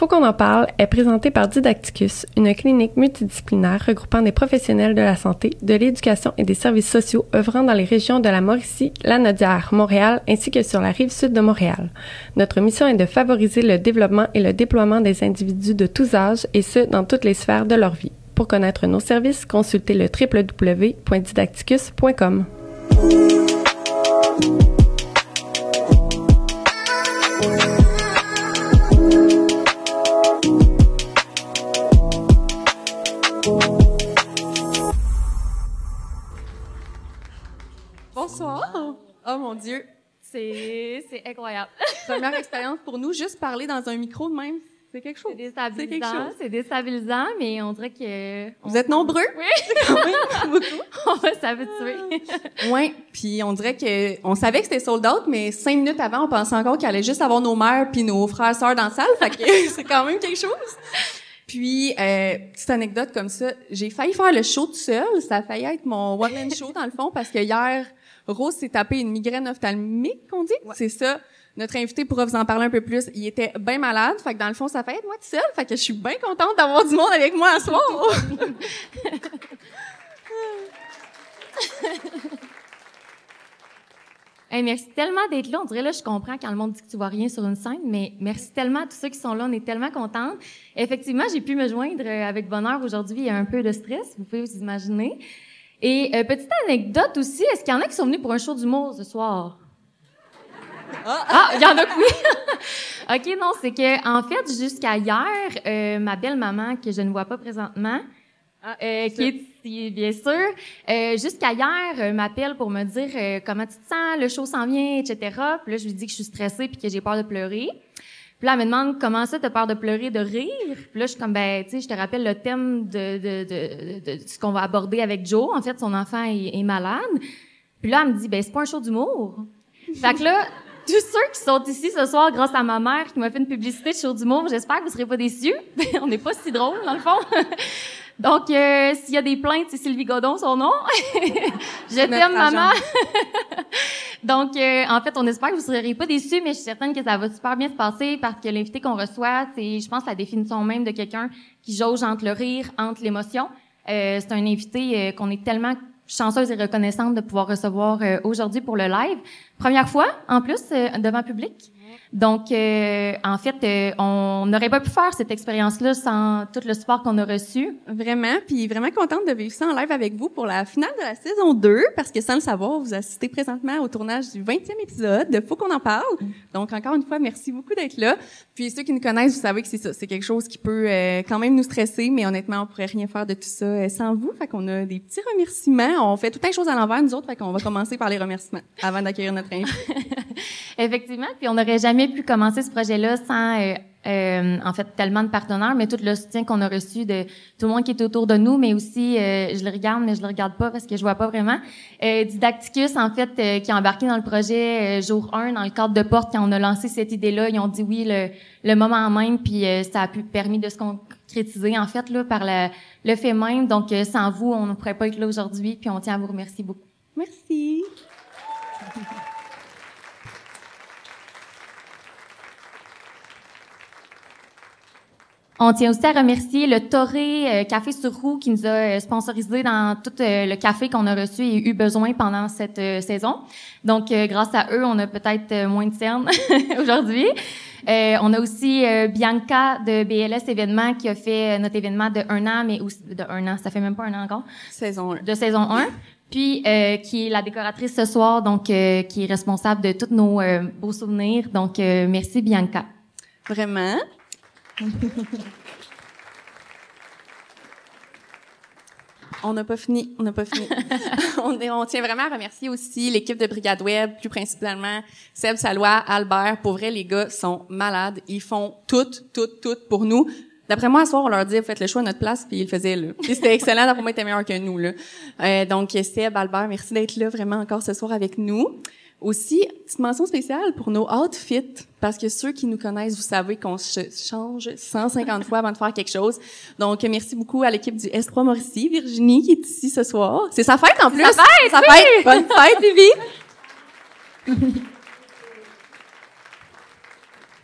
Faut qu'on en parle est présenté par Didacticus, une clinique multidisciplinaire regroupant des professionnels de la santé, de l'éducation et des services sociaux œuvrant dans les régions de la Mauricie, la Nodière, Montréal ainsi que sur la rive sud de Montréal. Notre mission est de favoriser le développement et le déploiement des individus de tous âges et ce, dans toutes les sphères de leur vie. Pour connaître nos services, consultez le www.didacticus.com. Oh mon Dieu. C'est, c'est incroyable. Première expérience pour nous, juste parler dans un micro de même. C'est quelque chose. C'est déstabilisant. C'est déstabilisant, mais on dirait que. Vous êtes nombreux? Oui. Quand même, beaucoup. ça veut tuer. Oui, puis on dirait que on savait que c'était sold out, mais cinq minutes avant, on pensait encore qu'il allait juste avoir nos mères puis nos frères sœurs dans la salle, fait que c'est quand même quelque chose. Puis, euh, petite anecdote comme ça, j'ai failli faire le show tout seul. Ça a failli être mon one-man show dans le fond parce que hier, Rose s'est tapé une migraine ophtalmique, qu'on dit? C'est ça. Notre invité pourra vous en parler un peu plus. Il était bien malade, fait que dans le fond, ça fait être moi tout seul. Fait que je suis bien contente d'avoir du monde avec moi ce soir. Hey, merci tellement d'être là. On dirait là, je comprends quand le monde dit que tu vois rien sur une scène, mais merci tellement à tous ceux qui sont là. On est tellement contents. Effectivement, j'ai pu me joindre euh, avec bonheur aujourd'hui. Il y a un peu de stress, vous pouvez vous imaginer. Et euh, petite anecdote aussi, est-ce qu'il y en a qui sont venus pour un show d'humour ce soir? Ah, il y en a que oui. OK, non, c'est que en fait, jusqu'à hier, euh, ma belle-maman, que je ne vois pas présentement, euh, qui est ici, bien sûr, euh, jusqu'à hier, euh, m'appelle pour me dire euh, comment tu te sens, le show s'en vient, etc. Puis là, je lui dis que je suis stressée puis que j'ai peur de pleurer. Puis là, elle me demande comment ça, t'as peur de pleurer, de rire? Puis là, je suis comme, ben, tu sais, je te rappelle le thème de, de, de, de, ce qu'on va aborder avec Joe. En fait, son enfant est, malade. Puis là, elle me dit, ben, c'est pas un show d'humour. Fait que là, tous ceux qui sont ici ce soir grâce à ma mère qui m'a fait une publicité de show d'humour, j'espère que vous serez pas déçus. On n'est pas si drôle, dans le fond. Donc, euh, s'il y a des plaintes, c'est Sylvie Godon, son nom. je t'aime, maman. Donc, euh, en fait, on espère que vous serez pas déçus, mais je suis certaine que ça va super bien se passer parce que l'invité qu'on reçoit, c'est, je pense, la définition même de quelqu'un qui jauge entre le rire, entre l'émotion. Euh, c'est un invité euh, qu'on est tellement chanceuse et reconnaissante de pouvoir recevoir euh, aujourd'hui pour le live. Première fois, en plus, euh, devant public. Donc, euh, en fait, euh, on n'aurait pas pu faire cette expérience-là sans tout le support qu'on a reçu. Vraiment, puis vraiment contente de vivre ça en live avec vous pour la finale de la saison 2, parce que sans le savoir, vous assistez présentement au tournage du 20e épisode de Faut qu'on en parle. Donc, encore une fois, merci beaucoup d'être là. Puis ceux qui nous connaissent, vous savez que c'est ça, c'est quelque chose qui peut euh, quand même nous stresser, mais honnêtement, on pourrait rien faire de tout ça euh, sans vous. Fait qu'on a des petits remerciements. On fait tout un chose à l'envers, nous autres, fait qu'on va commencer par les remerciements avant d'accueillir notre invité. Effectivement, puis on n'aurait jamais pu commencer ce projet-là sans, euh, euh, en fait, tellement de partenaires, mais tout le soutien qu'on a reçu de tout le monde qui est autour de nous, mais aussi, euh, je le regarde, mais je le regarde pas parce que je vois pas vraiment. Euh, Didacticus, en fait, euh, qui a embarqué dans le projet euh, jour 1, dans le cadre de porte, quand on a lancé cette idée-là, ils ont dit oui le, le moment même, puis ça a pu permis de se concrétiser, en fait, là, par le, le fait même. Donc, sans vous, on ne pourrait pas être là aujourd'hui, puis on tient à vous remercier beaucoup. Merci. On tient aussi à remercier le Toré euh, Café sur Roue qui nous a euh, sponsorisé dans tout euh, le café qu'on a reçu et eu besoin pendant cette euh, saison. Donc, grâce à eux, on a peut-être moins de cernes aujourd'hui. Euh, on a aussi Bianca de BLS événements qui a fait notre événement de un an, mais aussi de un an, ça fait même pas un an encore, Saison 1. de saison 1. Puis euh, qui est la décoratrice ce soir, donc euh, qui est responsable de tous nos beaux souvenirs. Donc euh, merci Bianca. Vraiment. On n'a pas fini, on n'a pas fini. on, tient vraiment à remercier aussi l'équipe de Brigade Web, plus principalement Seb Salois, Albert. Pour vrai, les gars sont malades. Ils font tout, tout, tout pour nous. D'après moi, ce soir, on leur dit, faites le choix à notre place, puis ils le faisaient, là. C'était excellent, d'après moi, ils étaient meilleurs que nous, là. Euh, donc, Seb, Albert, merci d'être là vraiment encore ce soir avec nous. Aussi, petite mention spéciale pour nos outfits, parce que ceux qui nous connaissent, vous savez qu'on se change 150 fois avant de faire quelque chose. Donc, merci beaucoup à l'équipe du S3 Mauricie, Virginie, qui est ici ce soir. C'est sa fête, en plus! Sa fête, Sa fête! Bonne fête, Vivi!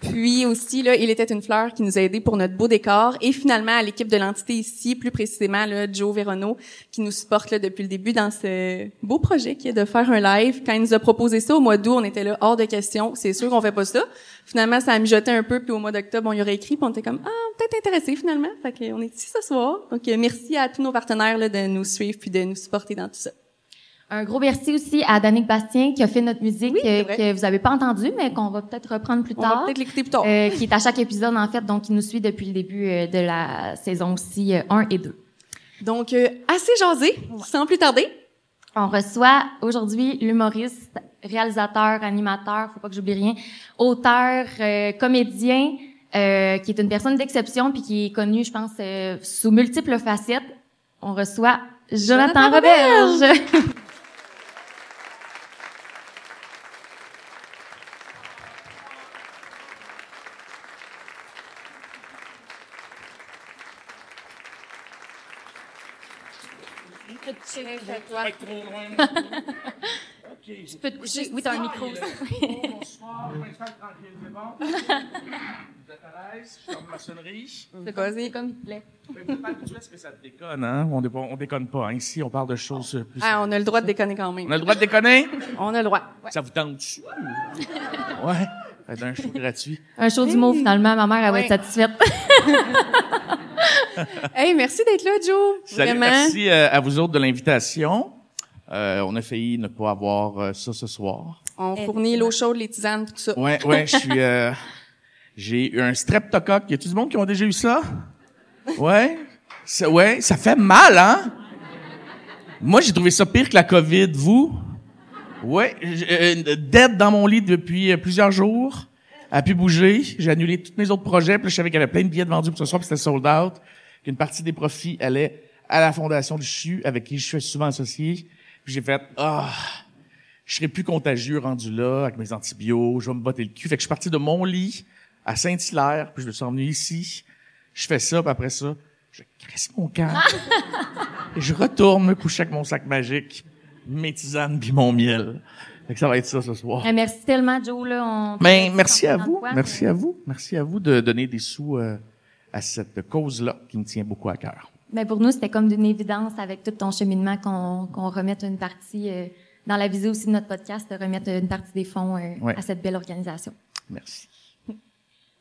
Puis aussi, là, il était une fleur qui nous a aidés pour notre beau décor. Et finalement, à l'équipe de l'entité ici, plus précisément, là, Joe Verono, qui nous supporte là, depuis le début dans ce beau projet qui est de faire un live. Quand il nous a proposé ça au mois d'août, on était là hors de question. C'est sûr qu'on fait pas ça. Finalement, ça a mijoté un peu. Puis au mois d'octobre, on y aurait écrit. Puis on était comme, ah, peut-être intéressé finalement. Fait qu'on est ici ce soir. Donc, merci à tous nos partenaires là, de nous suivre puis de nous supporter dans tout ça. Un gros merci aussi à Danick Bastien qui a fait notre musique Oui, euh, que vous avez pas entendu mais qu'on va peut-être reprendre plus On va tard. peut-être l'écouter plus tard. Euh, qui est à chaque épisode en fait donc il nous suit depuis le début euh, de la saison aussi 1 et 2. Donc, euh, assez jasé, sans plus tarder. On reçoit aujourd'hui l'humoriste, réalisateur, animateur, faut pas que j'oublie rien, auteur, euh, comédien, euh, qui est une personne d'exception puis qui est connu, je pense, euh, sous multiples facettes. On reçoit Jonathan, Jonathan Roberge. Tu peux te coucher. Oui, t'as un micro. Bonsoir, je m'installe tranquille, c'est bon? Vous êtes à l'aise? Je ferme ma sonnerie. C'est quoi? Comme il te plaît. Mais Vous êtes pas habitué à ce que ça déconne, hein? On, dé- on déconne pas. hein? Ici, on parle de choses euh, plus... Ah, on a le droit de déconner quand même. On a le droit de déconner? On a le droit. Ça vous tente-tu? Ouais. Faites un show gratuit. Un show d'humour, finalement. Ma mère, elle va être satisfaite. Hey, merci d'être là, Joe. Salut, Vraiment. merci euh, à vous autres de l'invitation. Euh, on a failli ne pas avoir euh, ça ce soir. On fournit l'eau chaude, les tisanes, tout ça. Ouais, ouais, je suis... euh, j'ai eu un streptocoque. Y a-tu du monde qui ont déjà eu ça? Ouais? Ça, ouais, ça fait mal, hein? Moi, j'ai trouvé ça pire que la COVID. Vous? Ouais, j- euh, dead dans mon lit depuis euh, plusieurs jours. A pu bouger. J'ai annulé tous mes autres projets. Puis là, je savais qu'il y avait plein de billets de vendus pour ce soir, puis c'était sold out. Qu'une partie des profits allait à la Fondation du CHU, avec qui je suis souvent associé. Puis j'ai fait, ah, je serai plus contagieux rendu là, avec mes antibiotiques, je vais me botter le cul. Fait que je suis parti de mon lit à Saint-Hilaire, puis je me suis emmené ici. Je fais ça, puis après ça, je crisse mon camp. et je retourne me coucher avec mon sac magique, mes tisanes, puis mon miel. Fait que ça va être ça ce soir. Eh, merci tellement, Joe. Là, on Mais merci à vous, quoi, merci mais- à vous, merci à vous de donner des sous euh, à cette cause-là qui me tient beaucoup à cœur. Ben pour nous, c'était comme d'une évidence avec tout ton cheminement qu'on qu'on remette une partie euh, dans la visée aussi de notre podcast, de remettre une partie des fonds euh, Ouais. à cette belle organisation. Merci.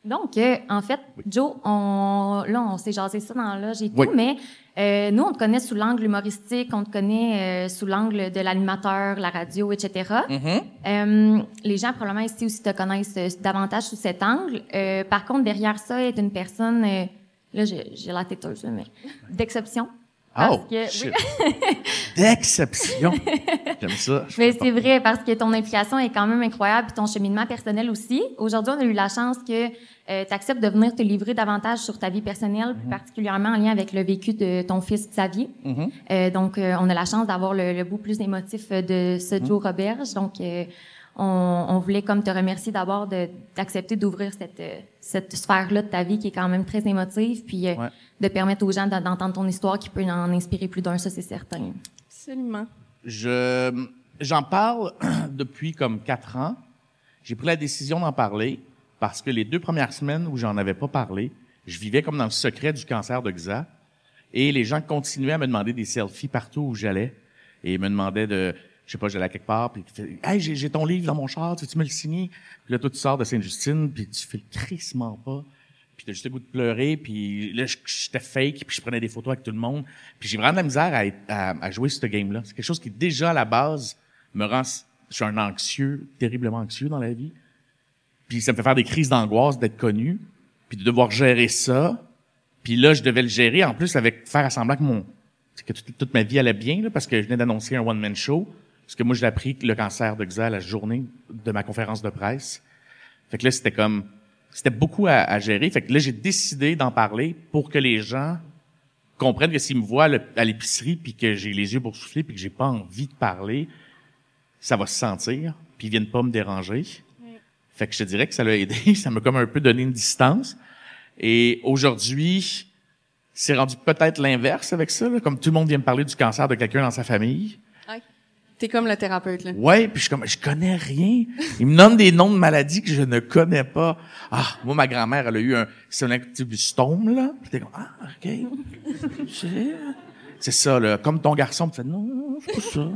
Donc, euh, en fait, Joe, on, là, on s'est jasé ça dans l'âge et tout, mais euh, nous, on te connaît sous l'angle humoristique, on te connaît euh, sous l'angle de l'animateur, la radio, etc. Mhm. Euh, les gens, probablement ici aussi, te connaissent euh, davantage sous cet angle. Euh, par contre, derrière ça, est une personne, euh, là, j'ai j'ai la têteuse, mais d'exception. Parce Oh, que- shit. D'exception. J'aime ça. Je Mais c'est vrai parce que ton implication est quand même incroyable puis ton cheminement personnel aussi. Aujourd'hui, on a eu la chance que tu acceptes de venir te livrer davantage sur ta vie personnelle, plus particulièrement en lien avec le vécu de ton fils Xavier. Euh, donc, euh, on a la chance d'avoir le, le bout plus émotif euh, de ce. Joe Roberge. Donc, euh, on, on voulait comme te remercier d'abord de- d'accepter d'ouvrir cette, euh, cette sphère-là de ta vie qui est quand même très émotive, puis euh, Ouais. de permettre aux gens d'en- d'entendre ton histoire qui peut en inspirer plus d'un, ça c'est certain. Absolument. Je j'en parle depuis comme quatre ans. J'ai pris la décision d'en parler parce que les deux premières semaines où j'en avais pas parlé, je vivais comme dans le secret du cancer de XA et les gens continuaient à me demander des selfies partout où j'allais et ils me demandaient de je sais pas, j'allais quelque part puis hey, j'ai ton livre dans mon char, tu veux-tu me le signer? Puis là toi tu sors de Sainte-Justine puis tu fais le crissement pas. Puis t'as juste le goût de pleurer, puis là, j'étais fake, puis je prenais des photos avec tout le monde. Puis j'ai vraiment de la misère à, à, à jouer ce game-là. C'est quelque chose qui, déjà, à la base, me rend... Je suis un anxieux, terriblement anxieux dans la vie. Puis ça me fait faire des crises d'angoisse d'être connu, puis de devoir gérer ça. Puis là, je devais le gérer, en plus, avec faire à semblant que mon... que toute, toute ma vie allait bien, là, parce que je venais d'annoncer un one-man show. Parce que moi, j'ai appris le cancer de XA la journée de ma conférence de presse. Fait que là, c'était comme... C'était beaucoup à, à gérer. Fait que là, j'ai décidé d'en parler pour que les gens comprennent que s'ils me voient à l'épicerie puis que j'ai les yeux boursouflés puis que j'ai pas envie de parler, ça va se sentir puis ils viennent pas me déranger. Fait que je te dirais que ça l'a aidé. Ça m'a comme un peu donné une distance. Et aujourd'hui, c'est rendu peut-être l'inverse avec ça. là. Comme tout le monde vient me parler du cancer de quelqu'un dans sa famille. T'es comme le thérapeute, là. Ouais, puis je suis comme, je connais rien. Ils me donnent des noms de maladies que je ne connais pas. Ah, moi, ma grand-mère, elle a eu un stome, là. J'étais comme, ah, OK. C'est- C'est ça, là. Comme ton garçon, tu fais, non, c'est pas ça.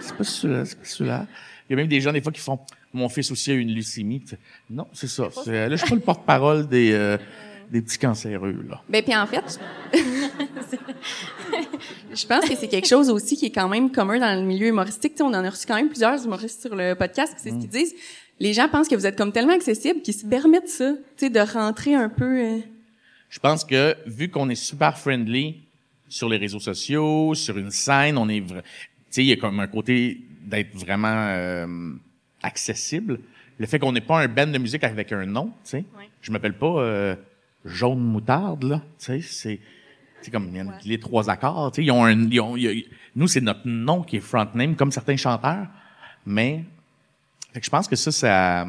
C'est pas celui-là, c'est pas celui-là. Il y a même des gens, des fois, qui font, mon fils aussi a eu une leucémie. Non, c'est ça. C'est- Là, je suis pas le porte-parole des, euh, des petits cancéreux, là. Ben puis en fait, je pense que c'est quelque chose aussi qui est quand même commun dans le milieu humoristique. Tu sais, on en a reçu quand même plusieurs humoristes sur le podcast, c'est ce qu'ils disent. Les gens pensent que vous êtes comme tellement accessible qu'ils se permettent ça, tu sais, de rentrer un peu. euh, Je pense que vu qu'on est super friendly sur les réseaux sociaux, sur une scène, on est, tu sais, il y a comme un côté d'être vraiment euh, accessible. Le fait qu'on n'est pas un band de musique avec un nom, tu sais. Ouais. Je m'appelle pas euh, jaune moutarde là, tu sais. C'est c'est comme il y a les trois accords, tu sais. Ils ont un, ils ont- il y a- nous c'est notre nom qui est front name comme certains chanteurs, mais fait que je pense que ça ça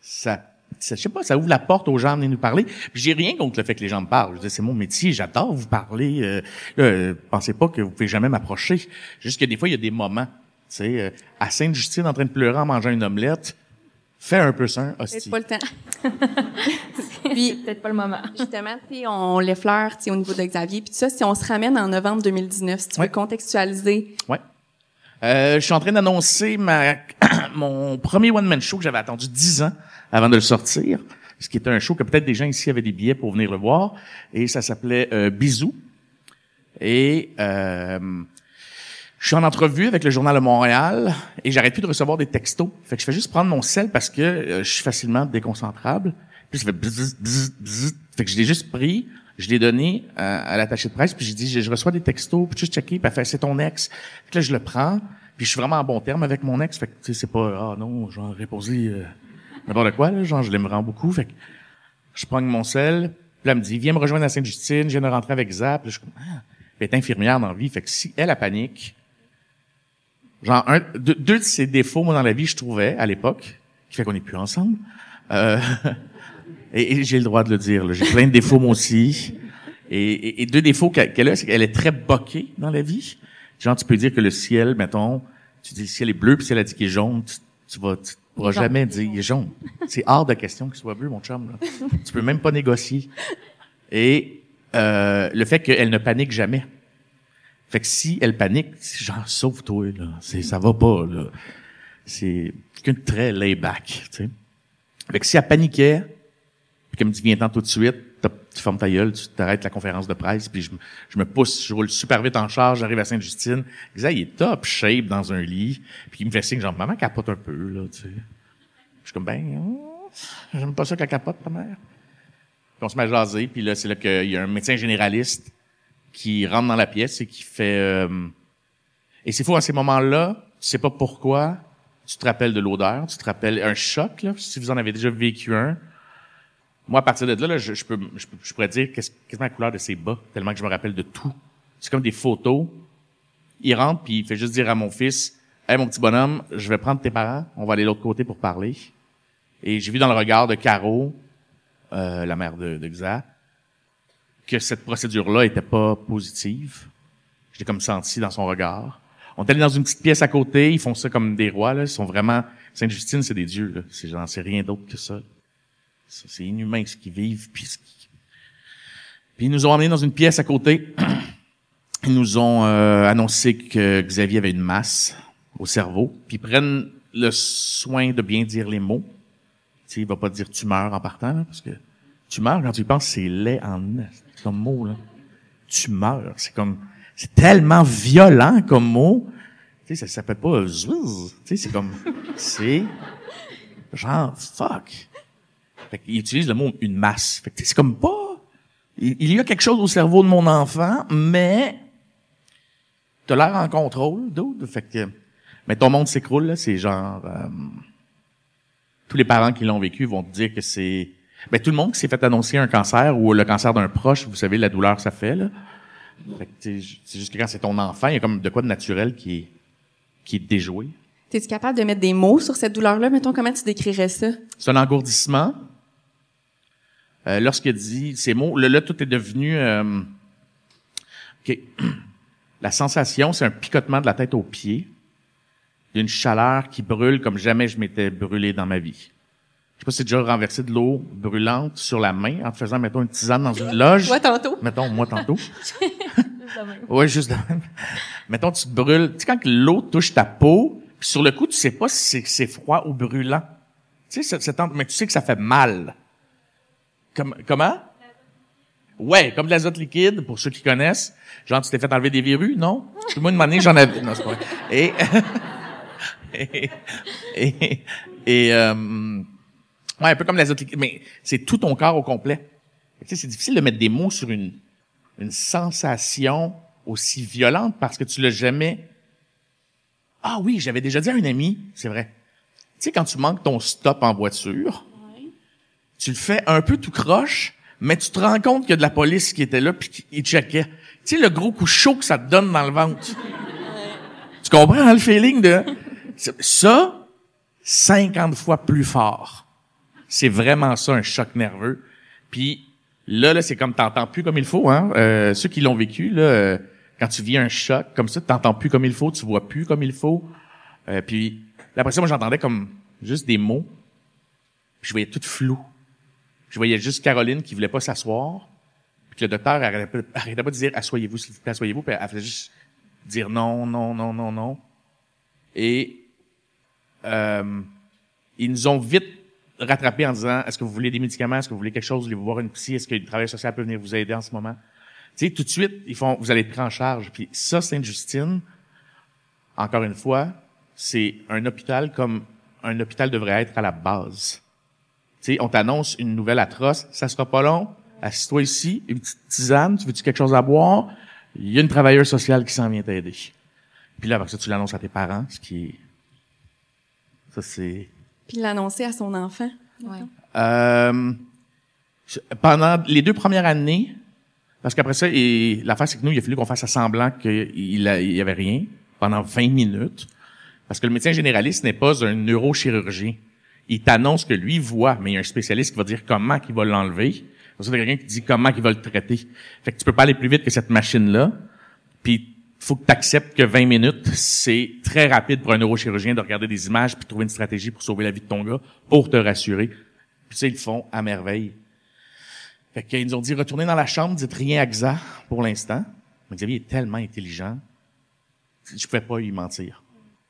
ça, ça- je sais pas, ça ouvre la porte aux gens à venir nous parler. J'ai rien contre le fait que les gens me parlent. Je dire, c'est mon métier, j'adore vous parler. Euh, euh, pensez pas que vous pouvez jamais m'approcher. Juste que des fois, il y a des moments. Tu sais, euh, à Sainte-Justine, en train de pleurer en mangeant une omelette, fais un peu ça, Peut-être hostie. pas le temps. Puis Peut-être pas le moment. justement, tu sais, on l'effleure, tu sais, au niveau de Xavier, puis tout ça. Si on se ramène en novembre 2019, si tu Ouais. veux contextualiser, Ouais. Euh, je suis en train d'annoncer ma, mon premier one-man show que j'avais attendu 10 ans avant de le sortir. Ce qui était un show que peut-être des gens ici avaient des billets pour venir le voir. Et ça s'appelait euh, Bisous. Et euh, je suis en entrevue avec le Journal de Montréal et j'arrête plus de recevoir des textos. Fait que je fais juste prendre mon sel parce que euh, je suis facilement déconcentrable. Puis ça fait bzz, bzz, bzz. Fait que je l'ai juste pris, je l'ai donné à, à l'attaché de presse, puis j'ai dit, je, je reçois des textos, puis juste checker, puis fait, c'est ton ex. Puis là, je le prends, puis je suis vraiment en bon terme avec mon ex. Fait que, tu sais, c'est pas, ah non, genre, réposer euh, n'importe quoi, là, genre, je l'aime vraiment beaucoup. Fait que je prends mon sel, puis là, elle me dit, viens me rejoindre à Sainte-Justine, je viens de rentrer avec Zap. Là, je suis comme, ah. Elle est infirmière dans la vie, fait que si elle a panique, genre, un, deux, deux de ses défauts, moi, dans la vie, je trouvais, à l'époque, qui fait qu'on n'est plus ensemble, euh, et, et j'ai le droit de le dire, j'ai plein de défauts, moi aussi. Et, et- et deux défauts qu'elle a, c'est qu'elle est très boquée dans la vie. Genre, tu peux dire que le ciel, mettons, tu dis le ciel est bleu, puis si elle a dit qu'il est jaune, tu, tu vas, tu pourras jamais dire il est jaune. C'est hors de question qu'il soit bleu, mon chum. Là. tu peux même pas négocier. Et euh, le fait qu'elle ne panique jamais. Fait que si elle panique, genre sauve-toi là, c'est ça va pas là. C'est quelqu'un de très lay back, tu sais. Fait que si elle paniquait, puis qu'elle me dit viens-t'en tout de suite, tu fermes ta gueule, tu t'arrêtes la conférence de presse, puis je, me- je me pousse, je roule super vite en charge, j'arrive à Sainte-Justine. Xavier, il est top shape dans un lit, puis il me fait signe genre maman capote un peu là, tu sais. Je suis comme ben j'aime pas ça qu'elle capote ta mère. Puis on se met à jaser, puis là c'est là qu'il y a un médecin généraliste qui rentre dans la pièce et qui fait euh, et c'est fou à ces moments-là, tu sais pas pourquoi, tu te rappelles de l'odeur, tu te rappelles un choc là, si vous en avez déjà vécu un. Moi, à partir de là, là, je, je peux, je, je pourrais dire qu'est-ce quasiment la couleur de ses bas, tellement que je me rappelle de tout. C'est comme des photos. Il rentre, puis il fait juste dire à mon fils, « Hey, mon petit bonhomme, je vais prendre tes parents, on va aller de l'autre côté pour parler. » Et j'ai vu dans le regard de Caro, euh, la mère de, de Xa, que cette procédure-là était pas positive. Je l'ai comme senti dans son regard. On est allé dans une petite pièce à côté, ils font ça comme des rois, là. Ils sont vraiment, Sainte-Justine, c'est des dieux, là. C'est, j'en sais rien d'autre que ça. C'est inhumain ce qu'ils vivent, puis ce Puis ils nous ont emmenés dans une pièce à côté. Ils nous ont euh, annoncé que Xavier avait une masse au cerveau. Puis ils prennent le soin de bien dire les mots. Tu sais, il va pas dire tumeur en partant, là, parce que tumeur, quand tu penses, c'est laid en est, comme mot, là. Tumeur, c'est comme, c'est tellement violent comme mot. Tu sais, ça s'appelle pas zouz. Tu sais, c'est comme, c'est genre fuck. Fait qu'il utilise le mot une masse. Fait que c'est comme pas, il, il y a quelque chose au cerveau de mon enfant, mais t'as l'air en contrôle, dude. Fait que, mais ton monde s'écroule, là, c'est genre, euh, tous les parents qui l'ont vécu vont te dire que c'est, ben tout le monde qui s'est fait annoncer un cancer ou le cancer d'un proche, vous savez la douleur que ça fait, là. Fait c'est juste que quand c'est ton enfant, il y a comme de quoi de naturel qui est, qui est déjoué. t'es-tu capable de mettre des mots sur cette douleur-là? Mettons, comment tu décrirais ça? C'est un engourdissement. Euh, Lorsqu'il dit ces mots, là, là, tout est devenu... euh, OK. La sensation, c'est un picotement de la tête aux pieds, d'une chaleur qui brûle comme jamais je m'étais brûlé dans ma vie. Je sais pas si déjà renversé de l'eau brûlante sur la main en te faisant, mettons, une tisane dans une loge. Moi, tantôt. Mettons, moi, tantôt. ouais, juste de même. Mettons, tu te brûles. Tu sais, quand l'eau touche ta peau, puis sur le coup, tu sais pas si c'est froid ou brûlant. Tu sais, c'est, mais tu sais que ça fait mal. Comme, comment? Ouais, comme de l'azote liquide, pour ceux qui connaissent. Genre, tu t'es fait enlever des virus, non? Moi, une année, j'en avais... Non, c'est pas vrai. Et... et... et, et euh, Ouais, un peu comme l'azote liquide, mais c'est tout ton corps au complet. Tu sais, c'est difficile de mettre des mots sur une, une sensation aussi violente parce que tu l'as jamais. Ah oui, j'avais déjà dit à une amie, c'est vrai. Tu sais, quand tu manques ton stop en voiture, tu le fais un peu tout croche, mais tu te rends compte qu'il y a de la police qui était là puis qui checkait. Tu sais, le gros coup chaud que ça te donne dans le ventre. Tu comprends hein, le feeling de ça, 50 fois plus fort. C'est vraiment ça, un choc nerveux. Puis là, là c'est comme t'entends plus comme il faut. Hein? Euh, ceux qui l'ont vécu, là, euh, quand tu vis un choc comme ça, t'entends plus comme il faut, tu vois plus comme il faut. Euh, puis après ça, moi, j'entendais comme juste des mots. Je voyais tout flou. Je voyais juste Caroline qui voulait pas s'asseoir. Puis le docteur arrêtait pas, de dire asseyez-vous, s'il vous plaît, asseyez-vous. Puis elle faisait juste dire non, non, non, non, non. Et euh, ils nous ont vite rattraper en disant est-ce que vous voulez des médicaments, est-ce que vous voulez quelque chose, voulez-vous voir une psy, est-ce que le travail social peut venir vous aider en ce moment? Tu sais, tout de suite, ils font, vous allez être pris en charge. Puis ça, Sainte-Justine, encore une fois, c'est un hôpital comme un hôpital devrait être à la base. Tu sais, on t'annonce une nouvelle atroce, ça sera pas long. Assis-toi ici, une petite tisane, tu veux-tu quelque chose à boire? Il y a une travailleuse sociale qui s'en vient t'aider. Puis là, avec ça, tu l'annonces à tes parents, ce qui. Ça, c'est puis l'annoncer à son enfant. Ouais. Euh, pendant les deux premières années, parce qu'après ça, et l'affaire, c'est que nous, il a fallu qu'on fasse semblant qu'il y avait rien pendant 20 minutes. Parce que le médecin généraliste n'est pas un neurochirurgien. Il t'annonce que lui voit, mais il y a un spécialiste qui va dire comment il va l'enlever. C'est quelqu'un qui dit comment il va le traiter. Fait que tu peux pas aller plus vite que cette machine-là. Puis faut que tu acceptes que 20 minutes, c'est très rapide pour un neurochirurgien de regarder des images puis trouver une stratégie pour sauver la vie de ton gars, pour te rassurer. Puis ça, ils le font à merveille. Fait qu'ils nous ont dit, retournez dans la chambre, dites rien à Xa pour l'instant. Mais Xavier est tellement intelligent, je pouvais pas lui mentir.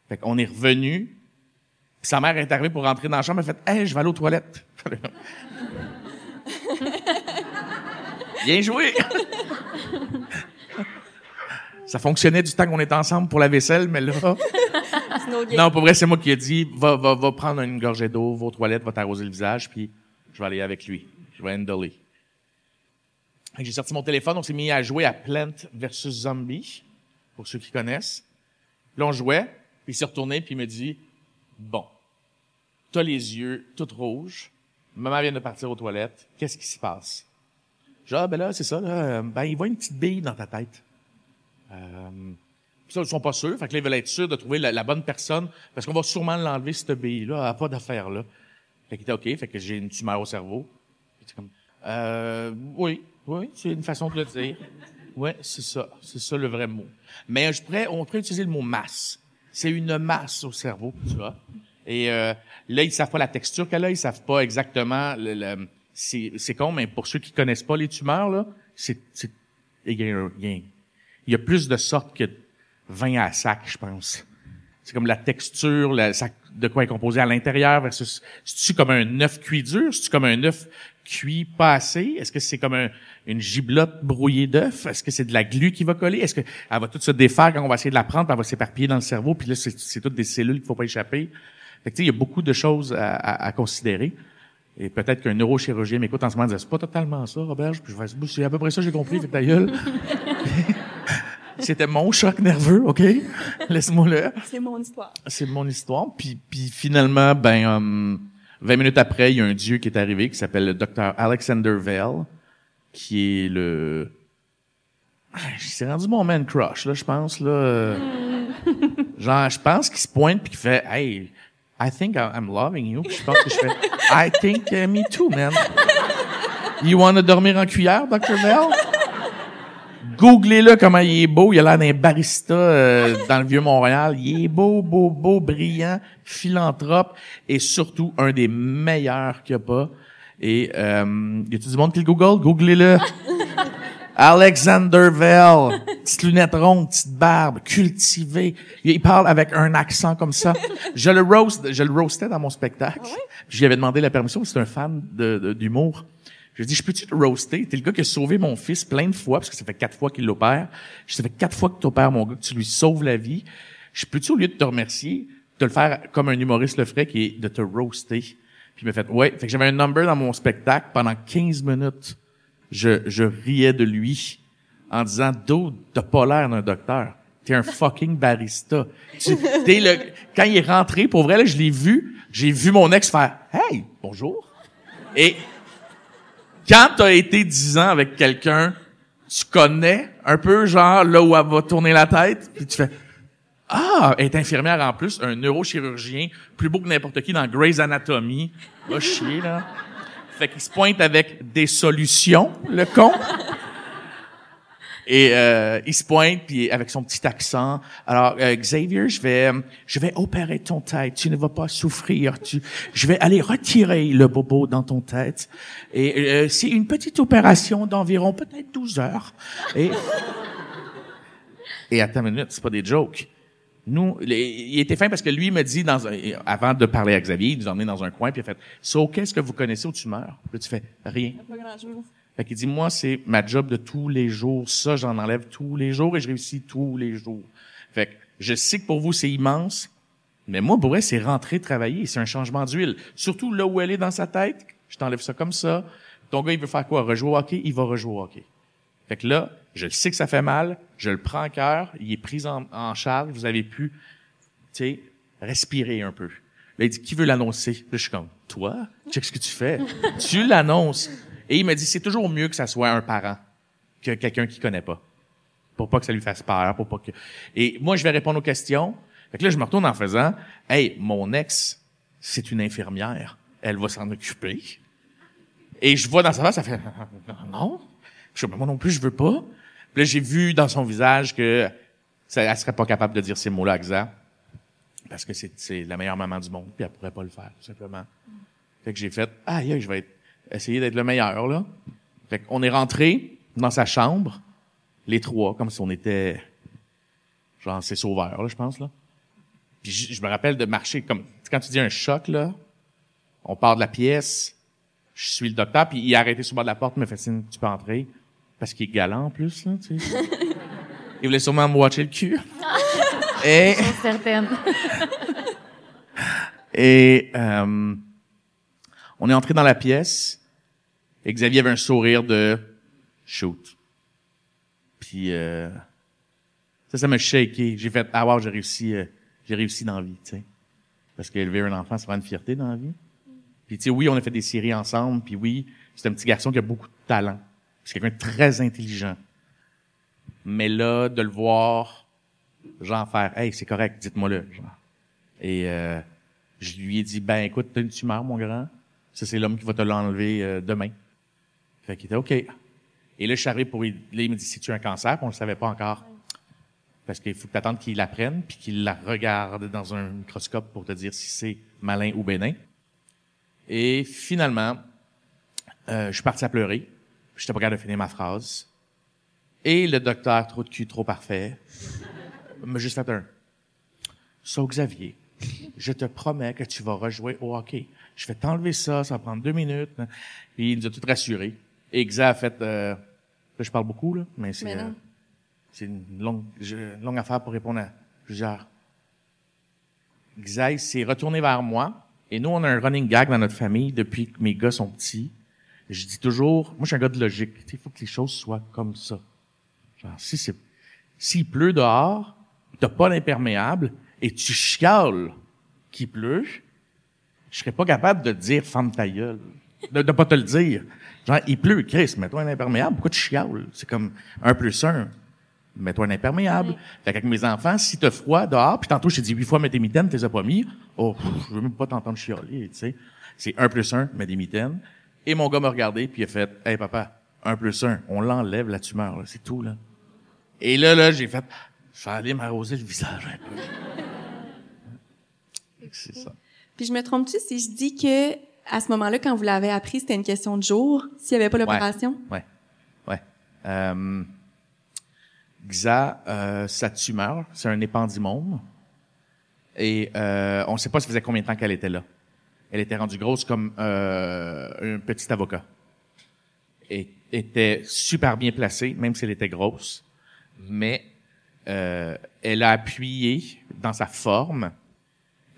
Fait qu'on est revenu, sa mère est arrivée pour rentrer dans la chambre, elle fait, hey, je vais aller aux toilettes. Bien joué! Ça fonctionnait du temps qu'on était ensemble pour la vaisselle, mais là... non, pour vrai, c'est moi qui ai dit, va, va, va prendre une gorgée d'eau, va aux toilettes, va t'arroser le visage, puis je vais aller avec lui. Je vais handler. J'ai sorti mon téléphone, on s'est mis à jouer à Plant versus Zombie, pour ceux qui connaissent. Là, on jouait, puis il s'est retourné, puis il me dit, bon, t'as les yeux tout rouges, maman vient de partir aux toilettes, qu'est-ce qui se passe? Genre, ah, ben là, c'est ça, là, ben, il voit une petite bille dans ta tête. Euh, ça, ils sont pas sûrs. Fait que là, ils veulent être sûrs de trouver la, bonne personne parce qu'on va sûrement l'enlever, cette bille-là. Elle n'a pas d'affaire là. Fait qu'il était OK. Fait que j'ai une tumeur au cerveau. Comme, euh, oui, oui, c'est une façon de le dire. Oui, c'est ça. C'est ça le vrai mot. Mais je pourrais, on pourrait utiliser le mot masse. C'est une masse au cerveau, tu vois. Et euh, là, ils savent pas la texture qu'elle a, ils savent pas exactement. Le, c'est, c'est con, mais pour ceux qui connaissent pas les tumeurs, là, c'est, c'est, il y a, il y a plus de sortes que 20 à sac, je pense. C'est comme la texture, de quoi est composé à l'intérieur versus, c'est-tu comme un œuf cuit dur? C'est-tu comme un œuf cuit pas assez? Est-ce que c'est comme une giblotte brouillée d'œuf? Est-ce que c'est de la glu qui va coller? Est-ce que elle va tout se défaire quand on va essayer de la prendre, elle va s'éparpiller dans le cerveau, puis là, c'est, toutes des cellules qu'il faut pas échapper. Fait que, il y a beaucoup de choses à, à, considérer. Et peut-être qu'un neurochirurgien m'écoute en ce moment c'est pas totalement ça, Robert. Puis je vais, c'est à peu près ça, j'ai compris, fait ta gueule. C'était mon choc nerveux, OK? Laisse-moi le. C'est mon histoire. C'est mon histoire. Puis, puis finalement, ben, 20 um, minutes après, il y a un dieu qui est arrivé qui s'appelle le docteur Alexander Vale, qui est le... C'est rendu mon man crush, là, je pense, là. Genre, je pense qu'il se pointe puis qu'il fait « Hey, I think I'm loving you. » je pense que je fais « I think uh, me too, man. You wanna dormir en cuillère, Dr. Vale? » Googlez-le comment il est beau. Il a l'air d'un barista euh, dans le Vieux-Montréal. Il est beau, beau, beau, brillant, philanthrope et surtout un des meilleurs qu'il n'y a pas. Et euh, y a-t-il du monde qui le Google? Googlez-le. Alexander Vell, petite lunette ronde, petite barbe, cultivé. Il parle avec un accent comme ça. Je le roast, je le roastais dans mon spectacle. Ah Je lui avais demandé la permission, c'est un fan de- de- d'humour. Je dit, je peux-tu te roaster? T'es le gars qui a sauvé mon fils plein de fois, parce que ça fait quatre fois qu'il l'opère. Ça fait quatre fois que tu opères mon gars, que tu lui sauves la vie. Je peux-tu, au lieu de te remercier, te le faire comme un humoriste le ferait, qui est de te roaster? Puis il m'a fait, ouais. Fait que j'avais un number dans mon spectacle pendant 15 minutes. Je, je riais de lui en disant, Dude, t'as pas l'air d'un docteur. T'es un fucking barista. Tu, t'es le, quand il est rentré, pour vrai, là, je l'ai vu, j'ai vu mon ex faire, hey, bonjour. Et, quand t'as été dix ans avec quelqu'un, tu connais un peu genre là où elle va tourner la tête, puis tu fais ah, elle est infirmière en plus, un neurochirurgien, plus beau que n'importe qui dans Grey's Anatomy. Va chier là. Fait qu'il se pointe avec des solutions, le con. Et euh, il se pointe puis avec son petit accent. Alors euh, Xavier, je vais je vais opérer ton tête. Tu ne vas pas souffrir. Tu je vais aller retirer le bobo dans ton tête. Et euh, c'est une petite opération d'environ peut-être 12 heures. Et et attends une minute, c'est pas des jokes. Nous, il était fin parce que lui me dit dans un, avant de parler à Xavier, il nous a emmené dans un coin puis il a fait "So, qu'est-ce que vous connaissez aux tumeurs Puis tu fais rien. Fait qu'il dit, moi, c'est ma job de tous les jours. Ça, j'en enlève tous les jours et je réussis tous les jours. Fait que je sais que pour vous, c'est immense. Mais moi, pour vrai, c'est rentrer travailler. C'est un changement d'huile. Surtout là où elle est dans sa tête. Je t'enlève ça comme ça. Ton gars, il veut faire quoi? Rejouer au hockey? Il va rejouer au hockey. Fait que là, je le sais que ça fait mal. Je le prends en cœur. Il est pris en, en charge. Vous avez pu, tu sais, respirer un peu. Là, il dit, qui veut l'annoncer? Là, je suis comme, toi? Check ce que tu fais. tu l'annonces. Et il m'a dit, c'est toujours mieux que ça soit un parent que quelqu'un qui connaît pas. Pour pas que ça lui fasse peur, pour pas que... Et moi, je vais répondre aux questions. Fait que là, je me retourne en faisant, hey, mon ex, c'est une infirmière. Elle va s'en occuper. Et je vois dans sa face, ça fait, non. Je moi non plus, je veux pas. Puis là, j'ai vu dans son visage que ça, elle serait pas capable de dire ces mots-là à. Parce que c'est, la meilleure maman du monde, puis elle pourrait pas le faire, tout simplement. Fait que j'ai fait, ah, je vais être- essayer d'être le meilleur, là. Fait qu'on est rentré dans sa chambre, les trois, comme si on était, genre, ses sauveurs, là, je pense, là. Puis je, je me rappelle de marcher comme, quand tu dis un choc, là, on part de la pièce, je suis le docteur, puis il a arrêté sur le bord de la porte, il m'a fait signe, tu peux entrer. Parce qu'il est galant, en plus, là, tu sais. il voulait sûrement me watcher le cul. Et, Certaine. et euh, on est entré dans la pièce et Xavier avait un sourire de shoot. Puis euh, ça, ça m'a shaké. J'ai fait ah wow, j'ai réussi, euh, j'ai réussi dans la vie, tu sais. Parce qu'élever un enfant, c'est vraiment une fierté dans la vie. Puis tu oui, on a fait des séries ensemble. Puis oui, c'est un petit garçon qui a beaucoup de talent. C'est quelqu'un de très intelligent. Mais là, de le voir, genre faire, hey, c'est correct, dites-moi-le, genre. Et euh, je lui ai dit, ben écoute, t'as une tumeur, mon grand? Ça, c'est l'homme qui va te l'enlever euh, demain. Fait qu'il était OK. Et là, je suis arrivé pour... Là, il me dit, c'est-tu un cancer? Puis on le savait pas encore. Parce qu'il faut que t'attendes qu'il l'apprenne, puis qu'il la regarde dans un microscope pour te dire si c'est malin ou bénin. Et finalement, euh, je suis parti à pleurer. J'étais pas capable de finir ma phrase. Et le docteur, trop de cul, trop parfait, m'a juste fait un... So, Xavier, je te promets que tu vas rejouer au hockey. Je vais t'enlever ça, ça va prendre deux minutes. Puis il nous a tout rassurés. Et Xa a fait... Euh, là, je parle beaucoup, là, mais c'est... Euh, c'est une longue, une longue affaire pour répondre à plusieurs. Xaï s'est retourné vers moi. Et nous, on a un running gag dans notre famille depuis que mes gars sont petits. Je dis toujours, moi, je suis un gars de logique. Il faut que les choses soient comme ça. Genre, si c'est, s'il pleut dehors, t'as pas d'imperméable et tu chiales qu'il pleut, je serais pas capable de te dire femme ta gueule. De, de pas te le dire. Genre, il pleut, Chris, mets-toi un imperméable, pourquoi tu chiales? C'est comme un plus un. Mets-toi un imperméable. Fait qu'avec mes enfants, si t'as froid dehors, puis tantôt, je t'ai dit huit fois, mets tes mitaines, t'es pas mis. Oh, pff, je veux même pas t'entendre chialer, tu sais. C'est un plus un, mets des mitaines. Et mon gars m'a regardé, puis il a fait, hey, papa, un plus un, on l'enlève, la tumeur, c'est tout, là. Et là, là, j'ai fait, je vais aller m'arroser le visage un peu. C'est ça. Puis je me trompe-tu si je dis que à ce moment-là, quand vous l'avez appris, c'était une question de jour, s'il n'y avait pas l'opération? Ouais. Ouais. Euh, Xa, euh, sa tumeur, c'est un épandymome. Et euh, on ne sait pas ça faisait combien de temps qu'elle était là. Elle était rendue grosse comme euh, un petit avocat. Et était super bien placée, même si elle était grosse. Mais euh, elle a appuyé dans sa forme,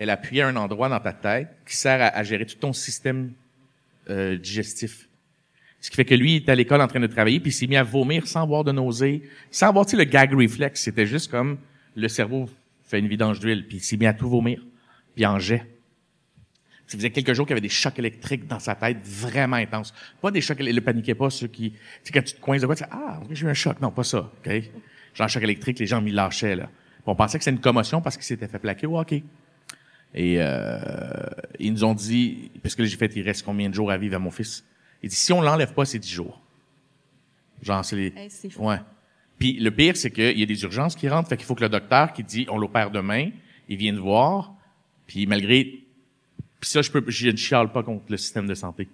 elle a appuyé à un endroit dans ta tête qui sert à, gérer tout ton système euh, digestif. Ce qui fait que lui, il était à l'école en train de travailler, puis il s'est mis à vomir sans avoir de nausée, sans avoir, tu le gag reflex. C'était juste comme le cerveau fait une vidange d'huile, puis il s'est mis à tout vomir, puis en jet. Ça faisait quelques jours qu'il y avait des chocs électriques dans sa tête vraiment intenses. Pas des chocs, il ne paniquait pas, ceux qui, tu sais, quand tu te coinces de quoi, tu dis, ah, j'ai eu un choc. Non, pas ça, OK? Genre, choc électrique, les gens m'y lâchaient, là. On pensait que c'était une commotion parce qu'il s'était fait plaquer. Et euh, ils nous ont dit, parce que j'ai fait, il reste combien de jours à vivre à mon fils? Il dit, si on l'enlève pas, c'est 10 jours. Genre, c'est les... Hey. Ouais. Puis le pire, c'est qu'il y a des urgences qui rentrent, fait qu'il faut que le docteur qui dit, on l'opère demain, il vienne voir, puis malgré... Puis ça, je peux, je ne chiale pas contre le système de santé.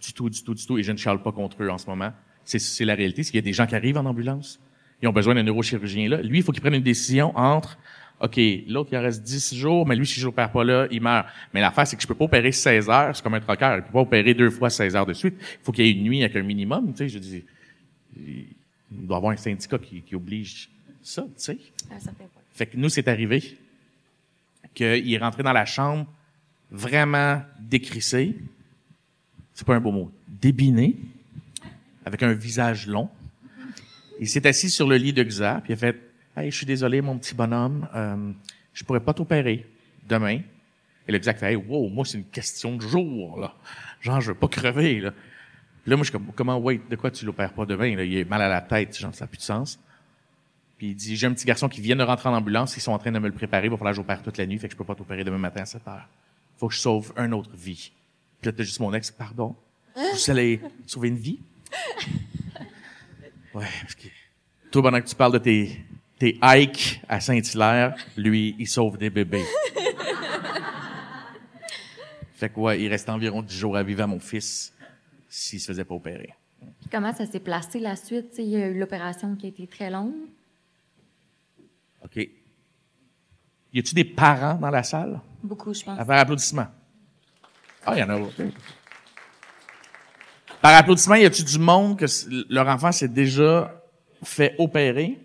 Du tout, du tout, du tout, et je ne chiale pas contre eux en ce moment. C'est, c'est la réalité, c'est qu'il y a des gens qui arrivent en ambulance, ils ont besoin d'un neurochirurgien là. Lui, il faut qu'il prenne une décision entre OK, l'autre, il en reste 10 jours, mais lui, si je l'opère pas là, il meurt. Mais l'affaire, c'est que je peux pas opérer 16 heures, c'est comme un troqueur. Il peut pas opérer deux fois 16 heures de suite. Il faut qu'il y ait une nuit avec un minimum, tu sais, je dis. Il doit y avoir un syndicat qui, qui oblige ça, tu sais. Fait que nous, c'est arrivé qu'il est rentré dans la chambre vraiment décrissé. C'est pas un beau mot. Débiné, avec un visage long. Il s'est assis sur le lit de Xa, puis il a fait Hey, je suis désolé, mon petit bonhomme, euh, je pourrais pas t'opérer demain. Et le Xa fait Hey, wow, moi, c'est une question de jour, là. Genre, je veux pas crever, là. Puis là, moi, je suis comme Comment, wait, de quoi tu l'opères pas demain? Là? Il a mal à la tête, genre, ça n'a plus de sens. Puis il dit, j'ai un petit garçon qui vient de rentrer en ambulance, ils sont en train de me le préparer, il va falloir que j'opère toute la nuit, fait que je peux pas t'opérer demain matin à 7 heures. Faut que je sauve une autre vie. Puis là, t'as juste mon ex, pardon. Vous allez sauver une vie? Ouais, parce que toi, pendant que tu parles de tes, tes hikes à Saint-Hilaire, lui, il sauve des bébés. fait que ouais, il reste environ 10 jours à vivre à mon fils s'il se faisait pas opérer. Puis comment ça s'est placé la suite? Tu sais, il y a eu l'opération qui a été très longue. OK. Y a-tu des parents dans la salle? Beaucoup, je pense. À faire applaudissement. Ah, il y en a. OK. Par applaudissement, y a-tu du monde que leur enfant s'est déjà fait opérer?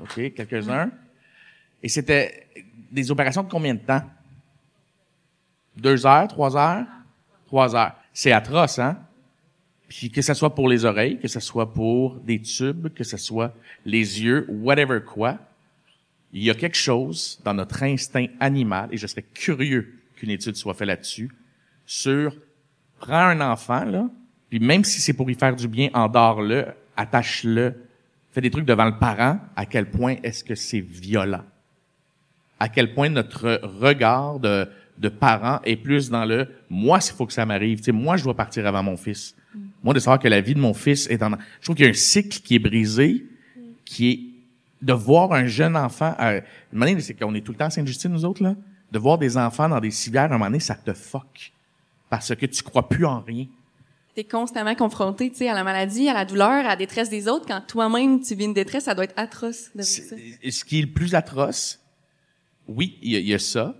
OK, quelques-uns. Et c'était des opérations de combien de temps? Deux heures, trois heures? Trois heures. C'est atroce, hein? Puis que ce soit pour les oreilles, que ce soit pour des tubes, que ce soit les yeux, whatever quoi, il y a quelque chose dans notre instinct animal, et je serais curieux qu'une étude soit faite là-dessus, sur prends un enfant, là, puis même si c'est pour y faire du bien, endors-le, attache-le, fais des trucs devant le parent, à quel point est-ce que c'est violent? À quel point notre regard de, de parent est plus dans le moi, s'il faut que ça m'arrive, tu sais, moi, je dois partir avant mon fils. Moi, de savoir que la vie de mon fils est en... Je trouve qu'il y a un cycle qui est brisé, qui est de voir un jeune enfant... Euh, une manière, c'est qu'on est tout le temps à Sainte-Justine, nous autres, là. De voir des enfants dans des civières, à un moment donné, ça te fuck. Parce que tu crois plus en rien. T'es constamment confronté, tu sais, à la maladie, à la douleur, à la détresse des autres. Quand toi-même, tu vis une détresse, ça doit être atroce de vivre ça. Ce qui est le plus atroce, oui, il y, a- il y a ça.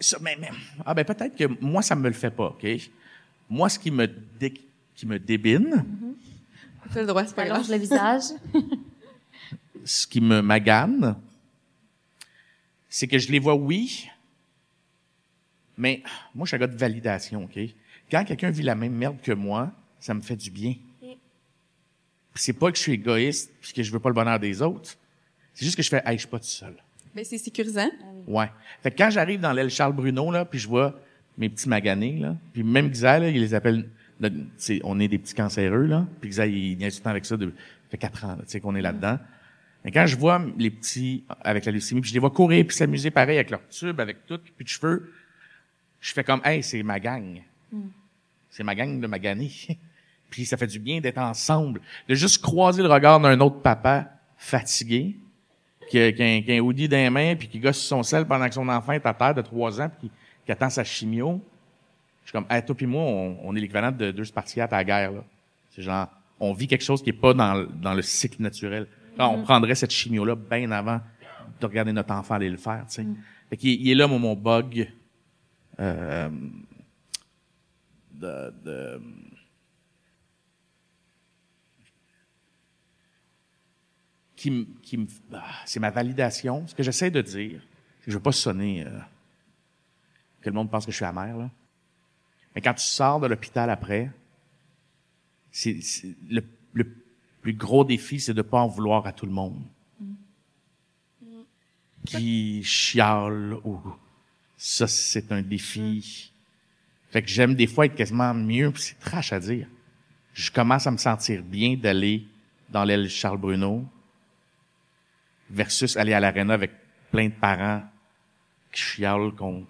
Ça, mais, mais- ah ben peut-être que moi, ça me le fait pas, OK? Moi, ce qui me, dé- qui me débine, T'as le droit, c'est pas grave. Le visage. ce qui me magane, c'est que je les vois, oui, mais moi, je suis un gars de validation, OK? Quand quelqu'un vit la même merde que moi, ça me fait du bien. C'est pas que je suis égoïste puis que je veux pas le bonheur des autres. C'est juste que je fais, hey, je suis pas tout seul. Ben, c'est sécurisant. Ouais. Fait que quand j'arrive dans l'aile Charles Bruno, là, puis je vois mes petits maganés, là, puis même Xa, là, il les appelle, on est des petits cancéreux, là, puis Xa, il vient tout le temps avec ça, de, ça fait quatre ans, là, tu sais, qu'on est là-dedans. Mais quand je vois les petits avec la leucémie, puis je les vois courir puis s'amuser pareil avec leur tube, avec tout, puis de cheveux, je fais comme, hey, c'est ma gang. C'est ma gang de maganés. Puis ça fait du bien d'être ensemble, de juste croiser le regard d'un autre papa fatigué, qui a, qui a un, qui a un hoodie dans les mains, puis qui gosse son sel pendant que son enfant est à terre de trois ans, puis qui, qui attend sa chimio. Je suis comme, hey, toi puis moi, on, on est l'équivalent de deux Spartiates à la guerre. là. C'est genre, on vit quelque chose qui est pas dans, le- dans le cycle naturel. Là, on prendrait cette chimio-là bien avant de regarder notre enfant aller le faire. Tu sais. Fait qu'il est- il est là, mon, mon bug euh, de, de qui, me- qui me, ah, c'est ma validation. Ce que j'essaie de dire, c'est que je veux pas sonner euh, que le monde pense que je suis amer là. Mais quand tu sors de l'hôpital après, c'est, c'est- le, le plus gros défi, c'est de pas en vouloir à tout le monde. Qui chiale ou ça, c'est un défi. Fait que j'aime des fois être quasiment mieux, puis c'est trash à dire. Je commence à me sentir bien d'aller dans l'aile Charles Bruno versus aller à l'aréna avec plein de parents qui chialent contre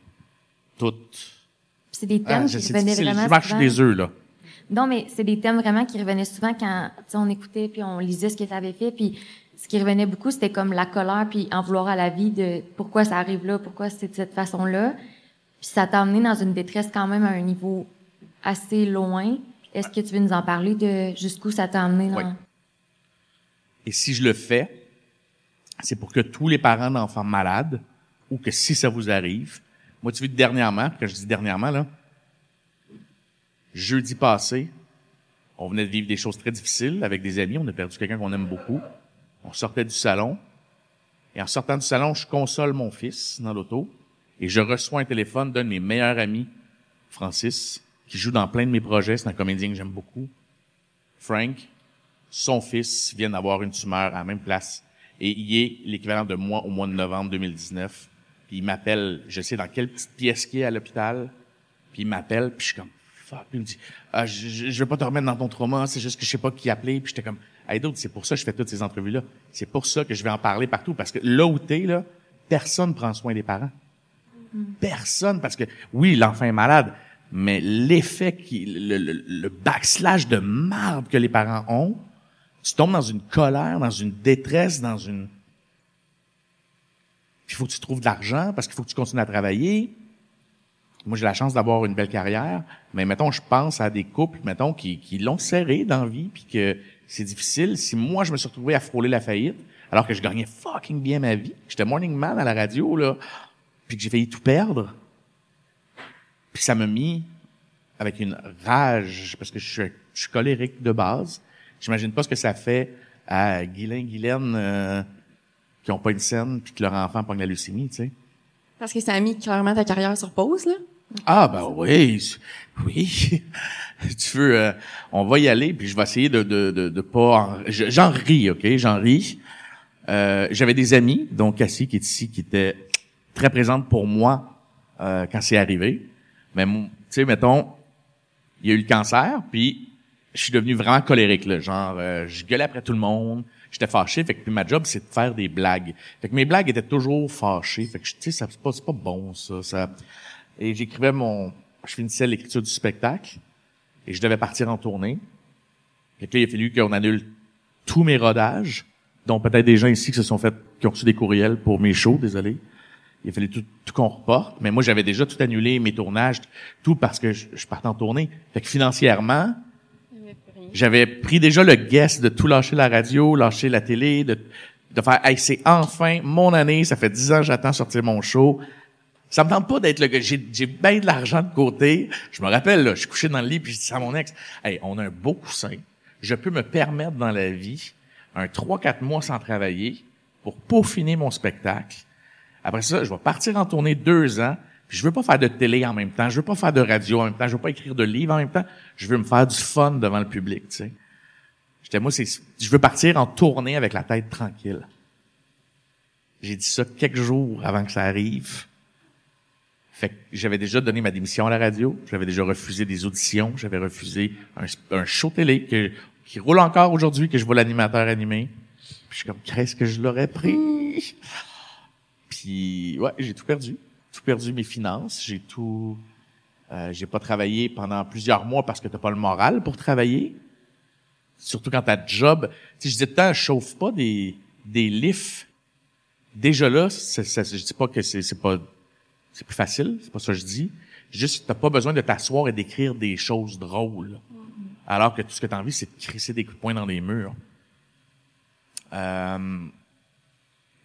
toutes. C'est des thèmes Ah, qui je- c'est revenaient vraiment Je marche des œufs, là. Non, mais c'est des thèmes vraiment qui revenaient souvent quand on écoutait puis on lisait ce que tu avais fait. Puis ce qui revenait beaucoup, c'était comme la colère puis en vouloir à la vie de pourquoi ça arrive là, pourquoi c'est de cette façon-là. Puis ça t'a amené dans une détresse quand même à un niveau assez loin. Est-ce que tu veux nous en parler de jusqu'où ça t'a amené dans... Et si je le fais, c'est pour que tous les parents d'enfants malades, ou que si ça vous arrive, moi, tu vois, dernièrement, quand je dis dernièrement, là, jeudi passé, on venait de vivre des choses très difficiles avec des amis, on a perdu quelqu'un qu'on aime beaucoup. On sortait du salon, et en sortant du salon, je console mon fils dans l'auto, et je reçois un téléphone d'un de mes meilleurs amis, Francis, qui joue dans plein de mes projets, c'est un comédien que j'aime beaucoup. Frank, son fils vient d'avoir une tumeur à la même place. Et il est l'équivalent de moi au mois de novembre 2019. Puis il m'appelle, je sais dans quelle petite pièce qui est à l'hôpital. Puis il m'appelle, puis je suis comme, fuck. Puis il me dit, ah, je, je, veux pas te remettre dans ton trauma, c'est juste que je sais pas qui appeler. Puis j'étais comme, hey, d'autres, c'est pour ça que je fais toutes ces entrevues-là. C'est pour ça que je vais en parler partout. Parce que là où t'es, là, personne prend soin des parents. Personne, parce que oui, l'enfant est malade, mais l'effet, qui, le, le, backslash de marde que les parents ont, tu tombes dans une colère, dans une détresse, dans une... Puis il faut que tu trouves de l'argent parce qu'il faut que tu continues à travailler. Moi, j'ai la chance d'avoir une belle carrière, mais mettons, je pense à des couples, mettons, qui, qui l'ont serré dans la vie, puis que c'est difficile. Si moi, je me suis retrouvé à frôler la faillite, alors que je gagnais fucking bien ma vie, j'étais morning man à la radio, là, puis que j'ai failli tout perdre, puis ça m'a mis avec une rage, parce que je suis, je suis colérique de base. J'imagine pas ce que ça fait à Guylain, Guylaine, euh, qui ont pas une scène, puis que leur enfant pogne la leucémie, tu sais. Parce que ça a mis clairement ta carrière sur pause, là? Ah ben oui, oui. tu veux, euh, on va y aller, puis je vais essayer de de de, de pas. en- je- J'en ris, ok, j'en ris. Euh, J'avais des amis, dont Cassie qui est ici, qui était très présente pour moi euh, quand c'est arrivé. Mais tu sais, mettons, il y a eu le cancer, puis je suis devenu vraiment colérique, là. Genre, euh, je gueulais après tout le monde. J'étais fâché, fait que puis ma job, c'est de faire des blagues. Fait que mes blagues étaient toujours fâchées. Fait que, tu sais, c'est pas, pas bon, ça. ça. Et j'écrivais mon... Je finissais l'écriture du spectacle, et je devais partir en tournée. Fait que là, il a fallu qu'on annule tous mes rodages, dont peut-être des gens ici qui se sont fait, qui ont reçu des courriels pour mes shows, désolé. Il fallu tout, tout qu'on reporte. Mais moi, j'avais déjà tout annulé, mes tournages, tout parce que je, je partais en tournée. Fait que financièrement, j'avais pris déjà le guess de tout lâcher la radio, lâcher la télé, de, de faire, hey, c'est enfin mon année, ça fait dix ans que j'attends sortir mon show. Ça me tente pas d'être le gars. J'ai, j'ai bien de l'argent de côté. Je me rappelle, là, je suis couché dans le lit puis je dis à mon ex, hey, on a un beau coussin. Je peux me permettre dans la vie un 3-4 mois sans travailler pour peaufiner mon spectacle. Après ça, je vais partir en tournée deux ans. Puis je veux pas faire de télé en même temps. Je veux pas faire de radio en même temps. Je veux pas écrire de livres en même temps. Je veux me faire du fun devant le public, tu sais. J'étais, moi, c'est, je veux partir en tournée avec la tête tranquille. J'ai dit ça quelques jours avant que ça arrive. Fait que j'avais déjà donné ma démission à la radio. J'avais déjà refusé des auditions. J'avais refusé un, show télé que, qui roule encore aujourd'hui, que je vois l'animateur animer. Puis je suis comme, qu'est-ce que je l'aurais pris? Puis, ouais, j'ai tout perdu. Tout perdu mes finances. J'ai tout, euh, j'ai pas travaillé pendant plusieurs mois parce que t'as pas le moral pour travailler. surtout quand ta job, tu sais, je dis tout le temps, chauffe pas des, des lifts. Déjà là, ça, ça, je dis pas que c'est, pas, c'est plus facile, c'est pas ça que je dis. Juste, t'as pas besoin de t'asseoir et d'écrire des choses drôles. Alors que tout ce que t'as envie, c'est de crisser des coups de poing dans les murs. Euh,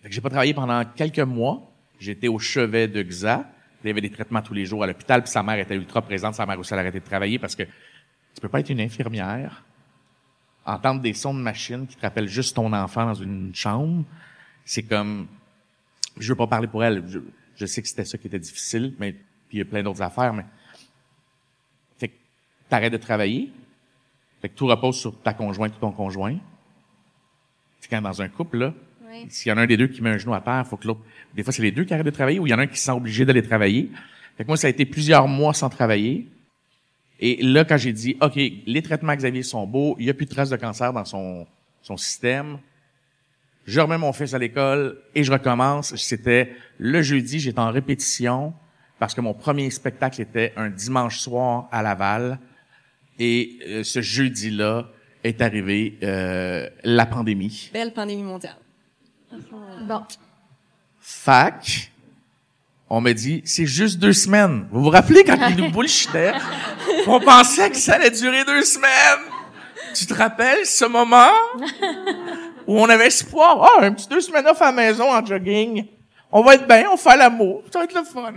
j'ai pas travaillé pendant quelques mois. J'étais au chevet de XA. Il y avait des traitements tous les jours à l'hôpital, puis sa mère était ultra présente. Sa mère aussi, elle a arrêté de travailler parce que tu peux pas être une infirmière, entendre des sons de machine qui te rappellent juste ton enfant dans une chambre. C'est comme, je veux pas parler pour elle. Je, sais que c'était ça qui était difficile, mais puis il y a plein d'autres affaires, mais fait que t'arrêtes de travailler. Fait que tout repose sur ta conjointe ou ton conjoint. C'est quand dans un couple, là, Oui. s'il y en a un des deux qui met un genou à terre, faut que l'autre. Des fois, c'est les deux qui arrêtent de travailler ou il y en a un qui se sent obligé d'aller travailler. Fait que moi, ça a été plusieurs mois sans travailler. Et là, quand j'ai dit, OK, les traitements Xavier sont beaux, il n'y a plus de traces de cancer dans son, son système, je remets mon fils à l'école et je recommence. C'était le jeudi, j'étais en répétition parce que mon premier spectacle était un dimanche soir à Laval. Et euh, ce jeudi-là est arrivé euh, la pandémie. Belle pandémie mondiale. Bon. Fac, on m'a dit, c'est juste deux semaines. Vous vous rappelez quand ils nous bullshitaient? On pensait que ça allait durer deux semaines. Tu te rappelles ce moment où on avait espoir? Ah, un petit deux semaines off à la maison en jogging. On va être bien, on fait l'amour. Ça va être le fun.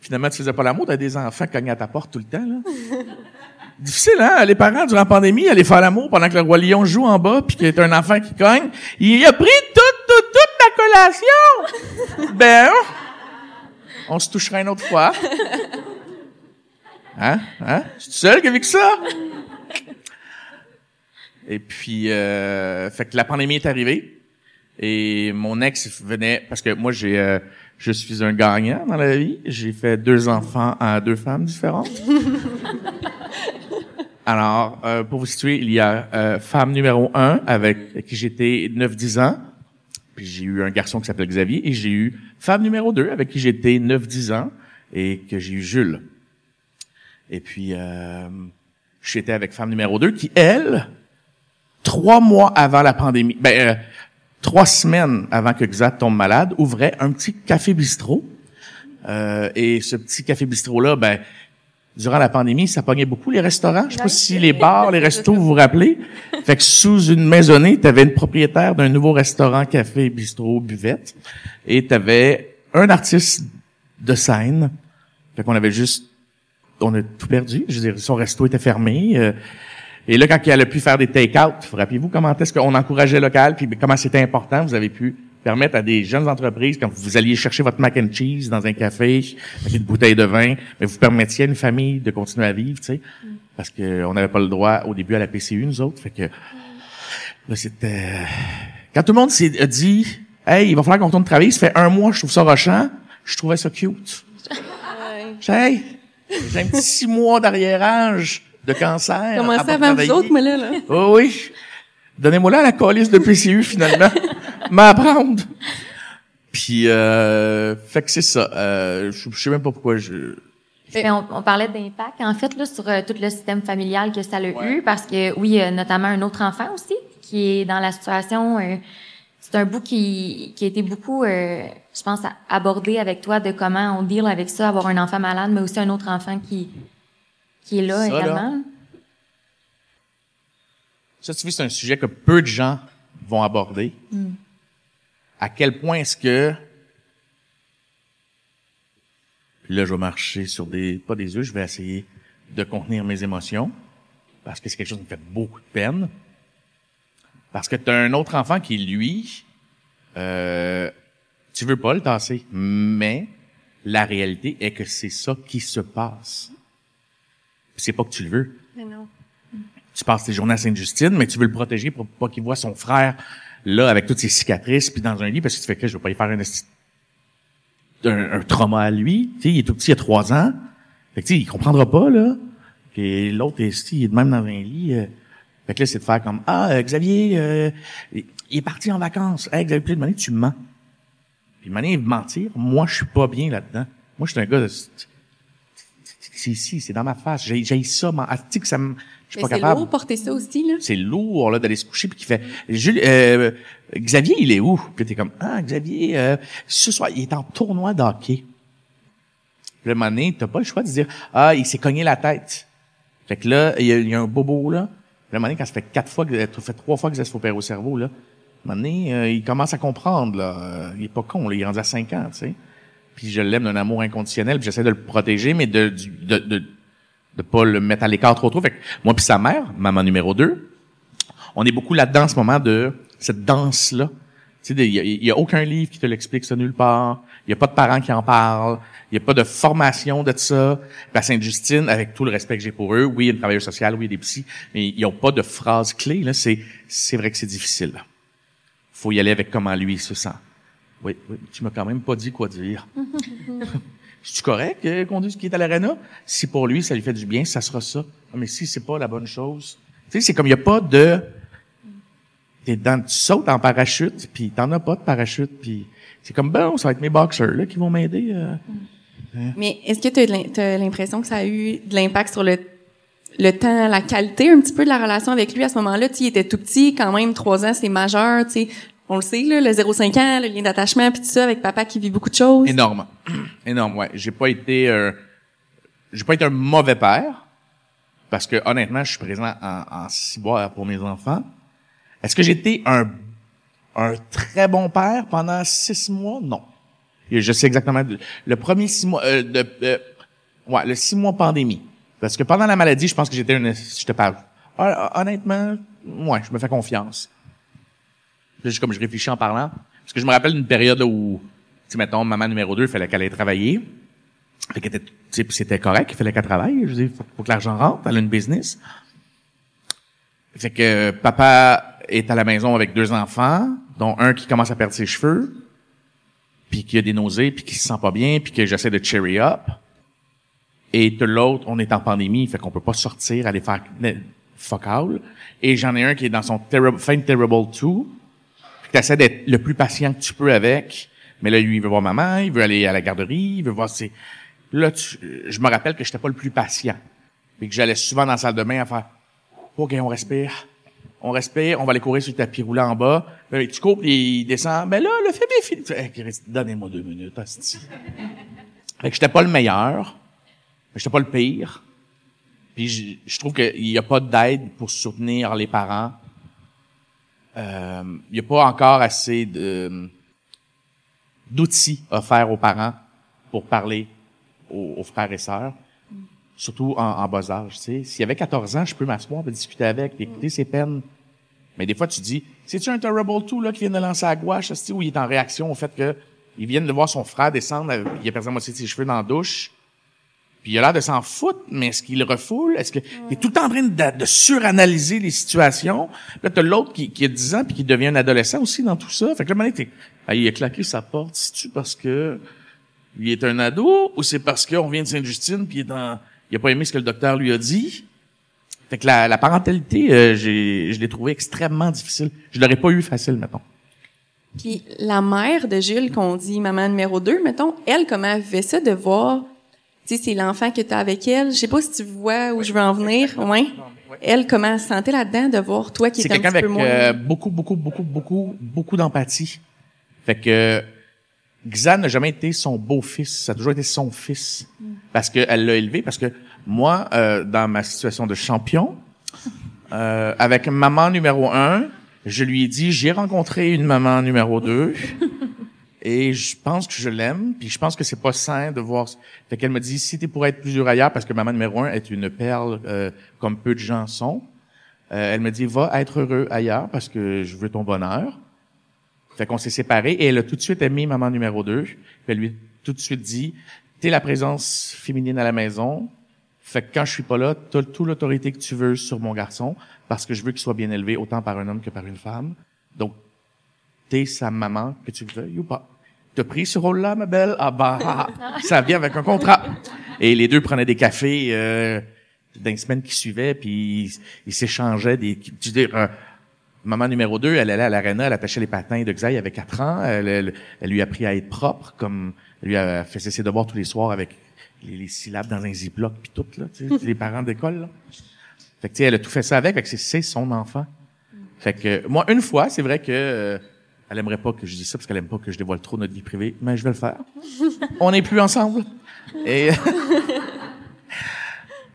Finalement, tu faisais pas l'amour, t'as des enfants cognés à ta porte tout le temps, là. Difficile, hein? Les parents, durant la pandémie, aller faire l'amour pendant que le roi lion joue en bas puis qu'il y a un enfant qui cogne. Il a pris toute, toute, toute ma collation! ben, on se touchera une autre fois. Hein? Hein? C'est seul qui a vécu ça? Et puis, euh, fait que la pandémie est arrivée. Et mon ex venait, parce que moi, j'ai, euh, je suis un gagnant dans la vie. J'ai fait deux enfants à deux femmes différentes. Alors, euh, pour vous situer, il y a euh, femme numéro un avec qui j'étais 9-10 ans. Puis j'ai eu un garçon qui s'appelle Xavier. Et j'ai eu femme numéro deux avec qui j'étais 9-10 ans et que j'ai eu Jules. Et puis, euh, j'étais avec femme numéro deux qui, elle, trois mois avant la pandémie, ben, euh, trois semaines avant que Xat tombe malade, ouvrait un petit café bistrot. Euh, et ce petit café bistrot-là, ben, durant la pandémie, ça pognait beaucoup les restaurants. Je sais pas si les bars, les restos, vous vous rappelez. Fait que sous une maisonnée, tu avais une propriétaire d'un nouveau restaurant, café, bistrot, buvette. Et tu avais un artiste de scène. Fait qu'on avait juste... On a tout perdu. Je veux dire, son resto était fermé. euh, et là, quand elle a pu faire des take-out, vous rappelez-vous comment est-ce qu'on encourageait local, puis comment c'était important, vous avez pu permettre à des jeunes entreprises, quand vous alliez chercher votre mac and cheese dans un café, avec une bouteille de vin, mais vous permettiez à une famille de continuer à vivre, tu sais, parce que on n'avait pas le droit au début à la PCU, nous autres, fait que là, c'était... Quand tout le monde s'est dit, « Hey, il va falloir qu'on retourne travailler, ça fait un mois, je trouve ça rochant », je trouvais ça cute. J'ai hey, j'ai un petit six mois d'arriérage de cancer. Pas avant vous autres, moi, là, là? Oh oui. Donnez-moi là la calice de PCU, finalement. M'apprendre. Puis, euh, fait que c'est ça. Euh, je, je sais même pas pourquoi je... Mais on, on parlait d'impact, en fait, là, sur euh, tout le système familial que ça a eu, parce que, oui, euh, notamment un autre enfant aussi, qui est dans la situation... euh, c'est un bout qui, qui a été beaucoup, euh, je pense, abordé avec toi de comment on deal avec ça, avoir un enfant malade, mais aussi un autre enfant qui, qui est là Ça, là. également. Ça, tu vois, c'est un sujet que peu de gens vont aborder. À quel point est-ce que... Puis là, je vais marcher sur des... Pas des œufs, je vais essayer de contenir mes émotions. Parce que c'est quelque chose qui me fait beaucoup de peine. Parce que tu as un autre enfant qui, lui... Euh, tu veux pas le tasser. Mais la réalité est que c'est ça qui se passe. C'est pas que tu le veux Mais non. tu passes tes journées à Sainte-Justine, mais tu veux le protéger pour pas qu'il voit son frère là avec toutes ses cicatrices puis dans un lit parce que tu fais que je vais pas y faire un, un, un trauma à lui. Tu sais, il est tout petit, il a trois ans. Fait que tu sais, il comprendra pas là. Puis l'autre esti, il est de même dans un lit. euh. Fait que là, c'est de faire comme ah euh, Xavier, euh, il est parti en vacances. Hey, Xavier, puis de manière, tu mens. Puis de manière, mentir, moi je suis pas bien là-dedans. Moi, je suis un gars de c'est ici, c'est dans ma face. J'ai, j'ai ça, man. Ah, tu sais que ça me, je suis Mais pas c'est lourd porter ça aussi, là. C'est lourd, là, d'aller se coucher puis qui fait, euh, Xavier, il est où? Puis t'es comme, ah, Xavier, euh, ce soir, il est en tournoi d'hockey. Le moment donné, t'as pas le choix de dire, ah, il s'est cogné la tête. Fait que là, il y a, il y a un bobo, là. Le moment donné, quand ça fait quatre fois, que, ça fait trois fois que ça se fait opérer au cerveau, là, un moment donné, euh, il commence à comprendre, là. Il est pas con, là. Il est rendu à cinq ans, tu sais. Puis je l'aime d'un amour inconditionnel, puis j'essaie de le protéger, mais de, de, de, de pas le mettre à l'écart trop trop. Fait que moi puis sa mère, maman numéro 2, on est beaucoup là-dedans en ce moment de cette danse-là. Tu sais, il y, a- aucun livre qui te l'explique ça nulle part. Il y a pas de parents qui en parlent. Il y a pas de formation de ça. Puis à Sainte-Justine, avec tout le respect que j'ai pour eux, oui, il y a une travailleuse sociale, oui, il y a des psys, mais ils ont pas de phrase clé. Là, c'est c'est vrai que c'est difficile. Faut y aller avec comment lui il se sent. Oui, oui, tu m'as quand même pas dit quoi dire. C'est correct euh, qu'on dise qu'il est à l'arena? Si pour lui, ça lui fait du bien, ça sera ça. Ah, Mais si c'est pas la bonne chose? Tu sais, c'est comme il y a pas de. T'es dans, tu sautes en parachute, puis t'en as pas de parachute, puis c'est comme bon, ça va être mes boxers là qui vont m'aider. euh. Mais est-ce que tu as l'impression que ça a eu de l'impact sur le, le temps, la qualité un petit peu de la relation avec lui à ce moment-là? Tu il était tout petit, quand même, trois ans, c'est majeur, tu. On le sait, là, le 0,5 ans, le lien d'attachement, puis tout ça, avec papa qui vit beaucoup de choses. Énorme, énorme. Ouais, j'ai pas été, euh, j'ai pas été un mauvais père parce que honnêtement, je suis présent en, en ciboire pour mes enfants. Est-ce que j'étais un un très bon père pendant six mois? Non. Je sais exactement le premier six mois, euh, de, euh, ouais, le six mois pandémie. Parce que pendant la maladie, je pense que j'étais une, je te parle. Hon- Honnêtement, ouais, je me fais confiance. Juste comme je réfléchis en parlant, parce que je me rappelle d'une période où, tu sais, mettons, maman numéro 2, il fallait qu'elle aille travailler. Fait qu'elle était, puis c'était correct, il fallait qu'elle travaille. Je dire, faut, que l'argent rentre, elle a une business. Fait que papa est à la maison avec deux enfants, dont un qui commence à perdre ses cheveux, puis qui a des nausées, puis qui se sent pas bien, puis que j'essaie de cheery up. Et de l'autre, on est en pandémie, fait qu'on peut pas sortir, aller faire fuck all. Et j'en ai un qui est dans son terrible, fin Terrible 2. Puis t'essaies d'être le plus patient que tu peux avec. Mais là, lui, il veut voir maman, il veut aller à la garderie, il veut voir ses... Là, tu- je me rappelle que j'étais pas le plus patient. Puis que j'allais souvent dans la salle de bain à faire OK, on respire. On respire, on va aller courir sur le tapis roulant en bas. Tu cours, puis il descend. Ben là, le fait bien fini. Donnez-moi deux minutes, hostie. Fait que j'étais pas le meilleur, j'étais pas le pire. Puis je, je trouve qu'il n'y a pas d'aide pour soutenir les parents. Euh, Il n'y a pas encore assez de d'outils offerts aux parents pour parler aux, frères et sœurs, surtout en, en bas âge. Tu sais. S'il y avait 14 ans, je peux m'asseoir et discuter avec, écouter ses peines. Mais des fois, tu dis, c'est-tu un Terrible 2 là, qui vient de lancer à gouache, esti, où il est en réaction au fait que il vient de voir son frère descendre, avec- il a perdu la moitié de ses cheveux dans la douche, puis il a l'air de s'en foutre, mais est-ce qu'il le refoule? Est-ce que il est tout le temps en train de, de suranalyser les situations? Là, t'as l'autre qui, qui a 10 ans puis qui devient un adolescent aussi dans tout ça. Fait que là, maintenant, ah, il a claqué sa porte. C'est-tu parce que il est un ado ou c'est parce qu'on vient de Sainte-Justine puis il est dans, il a pas aimé ce que le docteur lui a dit? Fait que la, la parentalité, euh, j'ai, je l'ai trouvé extrêmement difficile. Je l'aurais pas eu facile, mettons. Puis la mère de Jules, qu'on dit maman numéro 2, mettons, elle, comment elle vivait de voir, tu sais, c'est l'enfant que tu as avec elle. Je sais pas si tu vois où je veux en venir. Ouais. Elle, comment elle se sentait là-dedans de voir toi qui est un petit avec peu moins... euh, beaucoup, beaucoup, beaucoup, beaucoup, beaucoup d'empathie. Fait que Xan n'a jamais été son beau-fils, ça a toujours été son fils. Parce qu'elle l'a élevé, parce que moi, euh, dans ma situation de champion, euh, avec maman numéro un, je lui ai dit, j'ai rencontré une maman numéro deux, et je pense que je l'aime, puis je pense que c'est pas sain de voir. Fait qu'elle me dit, si t'es pour être plus dur ailleurs, parce que maman numéro un est une perle euh, comme peu de gens sont, euh, elle me dit, va être heureux ailleurs parce que je veux ton bonheur. Fait qu'on s'est séparés et elle a tout de suite aimé maman numéro 2. Puis elle lui a tout de suite dit, t'es la présence féminine à la maison. Fait que quand je suis pas là, t'as toute l'autorité que tu veux sur mon garçon parce que je veux qu'il soit bien élevé autant par un homme que par une femme. Donc, t'es sa maman que tu le veuilles ou pas. T'as pris ce rôle-là, ma belle? Ah bah, ça vient avec un contrat. Et les deux prenaient des cafés euh, dans les semaines qui suivaient, puis ils- s'échangeaient des... Tu veux dire, euh, maman numéro 2, elle allait à l'aréna, elle attachait les patins de Xaï, avait 4 ans, elle, elle, elle lui a appris à être propre, comme elle lui a fait ses devoirs tous les soirs avec les, syllabes dans un ziploc puis tout là, tu sais, les parents d'école là. Fait que tu sais, elle a tout fait ça avec, fait que c'est son enfant. Fait que moi une fois, c'est vrai que euh, elle aimerait pas que je dise ça parce qu'elle aime pas que je dévoile trop notre vie privée, mais je vais le faire. On n'est plus ensemble. Et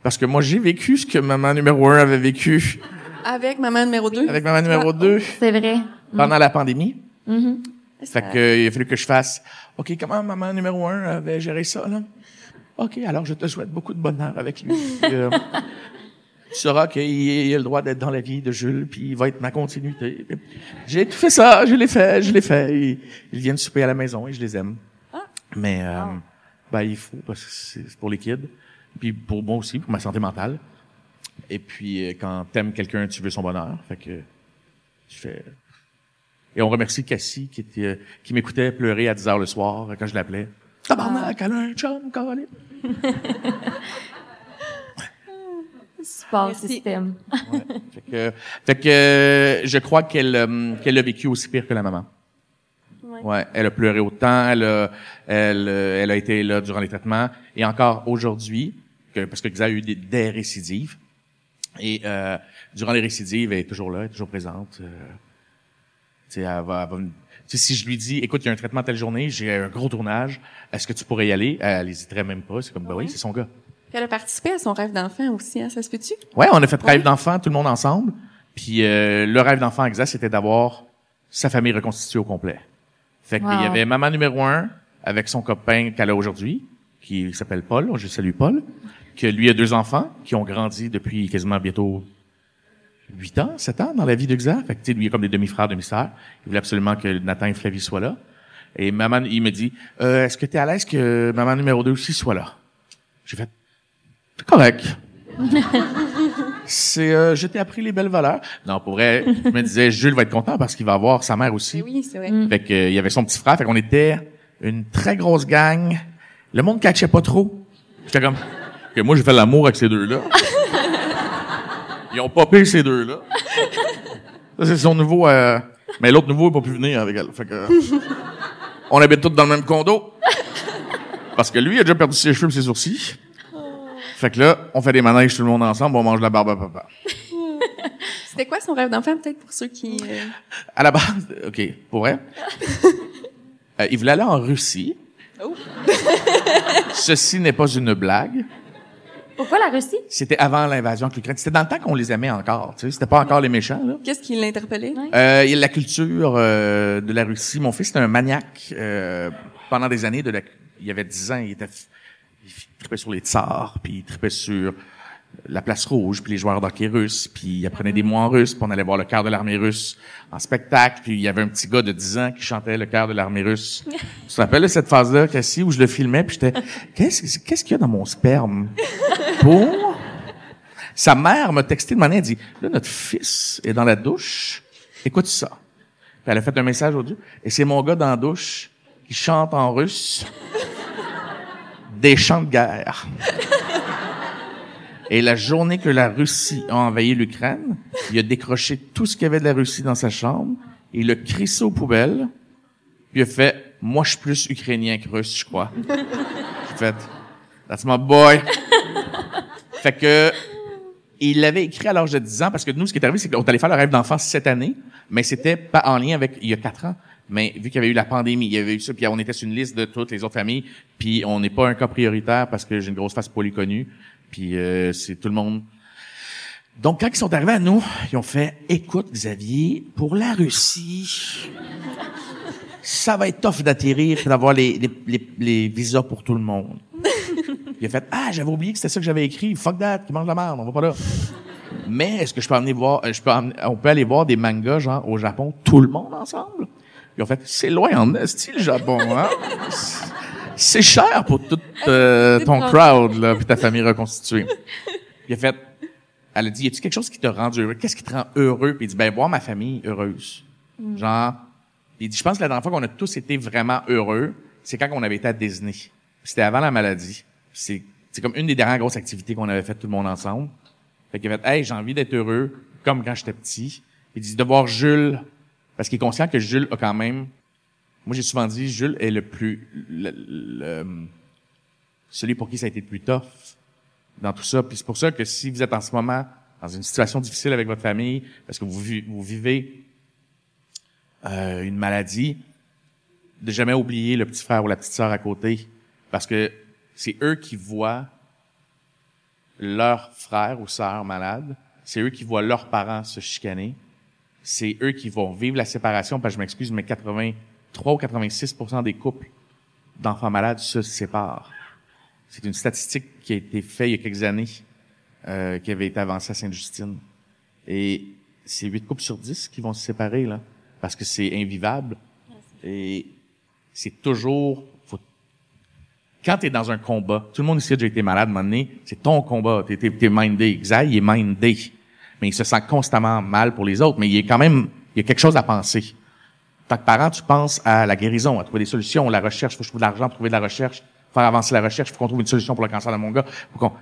parce que moi j'ai vécu ce que maman numéro un avait vécu Avec maman numéro 2. avec maman numéro deux C'est vrai. pendant la pandémie. Mhm. Fait que, euh, il a fallu que je fasse, OK, comment maman numéro un avait géré ça, là? OK, alors je te souhaite beaucoup de bonheur avec lui. Euh, tu sauras qu'il il a le droit d'être dans la vie de Jules, puis il va être ma continuité. J'ai tout fait ça, je l'ai fait, je l'ai fait. Ils, ils viennent souper à la maison et je les aime. Mais, euh, ben, il faut, parce que c'est pour les kids. Puis pour moi aussi, pour ma santé mentale. Et puis, euh, quand t'aimes quelqu'un, tu veux son bonheur. Fait que, je fais, et on remercie Cassie qui était, qui m'écoutait pleurer à 10 heures le soir quand je l'appelais. Tabarnak, elle a un chum, Merci. système. Fait que, fait que euh, je crois qu'elle euh, qu'elle a vécu aussi pire que la maman. Ouais. Ouais, elle a pleuré autant, elle a, elle, euh, elle a été là durant les traitements et encore aujourd'hui, que, parce que Xa a eu des, des récidives. Et euh, durant les récidives, elle est toujours là, elle est toujours présente. euh, tu sais, elle va, elle va me- tu sais, si je lui dis, écoute, il y a un traitement telle journée, j'ai un gros tournage, est-ce que tu pourrais y aller? Elle hésiterait même pas. C'est comme, ben oui, c'est son gars. Elle a participé à son rêve d'enfant aussi, hein, ça se peut-tu? Ouais, on a fait rêve d'enfant, tout le monde ensemble. Puis euh, le rêve d'enfant exact, c'était d'avoir sa famille reconstituée au complet. Fait qu'il y avait maman numéro un avec son copain qu'elle a aujourd'hui, qui s'appelle Paul, je salue Paul, que lui a deux enfants qui ont grandi depuis quasiment bientôt huit ans, sept ans dans la vie de Xa. Fait que tu sais, lui il est comme des demi-frères, demi-sœurs. Il voulait absolument que Nathan et Flavie soient là. Et maman, il me dit, euh, est-ce que tu es à l'aise que maman numéro deux aussi soit là? J'ai fait, c'est correct. C'est, euh, je t'ai appris les belles valeurs. Non, pour vrai, je me disais, Jules va être content parce qu'il va avoir sa mère aussi. Oui, c'est vrai. Fait que, euh, il y avait son petit frère, fait qu'on était une très grosse gang. Le monde catchait pas trop. J'étais comme, que moi j'ai fait l'amour avec ces deux-là. Ils ont popé ces deux-là. Ça, c'est son nouveau, euh, mais l'autre nouveau est pas pu venir avec elle. Fait que, on habite tous dans le même condo. Parce que lui, il a déjà perdu ses cheveux et ses sourcils. Fait que là, on fait des manèges tout le monde ensemble, on mange la barbe à papa. C'était quoi son rêve d'enfant, peut-être, pour ceux qui... euh, À la base, OK, pour vrai? Euh, il voulait aller en Russie. Oh. Ceci n'est pas une blague. Pourquoi la Russie? C'était avant l'invasion de l'Ukraine. C'était dans le temps qu'on les aimait encore. Tu sais, c'était pas encore les méchants. Là. Qu'est-ce qui l'interpellait? Euh, il y a la culture euh, de la Russie. Mon fils était un maniaque euh, pendant des années. De la... Il avait 10 ans, il était, tripait sur les tsars, puis il tripait sur la place rouge, puis les joueurs d'hockey russes, puis il apprenait des mots en russe, puis on allait voir le cœur de l'armée russe en spectacle, puis il y avait un petit gars de 10 ans qui chantait le cœur de l'armée russe. tu te rappelles de cette phase-là, Cassie, où je le filmais, puis j'étais, qu'est-ce, qu'est-ce qu'il y a dans mon sperme? Pour? Sa mère m'a texté de manière, elle dit, là, notre fils est dans la douche, écoute ça. Puis elle a fait un message audio, et c'est mon gars dans la douche qui chante en russe des chants de guerre. Et la journée que la Russie a envahi l'Ukraine, il a décroché tout ce qu'il y avait de la Russie dans sa chambre, il a crissé aux poubelles, puis il a fait, moi je suis plus ukrainien que russe, je crois. J'ai fait, that's my boy. fait que, il l'avait écrit à l'âge de 10 ans, parce que nous, ce qui est arrivé, c'est qu'on est allé faire le rêve d'enfant cette année, mais c'était pas en lien avec il y a 4 ans. Mais vu qu'il y avait eu la pandémie, il y avait eu ça, puis on était sur une liste de toutes les autres familles, puis on n'est pas un cas prioritaire parce que j'ai une grosse face polyconnue, puis euh, c'est tout le monde. Donc, quand ils sont arrivés à nous, ils ont fait, écoute, Xavier, pour la Russie, ça va être tough d'atterrir d'avoir les, les, les, les visas pour tout le monde. Il a fait, ah, j'avais oublié que c'était ça que j'avais écrit. Fuck that, qui mange la merde, on va pas là. Mais est-ce que je peux amener voir, euh, je peux amener- on peut aller voir des mangas, genre, au Japon, tout le monde ensemble? Ils ont fait, c'est loin en esti, le Japon, hein? C'est cher pour tout euh, ton crowd, là, puis ta famille reconstituée. Il a fait, elle a dit, y a-tu quelque chose qui te rend heureux? Qu'est-ce qui te rend heureux? Puis il dit, ben, voir ma famille heureuse. Genre, il dit, je pense que la dernière fois qu'on a tous été vraiment heureux, c'est quand on avait été à Disney. C'était avant la maladie. C'est, c'est comme une des dernières grosses activités qu'on avait faites tout le monde ensemble. Fait qu'il a fait, hey, j'ai envie d'être heureux, comme quand j'étais petit. Il dit, de voir Jules, parce qu'il est conscient que Jules a quand même, moi j'ai souvent dit, Jules est le plus, le- celui pour qui ça a été le plus tough dans tout ça. Puis c'est pour ça que si vous êtes en ce moment dans une situation difficile avec votre famille, parce que vous, vous vivez euh, une maladie, de jamais oublier le petit frère ou la petite sœur à côté, parce que c'est eux qui voient leur frère ou sœur malade, c'est eux qui voient leurs parents se chicaner, c'est eux qui vont vivre la séparation, parce je m'excuse, mais 83 ou 86% des couples d'enfants malades se séparent. C'est une statistique qui a été faite il y a quelques années, euh, qui avait été avancée à Sainte-Justine. Et c'est 8 couples sur 10 qui vont se séparer, là, parce que c'est invivable. Et c'est toujours... Faut, quand tu es dans un combat, tout le monde ici a déjà été malade à donné, c'est ton combat, t'es es, mindé. Xaï, est mindé. Mais il se sent constamment mal pour les autres, mais il est quand même... Il y a quelque chose à penser. Tant que parent, tu penses à la guérison, à trouver des solutions, la recherche, faut que je trouve de l'argent pour trouver de la recherche faire avancer la recherche, faut qu'on trouve une solution pour le cancer de mon gars, faut qu'on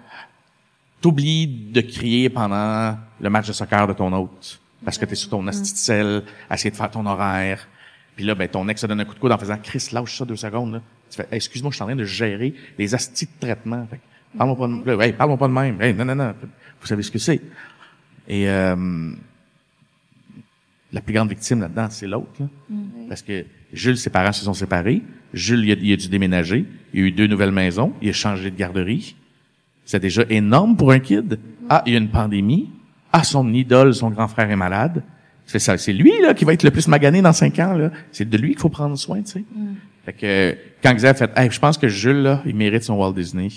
t'oublies de crier pendant le match de soccer de ton autre parce que tu es sur ton asti de sel, à essayer de faire ton horaire. Puis là, ben, ton ex te donne un coup de coude en faisant « Chris, lâche ça deux secondes. Là. » Tu fais Excuse-moi, je suis en train de gérer les astis de traitement. Parle-moi pas de, hey, parle pas de même. Hey, non, non, non. Vous savez ce que c'est. Et euh, la plus grande victime là-dedans, c'est l'autre. Mm. Parce que Jules, ses parents se sont séparés. Jules, il a, il a, dû déménager. Il a eu deux nouvelles maisons. Il a changé de garderie. C'est déjà énorme pour un kid. Ah, il y a une pandémie. Ah, son idole, son grand frère est malade. C'est ça, c'est lui là qui va être le plus magané dans cinq ans là. C'est de lui qu'il faut prendre soin, tu sais. Mm. Fait que quand Xavier a fait, hey, je pense que Jules là, il mérite son Walt Disney.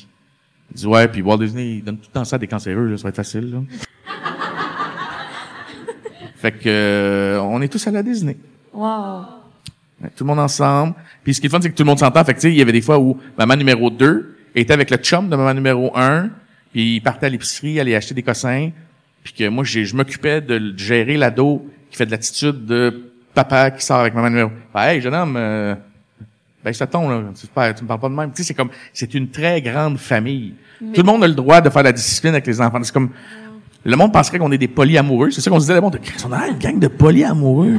Il dit ouais, puis Walt Disney, il donne tout le temps ça à des cancéreux, là, ça va être facile. Là. fait que euh, on est tous à la Disney. Wow. Tout le monde ensemble. Puis ce qui est fun, c'est que tout le monde s'entend. Fait que, tu sais, il y avait des fois où maman numéro 2 était avec le chum de maman numéro 1, puis il partait à l'épicerie, aller acheter des cossins, puis que moi, je m'occupais de gérer l'ado qui fait de l'attitude de papa qui sort avec maman numéro. Ben, hey, jeune homme, euh, ben, ça tombe, là. Tu, tu me parles pas de même. Tu sais, c'est comme, c'est une très grande famille. Tout le monde a le droit de faire la discipline avec les enfants. C'est comme, le monde penserait qu'on est des polyamoureux. C'est ça qu'on se disait, le monde, on a l'air une gang de polyamoureux.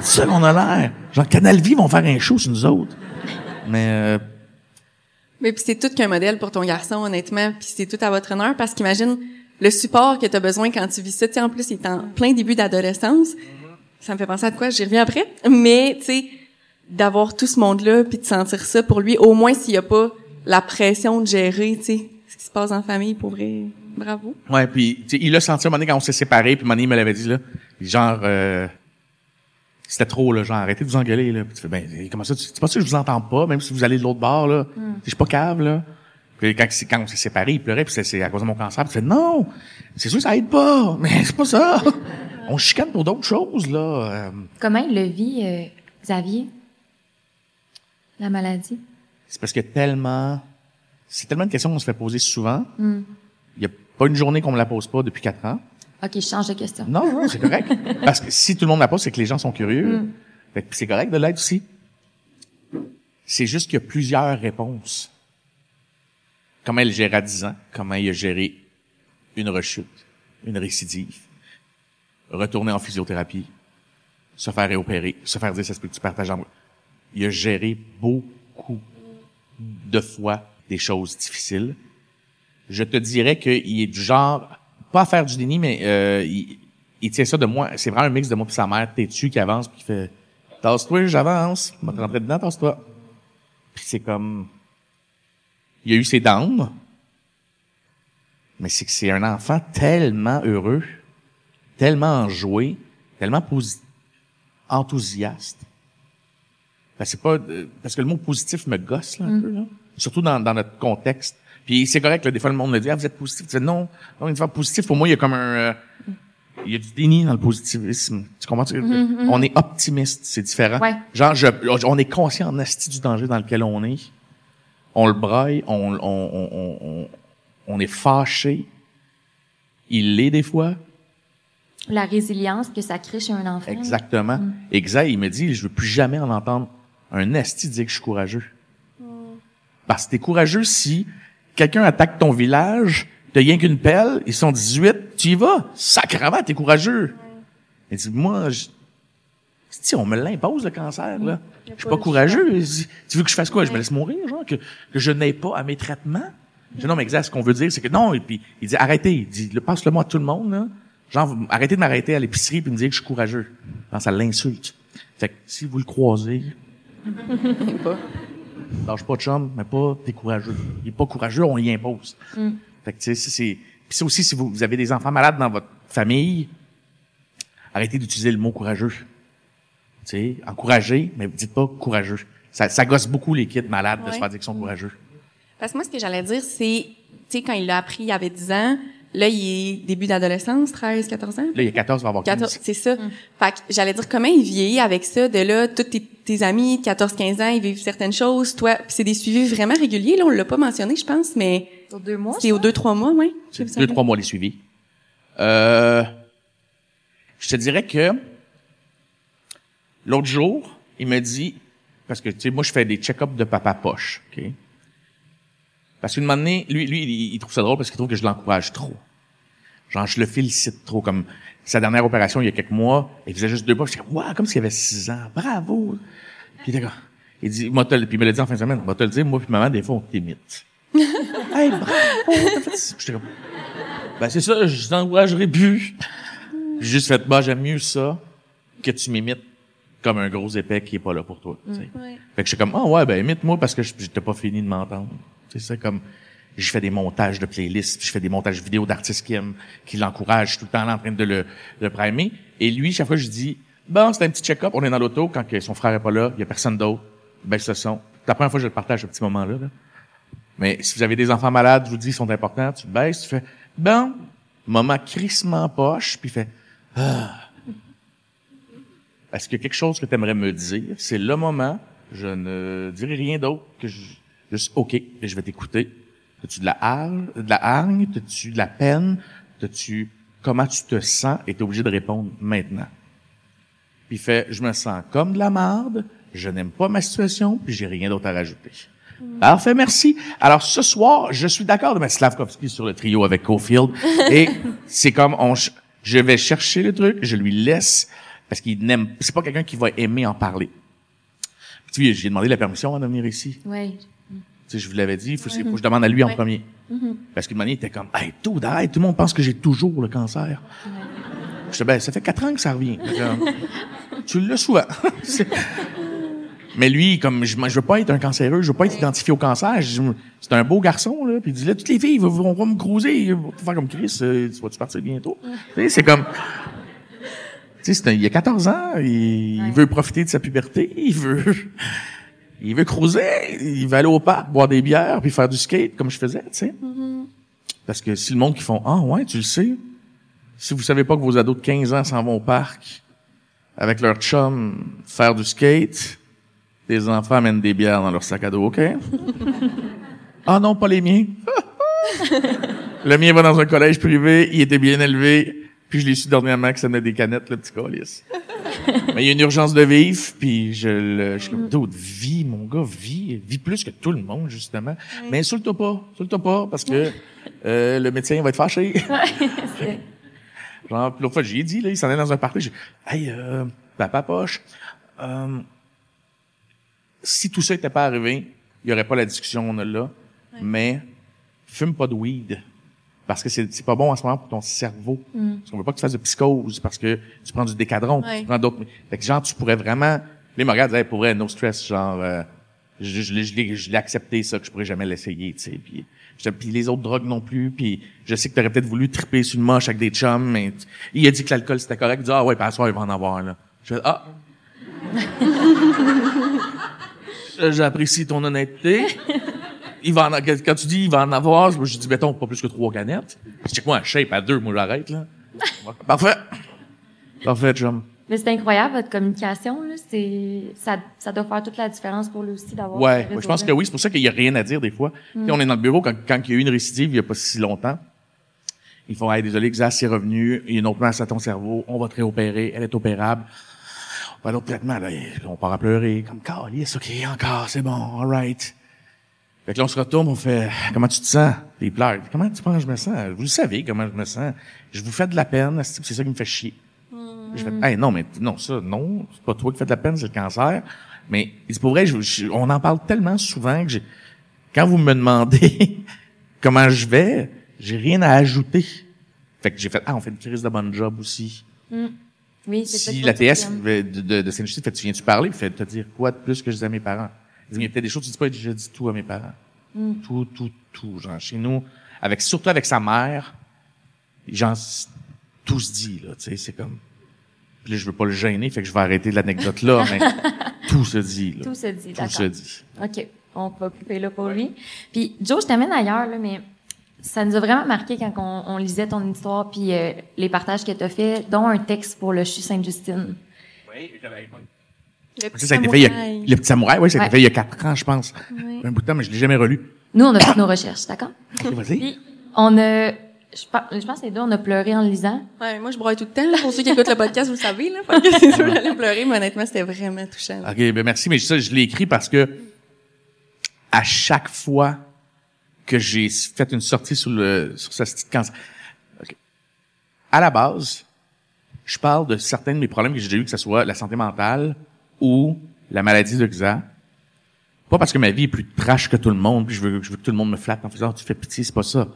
C'est ça qu'on a l'air. Genre, Canal Vie vont faire un show sur nous autres. Mais, euh... Mais puis c'est tout qu'un modèle pour ton garçon, honnêtement. Puis c'est tout à votre honneur parce qu'imagine le support que tu as besoin quand tu vis ça. Tu en plus, il est en plein début d'adolescence. Ça me fait penser à quoi? J'y reviens après. Mais, tu sais, d'avoir tout ce monde-là puis de sentir ça pour lui, au moins s'il y a pas la pression de gérer, tu sais, ce qui se passe en famille, pour vrai. Bravo. Ouais, puis il l'a senti un moment donné quand on s'est séparés, puis Mani me l'avait dit là, genre euh, c'était trop là, genre arrêtez de vous engueuler là. Puis tu fais ben comment ça, tu, c'est pas sûr que je vous entends pas, même si vous allez de l'autre bord là. Mm. Je suis pas cave là. Puis quand, quand on s'est séparés, il pleurait, puis c'est à cause de mon cancer. Puis tu fais non, c'est sûr que ça aide pas, mais c'est pas ça. on chicane pour d'autres choses là. Euh. Comment il le vit, euh, Xavier, la maladie? C'est parce que tellement, c'est tellement une question qu'on se fait poser souvent. Mm. Il n'y a pas une journée qu'on me la pose pas depuis quatre ans. OK, je change de question. Non, non, c'est correct. Parce que si tout le monde la pose, c'est que les gens sont curieux. Mm. c'est correct de l'être aussi. C'est juste qu'il y a plusieurs réponses. Comment elle gère à 10 ans, comment il a géré une rechute, une récidive, retourner en physiothérapie, se faire réopérer, se faire dire ça se peut que tu partages en Il a géré beaucoup de fois des choses difficiles je te dirais qu'il est du genre, pas à faire du déni, mais euh, il, tient ça de moi. C'est vraiment un mix de moi et sa mère têtu qui avance puis qui fait Tasse-toi, j'avance. Je vais rentrer dedans, tasse-toi. Puis c'est comme. Il y a eu ses dents, mais c'est que c'est un enfant tellement heureux, tellement enjoué, tellement enthousiaste. Ben, c'est pas euh, parce que le mot positif me gosse là, un mm. peu là. surtout dans, dans notre contexte puis c'est correct, là, des fois le monde me dit ah vous êtes positif. Tu dis non, non une fois positif pour moi il y a comme un euh, il y a du déni dans le positivisme. Tu comprends? Mm-hmm, mm-hmm. On est optimiste, c'est différent. Ouais. Genre je, on est conscient en asti du danger dans lequel on est. On le braille, on, on, on, on, on est fâché. Il l'est des fois. La résilience que ça crée chez un enfant. Exactement. Mm. Exact. Il me dit, je veux plus jamais en entendre un asti dire que je suis courageux. Mm. Parce que t'es courageux si quelqu'un attaque ton village, t'as rien qu'une pelle, ils sont 18, tu y vas. Sacrement, t'es courageux. Et dit, moi, Si on me l'impose, le cancer, là. Je suis pas courageux. Tu veux que je fasse quoi? Je me laisse mourir, genre? Que, que je n'ai pas à mes traitements? Je dis, non, mais exact, ce qu'on veut dire, c'est que non. Et puis, il dit, arrêtez. Il dit, passe-le moi à tout le monde, là. Genre, arrêtez de m'arrêter à l'épicerie puis me dire que je suis courageux. ça l'insulte. Fait que, si vous le croisez, pas. Lâche pas de chum, mais pas, t'es courageux. Il est pas courageux, on y impose. Mm. Fait que, tu sais, c'est, puis ça aussi, si vous, vous avez des enfants malades dans votre famille, arrêtez d'utiliser le mot courageux sais, encourager, mais dites pas courageux. Ça, ça gosse beaucoup les kids malades de se faire dire qu'ils sont courageux. Parce que moi, ce que j'allais dire, c'est, tu sais, quand il l'a appris, il avait 10 ans, là, il est début d'adolescence, 13, 14 ans? Là, il est 14, il va avoir 14. C'est ça. Mm. Fait que j'allais dire, comment il vieillit avec ça, de là, tous tes, amis de 14, 15 ans, ils vivent certaines choses, toi, c'est des suivis vraiment réguliers, là, on l'a pas mentionné, je pense, mais... Aux deux mois? C'est aux deux, trois mois, oui. C'est deux, trois mois les suivis. Euh, je te dirais que L'autre jour, il me dit, parce que, tu sais, moi, je fais des check-ups de papa poche, OK? Parce qu'une moment lui, lui, il, trouve ça drôle parce qu'il trouve que je l'encourage trop. Genre, je le félicite trop. Comme sa dernière opération, il y a quelques mois, il faisait juste deux pas. Je dis, wow, comme s'il avait six ans. Bravo! Puis d'accord. Il dit, moi, puis il me l'a dit en fin de semaine, moi, te le dire, moi puis maman, des fois, on t'imite. hey, bravo! J'étais comme, ben, c'est ça, je t'encouragerai plus. J'ai juste fait, bah, j'aime mieux ça que tu m'imites comme un gros épais qui est pas là pour toi. Mm. Fait que je suis comme, ah ouais, ben imite-moi parce que j'étais pas fini de m'entendre. C'est comme, je fais des montages de playlists, je fais des montages vidéo d'artistes qui aiment, qui l'encouragent tout le temps en train de le, le primer. Et lui, chaque fois, je dis, bon, c'est un petit check-up, on est dans l'auto, quand son frère est pas là, il y a personne d'autre, baisse le son. La première fois que je le partage, ce petit moment-là. Mais si vous avez des enfants malades, je vous dis, ils sont importants, tu baisses, tu fais, bon, moment crissement poche, puis fait, ah, est-ce qu'il y a quelque chose que tu aimerais me dire? C'est le moment. Je ne dirai rien d'autre que je, juste OK, je vais t'écouter. As-tu de la hargne, de la hargne? As-tu de la peine? As-tu, comment tu te sens? Et t'es obligé de répondre maintenant. Puis il fait, je me sens comme de la marde, je n'aime pas ma situation, puis j'ai rien d'autre à rajouter. Parfait, merci. Alors ce soir, je suis d'accord de mettre Slavkovski sur le trio avec Cofield. et c'est comme on, je vais chercher le truc, je lui laisse parce qu'il n'aime, c'est pas quelqu'un qui va aimer en parler. Tu sais, j'ai demandé la permission de venir ici. Oui. Sais, je vous l'avais dit, il faut, que je demande à lui en premier. Mm-hmm. Parce qu'une manière, il était comme, hey, tout, arrête, tout le monde pense que j'ai toujours le cancer. Je dis, ben, ça fait quatre ans que ça revient. tu l'as souvent. Mais lui, comme je, je veux pas être un cancéreux, je veux pas être identifié au cancer. C'est un beau garçon là. Puis il dit là, toutes les filles vont, vont me cruiser, ils vont faire comme Chris. Euh, tu vas-tu partir bientôt C'est comme tu sais, il y a 14 ans, il, veut profiter de sa puberté, il veut, il veut cruiser, il veut aller au parc, boire des bières, puis faire du skate comme je faisais, tu sais. Mm-hmm. Parce que si le monde qui font, ah ouais, tu le sais, si vous savez pas que vos ados de 15 ans s'en vont au parc avec leur chum faire du skate, les enfants amènent des bières dans leur sac à dos, ok? ah non, pas les miens. le mien va dans un collège privé, il était bien élevé, puis je l'ai su dernièrement que ça met des canettes, le petit colis. Mais il y a une urgence de vivre, puis je le, je suis comme, d'autres vie, mon gars, vie, vie plus que tout le monde, justement. Mais insulte-toi pas, insulte-toi pas, parce que euh, le médecin va être fâché. Genre, l'autre fois, j'ai dit, là, il s'en est dans un parc, j'ai hey, euh, papa poche, euh, si tout ça n'était pas arrivé, il y aurait pas la discussion là, mais fume pas de weed parce que c'est pas bon en ce moment pour ton cerveau. Mm. Parce qu'on veut pas que tu fasses de psychose parce que tu prends du décadron, tu prends d'autres. Fait que genre tu pourrais vraiment. Les me regarde, pour vrai, no stress, genre euh, je, je, je, l'ai accepté ça que je pourrais jamais l'essayer, tu sais. Puis, puis les autres drogues non plus. Puis je sais que t'aurais peut-être voulu triper sur une moche avec des chums, mais il a dit que l'alcool c'était correct. Il dit ah ouais, pas soir il va en avoir là. Je fais ah. J'apprécie ton honnêteté il va en, quand tu dis il va en avoir, je dis, mettons, pas plus que trois canettes. C'est quoi un shape à deux, moi j'arrête, là. Parfait. Parfait, chum. Mais c'est incroyable, votre communication, là. C'est, ça, ça doit faire toute la différence pour lui aussi d'avoir. Ouais, je pense que oui. C'est pour ça qu'il y a rien à dire des fois. Mm. On est dans le bureau quand, quand il y a eu une récidive il y a pas si longtemps. Ils font, hey, désolé, Xas c'est revenu. Il y a une autre masse à ton cerveau. On va te réopérer. Elle est opérable. On va l'autre traitement, là. On part à pleurer. Comme, c'est ok, encore, c'est bon, alright. Fait que là, on se retourne, on fait, comment tu te sens? Il pleure. Comment tu penses que je me sens? Vous le savez comment je me sens. Je vous fais de la peine, c'est ça qui me fait chier. Hmm. J'ai fait, hey, non, mais non, ça, non, c'est pas toi qui fais de la peine, c'est le cancer. Mais c'est pour vrai, je- je- on en parle tellement souvent que j'ai, quand vous me demandez comment je vais, j'ai rien à ajouter. Fait que j'ai fait, ah, on fait une crise de bonne job aussi. Oui, c'est ça Si la TS de, de, de fait, tu viens-tu parler? Fait, te dire quoi de plus que je dis à mes parents? Il y a peut-être des choses que tu dis pas, je dis tout à mes parents. Mm. Tout, tout, tout. Genre, chez nous, avec, surtout avec sa mère, genre, tout se dit, là, tu sais, c'est comme, puis là, je veux pas le gêner, fait que je vais arrêter l'anecdote là, mais tout se dit, là. Tout se dit, Tout d'accord. se dit. OK. On va couper là pour lui. Puis, Joe, je t'amène ailleurs, là, mais ça nous a vraiment marqué quand on, on lisait ton histoire puis euh, les partages que tu as fait, dont un texte pour le CHU Sainte-Justine. Le petit ça a été fait, il y a- samouraï. le petit samouraï, oui, ça a été Ouais. fait il y a quatre ans, je pense. Ouais. Un bout de temps, mais je l'ai jamais relu. Nous, on a fait nos recherches, d'accord? Ok, vas-y. Puis, on a... Je pense, je pense que les deux, on a pleuré en le lisant. Ouais, moi, je broye tout le temps, là. Pour ceux qui écoutent le podcast, vous le savez, là. Fait que c'est sûr, j'allais pleurer, mais honnêtement, c'était vraiment touchant. là. OK, ben merci, mais ça, je l'ai écrit parce que à chaque fois que j'ai fait une sortie sur le sur ce petit cancer, OK. à la base, je parle de certains de mes problèmes que j'ai eu, que ce soit la santé mentale ou la maladie de Xa. Pas parce que ma vie est plus trash que tout le monde, puis je veux, je veux que tout le monde me flatte en faisant Ah, tu fais pitié, c'est pas ça.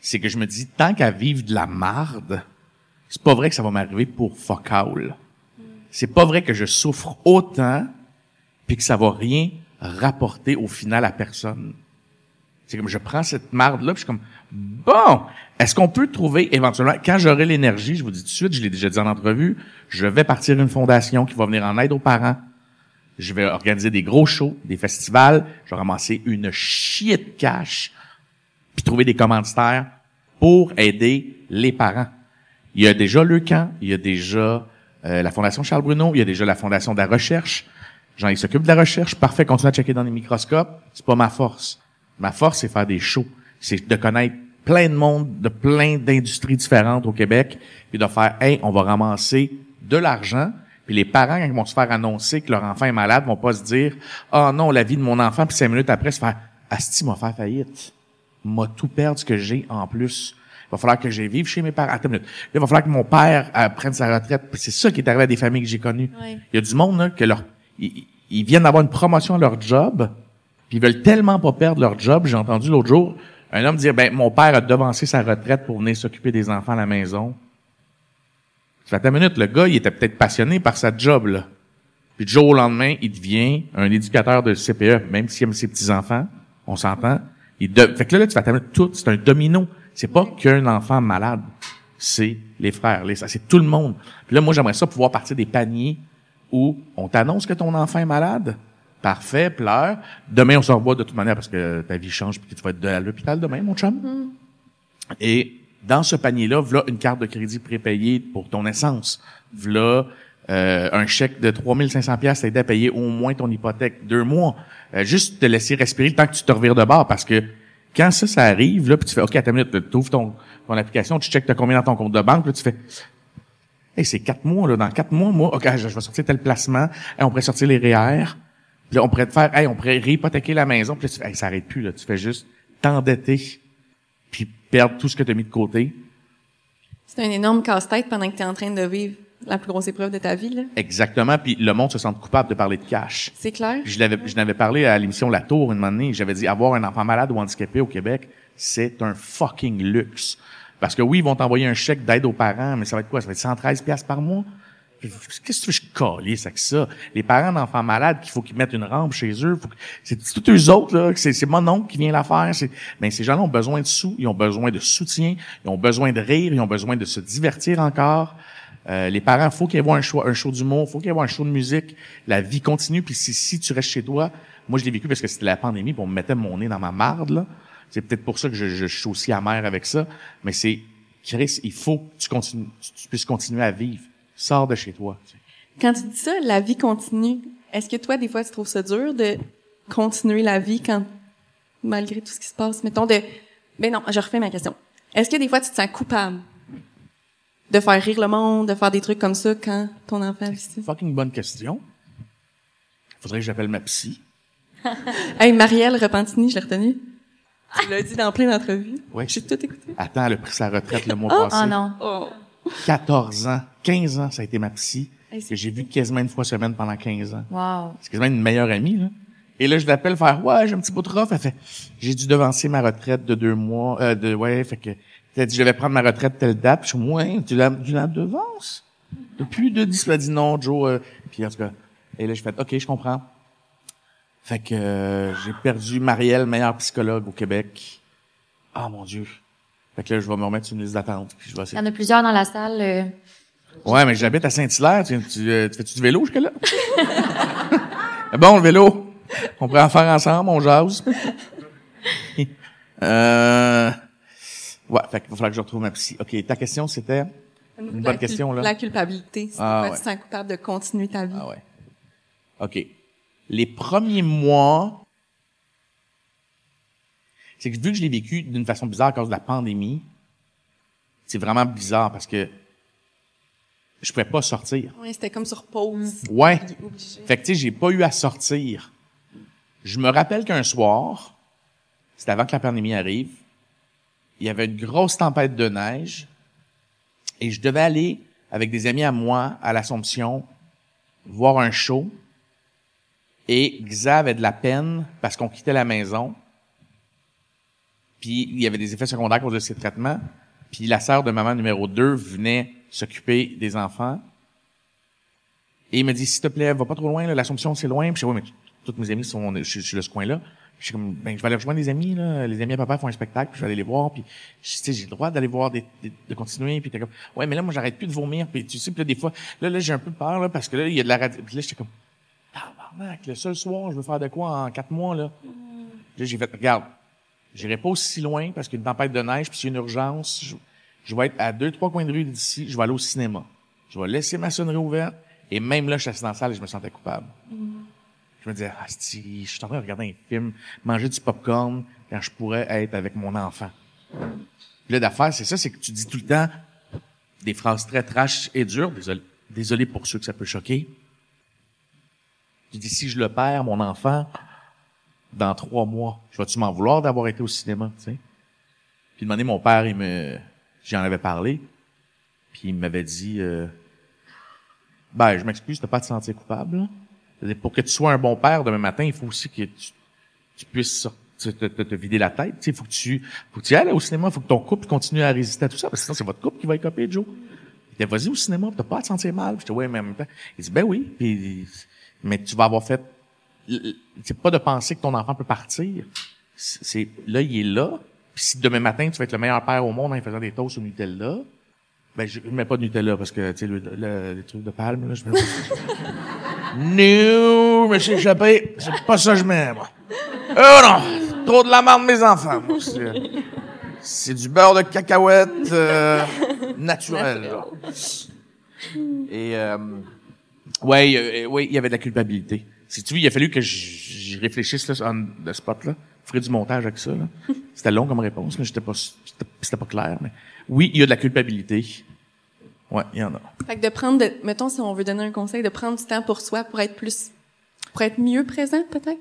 C'est que je me dis, tant qu'à vivre de la marde, c'est pas vrai que ça va m'arriver pour fuck all. C'est pas vrai que je souffre autant puis que ça va rien rapporter au final à personne. C'est comme je prends cette marde là, puis je suis comme bon, est-ce qu'on peut trouver éventuellement quand j'aurai l'énergie, je vous dis tout de suite, je l'ai déjà dit en entrevue, je vais partir une fondation qui va venir en aide aux parents. Je vais organiser des gros shows, des festivals, je vais ramasser une chier de cash puis trouver des commanditaires pour aider les parents. Il y a déjà le camp, il y a déjà euh, la Fondation Charles Bruno, il y a déjà la Fondation de la recherche. Jean, il s'occupe de la recherche. Parfait, continue à checker dans les microscopes. C'est pas ma force. Ma force, c'est faire des shows. C'est de connaître plein de monde, de plein d'industries différentes au Québec, puis de faire, hey, on va ramasser de l'argent. Puis les parents, quand ils vont se faire annoncer que leur enfant est malade, vont pas se dire, ah non, la vie de mon enfant, puis cinq minutes après, se faire, Asti m'a fait faillite. M'a tout perdre ce que j'ai en plus. Il va falloir que je vive chez mes parents. Attends une minute. Là, il va falloir que mon père euh, prenne sa retraite. Puis C'est ça qui est arrivé à des familles que j'ai connues. Il y a du monde là, que leur, ils, ils viennent d'avoir une promotion à leur job, puis ils veulent tellement pas perdre leur job. J'ai entendu l'autre jour un homme dire, ben mon père a devancé sa retraite pour venir s'occuper des enfants à la maison. Ça fait une minute, le gars, il était peut-être passionné par sa job. Puis du jour au lendemain, il devient un éducateur de CPE, même s'il aime ses petits-enfants, on s'entend. Il. Fait que là, là tu vas t'amener tout, c'est un domino. C'est pas qu'un enfant malade, c'est les frères, les... c'est tout le monde. Puis là, moi, j'aimerais ça pouvoir partir des paniers où on t'annonce que ton enfant est malade. Parfait, pleure. Demain, on se revoit de toute manière parce que ta vie change puis que tu vas être de- à l'hôpital demain, mon chum. Et dans ce panier-là, voilà une carte de crédit prépayée pour ton essence. Voilà euh, un chèque de 3500 pièces t'aider à payer au moins ton hypothèque deux mois. Euh, juste te laisser respirer le temps que tu te revires de bord parce que quand ça, ça arrive, là, puis tu fais, OK, attends une minute, tu ouvres ton, ton application, tu checkes t'as combien dans ton compte de banque, là, tu fais, hey, c'est quatre mois, là, dans quatre mois, moi, OK, je, je vais sortir tel placement, Hey, on pourrait sortir les REER, puis là, on pourrait te faire, hey, on pourrait réhypothéquer la maison, puis là, tu fais, hey, ça arrête plus, là, tu fais juste t'endetter, puis perdre tout ce que tu as mis de côté. C'est un énorme casse-tête pendant que tu es en train de vivre la plus grosse épreuve de ta vie, là. Exactement, puis le monde se sent coupable de parler de cash. C'est clair? Je l'avais, je n'avais parlé à l'émission La Tour une année. J'avais dit avoir un enfant malade ou handicapé au Québec, c'est un fucking luxe. Parce que oui, ils vont t'envoyer un chèque d'aide aux parents, mais ça va être quoi? Ça va être 113 pièces par mois? Qu'est-ce que tu veux je calisse avec ça? Les parents d'enfants malades, qu'il faut qu'ils mettent une rampe chez eux, faut que- c'est tous eux autres, là, c'est, c'est mon oncle qui vient la faire. C'est, ces gens-là ont besoin de sous, ils ont besoin de soutien, ils ont besoin de rire, ils ont besoin de se divertir encore. Euh, les parents, faut qu'il y ait un show, un show d'humour, faut qu'il y ait un show de musique. La vie continue, puis si, si tu restes chez toi, moi je l'ai vécu parce que c'était la pandémie, puis on me mettait mon nez dans ma marde, là. C'est peut-être pour ça que je, je, suis aussi amer avec ça, mais c'est, Chris, il faut que tu continues, tu puisses continuer à vivre. Sors de chez toi. tu sais. Quand tu dis ça, la vie continue, est-ce que toi, des fois, tu trouves ça dur de continuer la vie quand, malgré tout ce qui se passe, mettons de, ben non, je refais ma question. Est-ce que des fois, tu te sens coupable de faire rire le monde, de faire des trucs comme ça quand ton enfant vit ça? Fucking bonne question. Faudrait que j'appelle ma psy. Hey, Marielle Repentini, je l'ai retenue. Tu l'as dit dans plein d'entrevues. Ouais. J'ai tout écouté. Attends, elle a pris sa retraite le mois Oh passé. non. Oh. 14 ans, 15 ans, ça a été ma psy, Hey, que j'ai vu quasiment une fois semaine pendant 15 ans. Wow. C'est quasiment une meilleure amie, là. Et là, je l'appelle faire, ouais, j'ai un petit bout de rough. Elle fait, j'ai dû devancer ma retraite de deux mois, euh, de, ouais, fait que, t'as dit, je vais prendre ma retraite telle date. Puis je suis, ouais, tu la, tu la devances? Depuis de 10, elle dit non, Joe, euh, puis en tout cas. Et là, je fais, OK, je comprends. Fait que, euh, j'ai perdu Marielle, meilleure psychologue au Québec. Ah, mon Dieu. Fait que là, je vais me remettre sur une liste d'attente. Puis je vais Il essayer. y en a plusieurs dans la salle. euh, Ouais, mais j'habite à Saint-Hilaire. Tu, tu, euh, tu fais-tu du vélo jusque-là? bon, le vélo. On pourrait en faire ensemble, on jase. euh... Ouais, fait qu'il va falloir que je retrouve ma psy. OK, ta question, c'était... Une bonne question, là. La culpabilité. C'est Ah, ouais. tu te sens coupable de continuer ta vie. Ah ouais. OK. Les premiers mois... C'est que vu que je l'ai vécu d'une façon bizarre à cause de la pandémie, c'est vraiment bizarre parce que je pouvais pas sortir. Ouais, c'était comme sur pause. Ouais. Fait que, tu sais, j'ai pas eu à sortir. Je me rappelle qu'un soir, c'était avant que la pandémie arrive, il y avait une grosse tempête de neige et je devais aller avec des amis à moi à l'Assomption voir un show et Xa avait de la peine parce qu'on quittait la maison puis il y avait des effets secondaires à cause de ses traitements puis la sœur de maman numéro 2 venait s'occuper des enfants et il me dit, s'il te plaît, va pas trop loin, l'Assomption, c'est loin. Puis je dis, ouais, mais tous mes amis sont, je, suis de ce coin-là. Je suis comme, ben, je vais aller rejoindre des amis, là. Les amis à papa font un spectacle, puis je vais aller les voir, puis, tu sais, j'ai le droit d'aller voir des, de continuer, puis t'es comme, ouais, mais là, moi, j'arrête plus de vomir, puis tu sais, puis là, des fois, là, là, j'ai un peu peur, là, parce que là, il y a de la radio, puis là, j'étais comme, tabarnak, le seul soir, je veux faire de quoi en quatre mois, là? Là, j'ai fait, regarde, j'irai pas aussi loin, parce qu'il y a une tempête de neige, puis s'il y a une urgence, je, je vais être à deux, trois coins de rue d'ici, je vais aller au cinéma. Je vais laisser ma sonnerie ouverte, et même là, je suis assis dans la salle et je me sentais coupable. Je me disais, ah, si, je suis en train de regarder un film, manger du popcorn quand je pourrais être avec mon enfant. Puis là, d'affaire, c'est ça, c'est que tu dis tout le temps des phrases très trash et dures. Désolé, désolé pour ceux que ça peut choquer. Tu dis, si je le perds, mon enfant, dans trois mois, je vais-tu m'en vouloir d'avoir été au cinéma, tu sais? Puis demander, mon père, il me, j'en avais parlé, puis il m'avait dit, euh, ben, je m'excuse de pas te sentir coupable. Pour que tu sois un bon père demain matin, il faut aussi que tu, tu puisses te, te- te vider la tête. Il faut que tu faut que tu ailles au cinéma, faut que ton couple continue à résister à tout ça, parce que sinon c'est votre couple qui va écoper, Joe. Il dit, vas-y au cinéma, t'as pas à te sentir mal. Dis, ouais, mais en même temps. Il dit, ben oui, puis, mais tu vas avoir fait, c'est pas de penser que ton enfant peut partir. C'est, c'est- là, il est là. Puis si demain matin, tu vas être le meilleur père au monde en faisant des toasts au Nutella, ben, je, je mets pas de Nutella parce que, tu sais, le, le- les trucs de palme, là, je mets pas. Non, mais j'ai échappé. C'est pas ça que je mets, moi. Oh non! Trop de la marde, mes enfants, moi. C'est, c'est du beurre de cacahuète euh, naturel, là. Et, euh, ouais, euh, ouais, il y avait de la culpabilité. Si tu veux, il a fallu que j'y réfléchisse, là, on the spot, là. Je ferai du montage avec ça, là. C'était long comme réponse, mais j'étais pas, c'était, c'était pas clair, mais oui, il y a de la culpabilité. Ouais, il y en a. Fait que de prendre, de, mettons, si on veut donner un conseil, de prendre du temps pour soi pour être plus, pour être mieux présent, peut-être?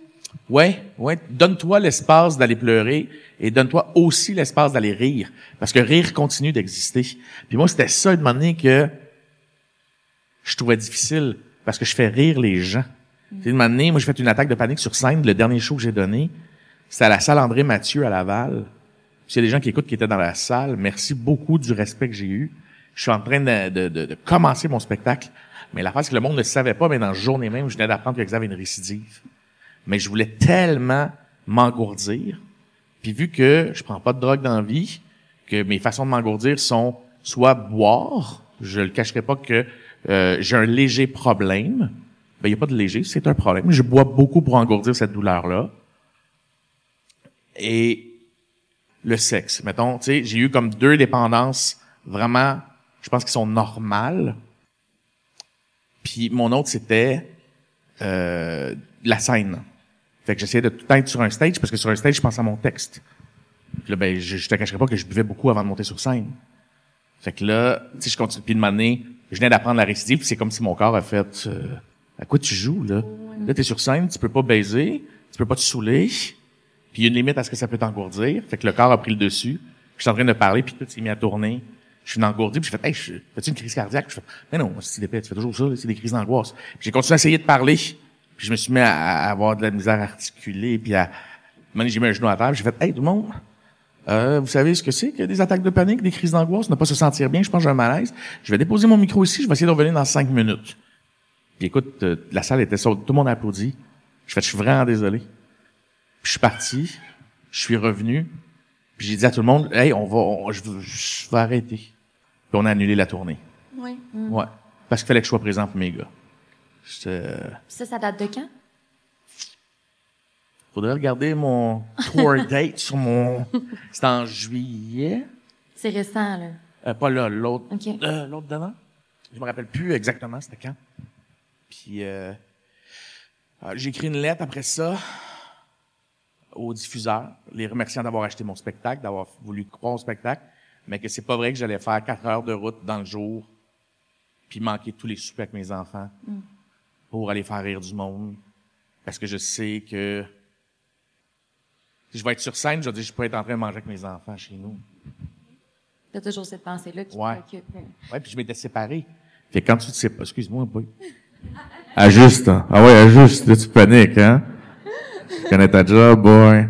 Ouais, ouais. Donne-toi l'espace d'aller pleurer et donne-toi aussi l'espace d'aller rire. Parce que rire continue d'exister. Puis moi, c'était ça, de donné que je trouvais difficile. Parce que je fais rire les gens. Sais, une donné, moi, j'ai fait une attaque de panique sur scène. Le dernier show que j'ai donné, c'était à la salle André Mathieu à Laval. Puis il y a des gens qui écoutent qui étaient dans la salle. Merci beaucoup du respect que j'ai eu. Je suis en train de, de, de- de commencer mon spectacle. Mais la face que le monde ne savait pas, mais dans la journée même, je venais d'apprendre que avait une récidive mais je voulais tellement m'engourdir. Puis vu que je prends pas de drogue dans la vie, que mes façons de m'engourdir sont soit boire, je le cacherai pas que euh, j'ai un léger problème. Ben il y a pas de léger, c'est un problème. Je bois beaucoup pour engourdir cette douleur-là. Et le sexe, mettons, tu sais, j'ai eu comme deux dépendances vraiment, je pense qu'ils sont normales. Puis mon autre c'était euh, la scène. Fait que j'essayais de tout être sur un stage, parce que sur un stage, je pense à mon texte. Là, ben, je, je te cacherai pas que je buvais beaucoup avant de monter sur scène. Fait que là, tu sais, je continue. Puis de m'amener, je venais d'apprendre la récidive, puis c'est comme si mon corps a fait, euh, à quoi tu joues, là? Là, t'es sur scène, tu peux pas baiser, tu peux pas te saouler, puis il y a une limite à ce que ça peut t'engourdir. Fait que le corps a pris le dessus. Je suis en train de parler, puis tout s'est mis à tourner. Je suis engourdi, puis je fais, hey, je- fais-tu une crise cardiaque? Mais non, c'est des tu fais toujours ça, c'est des crises d'angoisse. J'ai continué à essayer de parler, puis je me suis mis à, avoir de la misère à articuler, puis à, j'ai mis un genou à terre, j'ai fait, hey, tout le monde, euh, vous savez ce que c'est que des attaques de panique, des crises d'angoisse, ne pas se sentir bien, je pense que j'ai un malaise. Je vais déposer mon micro ici, je vais essayer de revenir dans cinq minutes. Puis écoute, euh, la salle était saude, tout le monde a applaudi. Je fais, je suis vraiment désolé. Puis je suis parti, je suis revenu, puis j'ai dit à tout le monde, hey, on va, on- je, je vais arrêter. Puis on a annulé la tournée. Oui. Ouais. Parce qu'il fallait que je sois présent pour mes gars. Euh, Ça, ça date de quand? faudrait regarder mon tour date sur mon, c'était en juillet. C'est récent, là. Euh, pas là, l'autre. OK. Euh, l'autre d'avant. Je me rappelle plus exactement c'était quand. Puis euh, euh, j'ai écrit une lettre après ça au diffuseur, les remerciant d'avoir acheté mon spectacle, d'avoir voulu croire au spectacle, mais que c'est pas vrai que j'allais faire quatre heures de route dans le jour, puis manquer tous les soupers avec mes enfants pour aller faire rire du monde, parce que je sais que si je vais être sur scène, je vais dire je peux être en train de manger avec mes enfants chez nous. T'as toujours cette pensée-là qui Ouais. te préoccupe. Ouais, puis je m'étais séparé. Fait quand tu te sépares, excuse-moi, boy. Ajuste, hein. Ah ouais, ajuste, là, tu paniques, hein? Tu connais ta job, boy.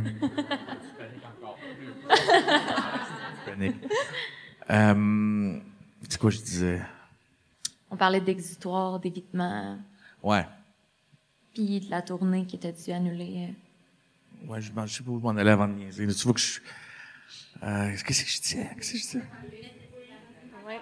Tu paniques. Euh, c'est quoi je disais? On parlait d'exutoire, d'évitement, Ouais. puis de la tournée qui était dû annuler. Ouais, je, je sais pas où m'en allais avant de niaiser. Tu vois que je, euh, qu'est-ce que je disais? Qu'est-ce que je disais? Ouais.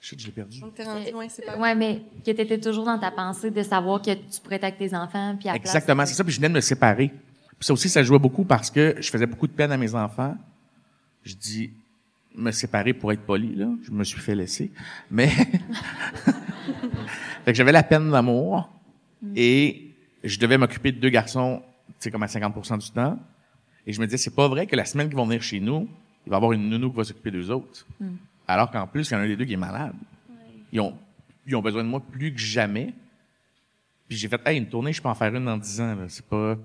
Je sais que je l'ai perdu. On t'est rendu loin, c'est pas Ouais, mais que t'étais toujours dans ta pensée de savoir que tu pourrais être avec tes enfants, puis à Exactement, c'est ça. Puis je venais de me séparer. Puis ça aussi, ça jouait beaucoup parce que je faisais beaucoup de peine à mes enfants. Je dis me séparer pour être poli, là. Je me suis fait laisser. Mais fait que j'avais la peine d'amour et je devais m'occuper de deux garçons, tu sais, comme à 50% du temps. Et je me disais, c'est pas vrai que la semaine qu'ils vont venir chez nous, il va y avoir une nounou qui va s'occuper d'eux autres. Alors qu'en plus, il y en a un des deux qui est malade. Ils ont, ils ont besoin de moi plus que jamais. Puis j'ai fait, hey, une tournée, je peux en faire une dans 10 ans. C'est pas.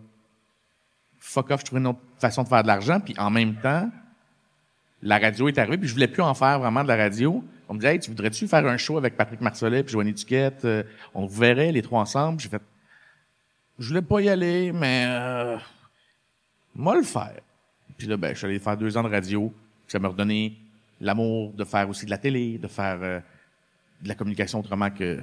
Fuck off, je trouvais une autre façon de faire de l'argent. Puis en même temps, la radio est arrivée, puis je voulais plus en faire vraiment de la radio. On me dit, hey, tu voudrais-tu faire un show avec Patrick Marcelet puis Joanie Duquette? Euh, on vous verrait les trois ensemble. J'ai fait, je voulais pas y aller, mais euh, moi le faire. Puis là, ben, je suis allé faire deux ans de radio. Puis ça m'a redonné l'amour de faire aussi de la télé, de faire euh, de la communication autrement que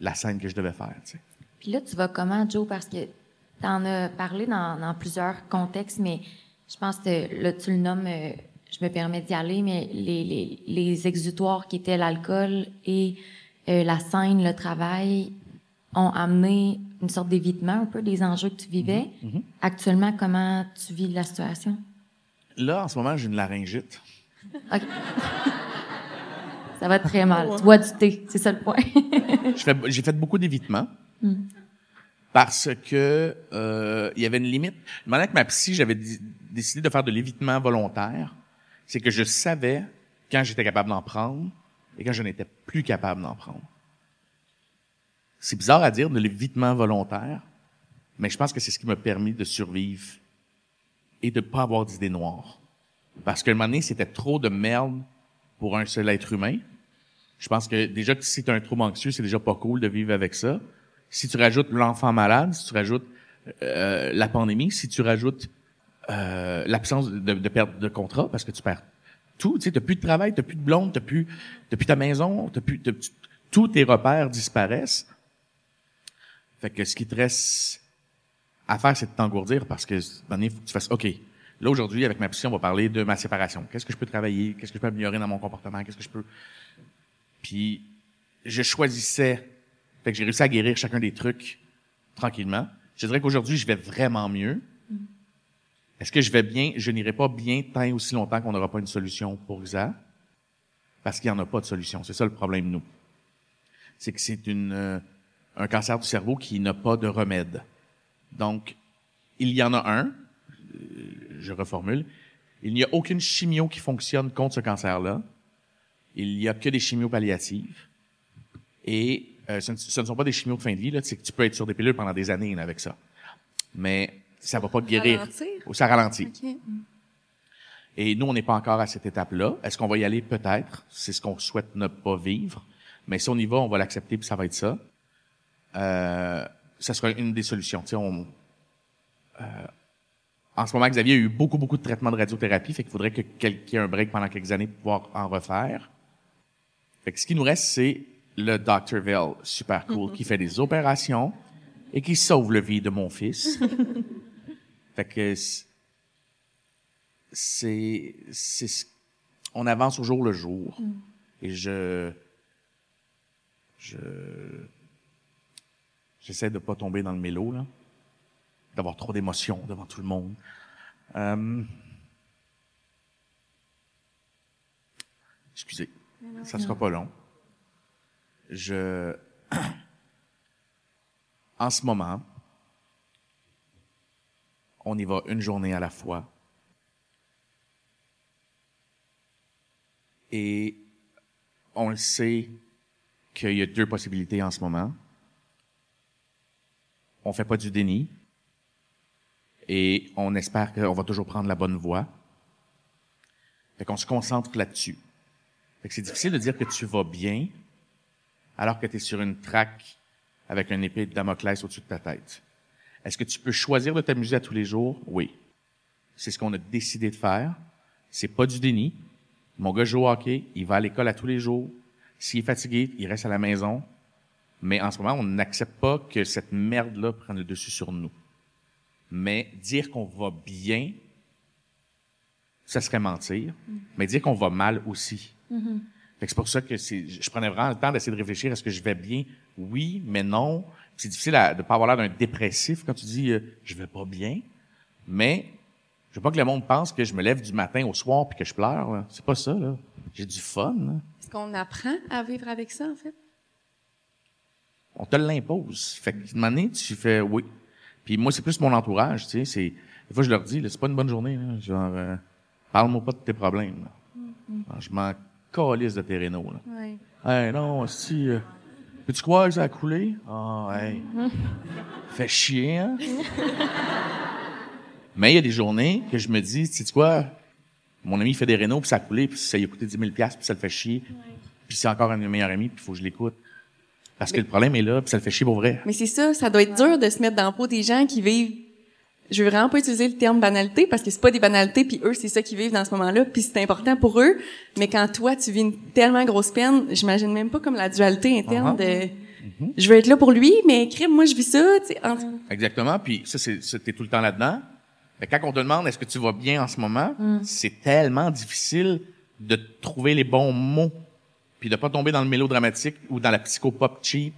la scène que je devais faire. Tu sais. Puis là, tu vas comment, Joe? Parce que tu en as parlé dans, dans plusieurs contextes, mais je pense que là, tu le nommes, euh, je me permets d'y aller, mais les, les, les exutoires qui étaient l'alcool et euh, la scène, le travail, ont amené une sorte d'évitement un peu des enjeux que tu vivais. Actuellement, comment tu vis la situation? Là, en ce moment, j'ai une laryngite. OK. Ça va très mal. Tu bois du thé, c'est ça le point. J'ai fait beaucoup d'évitement parce que euh, il y avait une limite. Maintenant que ma psy, j'avais décidé de faire de l'évitement volontaire, c'est que je savais quand j'étais capable d'en prendre et quand je n'étais plus capable d'en prendre. C'est bizarre à dire de l'évitement volontaire, mais je pense que c'est ce qui m'a permis de survivre et de pas avoir d'idées noires. Parce qu'à un moment donné, c'était trop de merde pour un seul être humain. Je pense que déjà que si tu as un trouble anxieux, c'est déjà pas cool de vivre avec ça. Si tu rajoutes l'enfant malade, si tu rajoutes euh, la pandémie, si tu rajoutes euh, l'absence de, de perte de contrat, parce que tu perds tout, tu sais, t'as plus de travail, t'as plus de blonde, t'as plus, t'as plus ta maison, t'as plus, tous tes repères disparaissent. Fait que ce qui te reste à faire, c'est de t'engourdir parce que, il faut que tu fasses, OK, là, aujourd'hui, avec ma psy, on va parler de ma séparation. Qu'est-ce que je peux travailler? Qu'est-ce que je peux améliorer dans mon comportement? Qu'est-ce que je peux... Puis, je choisissais. Fait que j'ai réussi à guérir chacun des trucs tranquillement. Je dirais qu'aujourd'hui, je vais vraiment mieux. Est-ce que je vais bien? Je n'irai pas bien tant et aussi longtemps qu'on n'aura pas une solution pour ça. Parce qu'il n'y en a pas de solution. C'est ça le problème, nous. C'est que c'est une, euh, un cancer du cerveau qui n'a pas de remède. Donc, il y en a un, je reformule, il n'y a aucune chimio qui fonctionne contre ce cancer-là. Il n'y a que des chimios palliatives. Et euh, ce, ne, ce ne sont pas des chimios de fin de vie, là, c'est que tu peux être sur des pilules pendant des années là, avec ça. Mais ça va pas guérir. Ralentir? Ou ça ralentit. OK. Et nous, on n'est pas encore à cette étape-là. Est-ce qu'on va y aller? Peut-être. C'est ce qu'on souhaite ne pas vivre. Mais si on y va, on va l'accepter, puis ça va être ça. Euh, ça sera une des solutions. Tu sais, on, euh, en ce moment, Xavier a eu beaucoup, beaucoup de traitements de radiothérapie, fait qu'il faudrait que quelqu'un ait un break pendant quelques années pour pouvoir en refaire. Fait que ce qui nous reste, c'est le Dr. Vell, super cool, qui fait des opérations et qui sauve la vie de mon fils. fait que c'est, c'est, on avance au jour le jour. Et je, je, j'essaie de pas tomber dans le mélo, là. D'avoir trop d'émotions devant tout le monde. Euh, excusez. Ça sera pas long. Je, en ce moment, on y va une journée à la fois. Et on le sait qu'il y a deux possibilités en ce moment. On fait pas du déni. Et on espère qu'on va toujours prendre la bonne voie. Fait qu'on se concentre là-dessus. Fait que c'est difficile de dire que tu vas bien alors que tu es sur une traque avec un épée de Damoclès au-dessus de ta tête. Est-ce que tu peux choisir de t'amuser à tous les jours? Oui. C'est ce qu'on a décidé de faire. C'est pas du déni. Mon gars joue hockey, il va à l'école à tous les jours. S'il est fatigué, il reste à la maison. Mais en ce moment, on n'accepte pas que cette merde-là prenne le dessus sur nous. Mais dire qu'on va bien, ça serait mentir. Mais dire qu'on va mal aussi. C'est pour ça que je prenais vraiment le temps d'essayer de réfléchir. Est-ce que je vais bien? Oui, mais non. C'est difficile de ne pas avoir l'air d'un dépressif quand tu dis euh, je vais pas bien. Mais je veux pas que le monde pense que je me lève du matin au soir puis que je pleure. C'est pas ça. là. J'ai du fun. Est-ce qu'on apprend à vivre avec ça, en fait? On te l'impose. Fait que, une année, tu fais oui. Puis moi, c'est plus mon entourage, tu sais. C'est, des fois, je leur dis, c'est pas une bonne journée, là. Genre, euh, parle-moi pas de tes problèmes, là. Je m'en calisse de tes rénaux, là. Oui. Hey, non, si, euh, peux-tu croire que ça a coulé? Ah, hey. Fait chier, hein? Mais il y a des journées que je me dis, tu sais quoi? Mon ami fait des rénaux, puis ça a coulé, puis ça lui a coûté 10 000 puis ça le fait chier. Puis c'est encore un de mes meilleurs amis, puis il faut que je l'écoute. Parce que le problème est là, puis ça le fait chier pour vrai. Mais c'est ça, ça doit être dur de se mettre dans le peau des gens qui vivent. Je veux vraiment pas utiliser le terme banalité parce que c'est pas des banalités, puis eux c'est ça qu'ils vivent dans ce moment-là, puis c'est important pour eux. Mais quand toi tu vis une tellement grosse peine, j'imagine même pas comme la dualité interne Uh-huh. de. Je veux être là pour lui, mais crime, moi je vis ça. En- Exactement. Puis ça, t'es tout le temps là-dedans. Mais quand on te demande est-ce que tu vas bien en ce moment, c'est tellement difficile de trouver les bons mots, puis de pas tomber dans le mélodramatique ou dans la psychopop cheap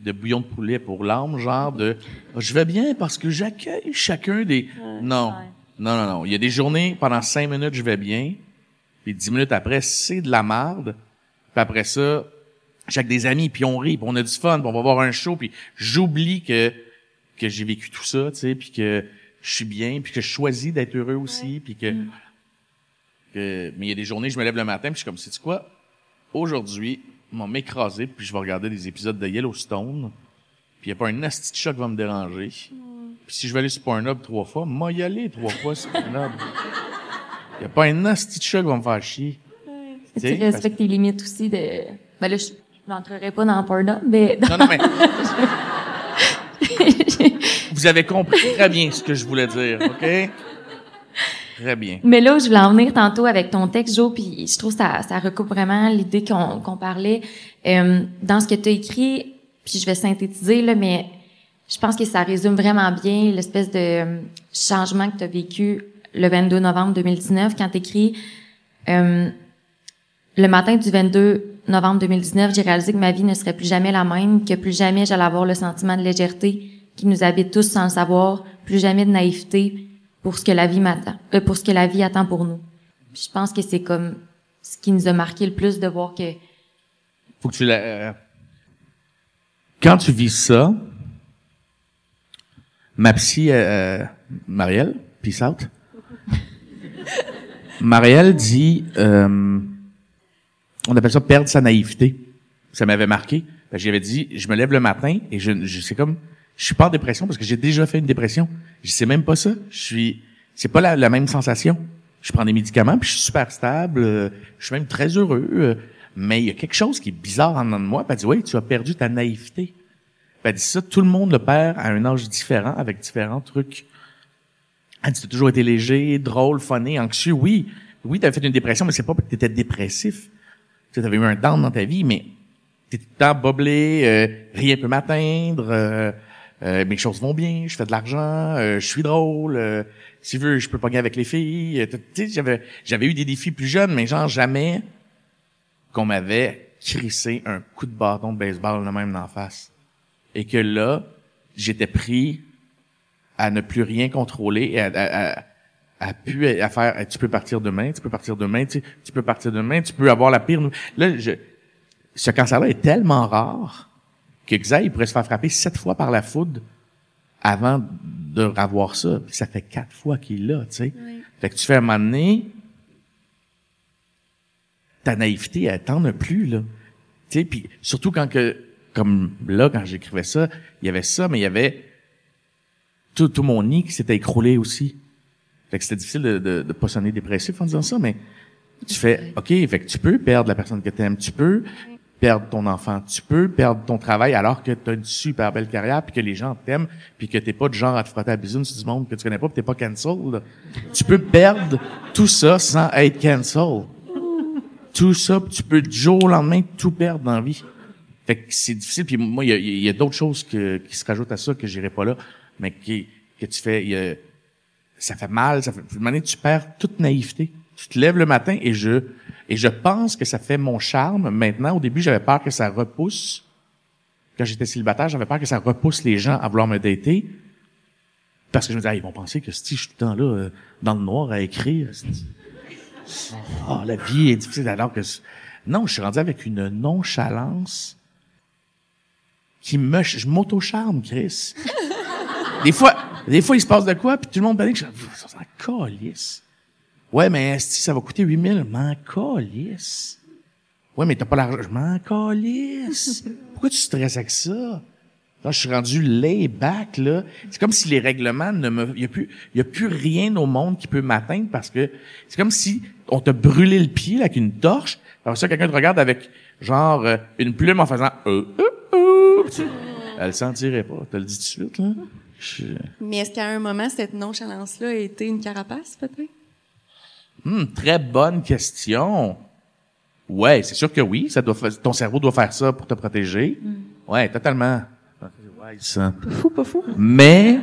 de bouillon de poulet pour l'âme, genre de je vais bien parce que j'accueille chacun des. non, non, non, non. Il y a des journées pendant cinq minutes je vais bien, puis dix minutes après c'est de la marde. Puis après ça, j'ai des amis, puis on rit, puis on a du fun, puis on va voir un show, puis j'oublie que que j'ai vécu tout ça, tu sais, puis que je suis bien, puis que je choisis d'être heureux aussi, puis que, que mais il y a des journées, je me lève le matin, puis je suis comme, sais-tu quoi? Aujourd'hui, vont m'écraser, puis je vais regarder des épisodes de Yellowstone, puis il n'y a pas un asti de chat qui va me déranger. Puis si je vais aller sur Pornhub trois fois, moi y aller trois fois sur Pornhub. Il n'y a pas un asti de chat qui va me faire chier. Tu sais, respectes tes limites aussi de... Ben là, je n'entrerai pas dans Pornhub, mais... Non, non, mais. Vous avez compris très bien ce que je voulais dire, OK? Très bien. Mais là je voulais en venir tantôt avec ton texte, Joe, puis je trouve que ça, ça recoupe vraiment l'idée qu'on qu'on parlait. Euh, dans ce que tu as écrit, puis je vais synthétiser, là, mais je pense que ça résume vraiment bien l'espèce de euh, changement que tu as vécu le 22 novembre 2019 quand tu écris euh, Le matin du 22 novembre 2019, j'ai réalisé que ma vie ne serait plus jamais la même, que plus jamais j'allais avoir le sentiment de légèreté qui nous habite tous sans le savoir, plus jamais de naïveté pour ce que la vie m'attend, euh, pour ce que la vie attend pour nous. Je pense que c'est comme ce qui nous a marqué le plus de voir que Faut que tu la. euh, Quand tu vis ça, ma psy, euh, Marielle, peace out. Marielle dit, euh, on appelle ça perdre sa naïveté. Ça m'avait marqué. J'avais dit, je me lève le matin et je, je c'est comme, je suis pas en dépression parce que j'ai déjà fait une dépression. Je sais même pas ça. Je suis, c'est pas la, même sensation. je prends des médicaments, puis je suis super stable, euh, je suis même très heureux. euh, mais il y a quelque chose qui est bizarre en dedans de moi. Puis elle dit, oui, tu as perdu ta naïveté. Puis elle dit ça, tout le monde le perd à un âge différent, avec différents trucs. Elle dit, tu as toujours été léger, drôle, funny, anxieux. Oui, oui, tu avais fait une dépression, mais c'est pas parce que tu étais dépressif. Tu avais eu un down dans ta vie, mais t'es tout le temps boblé, euh, rien peut m'atteindre, euh, mes choses vont bien, je fais de l'argent, euh, je suis drôle, euh, si tu veux, je peux pas gagner avec les filles. Euh, j'avais, j'avais eu des défis plus jeunes, mais genre jamais qu'on m'avait crissé un coup de bâton de baseball le même d'en face. Et que là, j'étais pris à ne plus rien contrôler et à, à, à, à faire tu peux partir demain, tu peux partir demain, tu, tu peux partir demain, tu peux avoir la pire là je ce cancer-là est tellement rare que Xaï pourrait se faire frapper sept fois par la foudre avant de avoir ça. Puis ça fait quatre fois qu'il l'a, tu sais. Fait que tu fais un moment donné, ta naïveté, elle t'en a plus, là. Tu sais, puis surtout quand que, comme là, quand j'écrivais ça, il y avait ça, mais il y avait tout, tout mon nid qui s'était écroulé aussi. Fait que c'était difficile de, de, de pas sonner dépressif en disant ça, mais tu fais, OK, fait que tu peux perdre la personne que tu aimes, tu peux perdre ton enfant, tu peux perdre ton travail alors que tu as une super belle carrière, puis que les gens t'aiment, puis que t'es pas du genre à te frotter à bisounes sur du monde que tu connais pas, t'es pas cancel. là. Tu peux perdre tout ça sans être cancel. Tout ça, tu peux du jour au lendemain tout perdre dans la vie. Fait que c'est difficile. Puis moi, il y a, d'autres choses qui se rajoutent à ça que j'irai pas là, mais qui, que tu fais. y a- ça fait mal. Ça fait. À un moment donné, tu perds toute naïveté. Tu te lèves le matin et je et je pense que ça fait mon charme. Maintenant, au début, j'avais peur que ça repousse. Quand j'étais célibataire, j'avais peur que ça repousse les gens à vouloir me dater. Parce que je me disais, ah, ils vont penser que si je suis tout le temps là, euh, dans le noir à écrire. Ah, la vie est difficile alors que non, je suis rendu avec une nonchalance qui me je m'auto-charme, Chris. des fois, des fois il se passe de quoi puis tout le monde panique, je ça s'en calisse. Ouais, mais si ça va coûter 8000, m'en calisse. Ouais, mais t'as pas l'argent, je m'en calisse. Pourquoi tu stresses avec ça? Là, je suis rendu lay back, là. C'est comme si les règlements ne me, il y a plus, il y a plus rien au monde qui peut m'atteindre parce que c'est comme si on t'a brûlé le pied là, avec une torche. Alors ça, quelqu'un te regarde avec, genre, euh, une plume en faisant, euh, euh, euh. Elle le sentirait pas. Tu le dis tout de suite, là. Je- Mais est-ce qu'à un moment, cette nonchalance-là a été une carapace, peut-être? Hmm, très bonne question. Ouais, c'est sûr que oui. Ça doit, ton cerveau doit faire ça pour te protéger. Ouais, totalement. Ouais, ça. Pas fou, pas fou. Mais, tu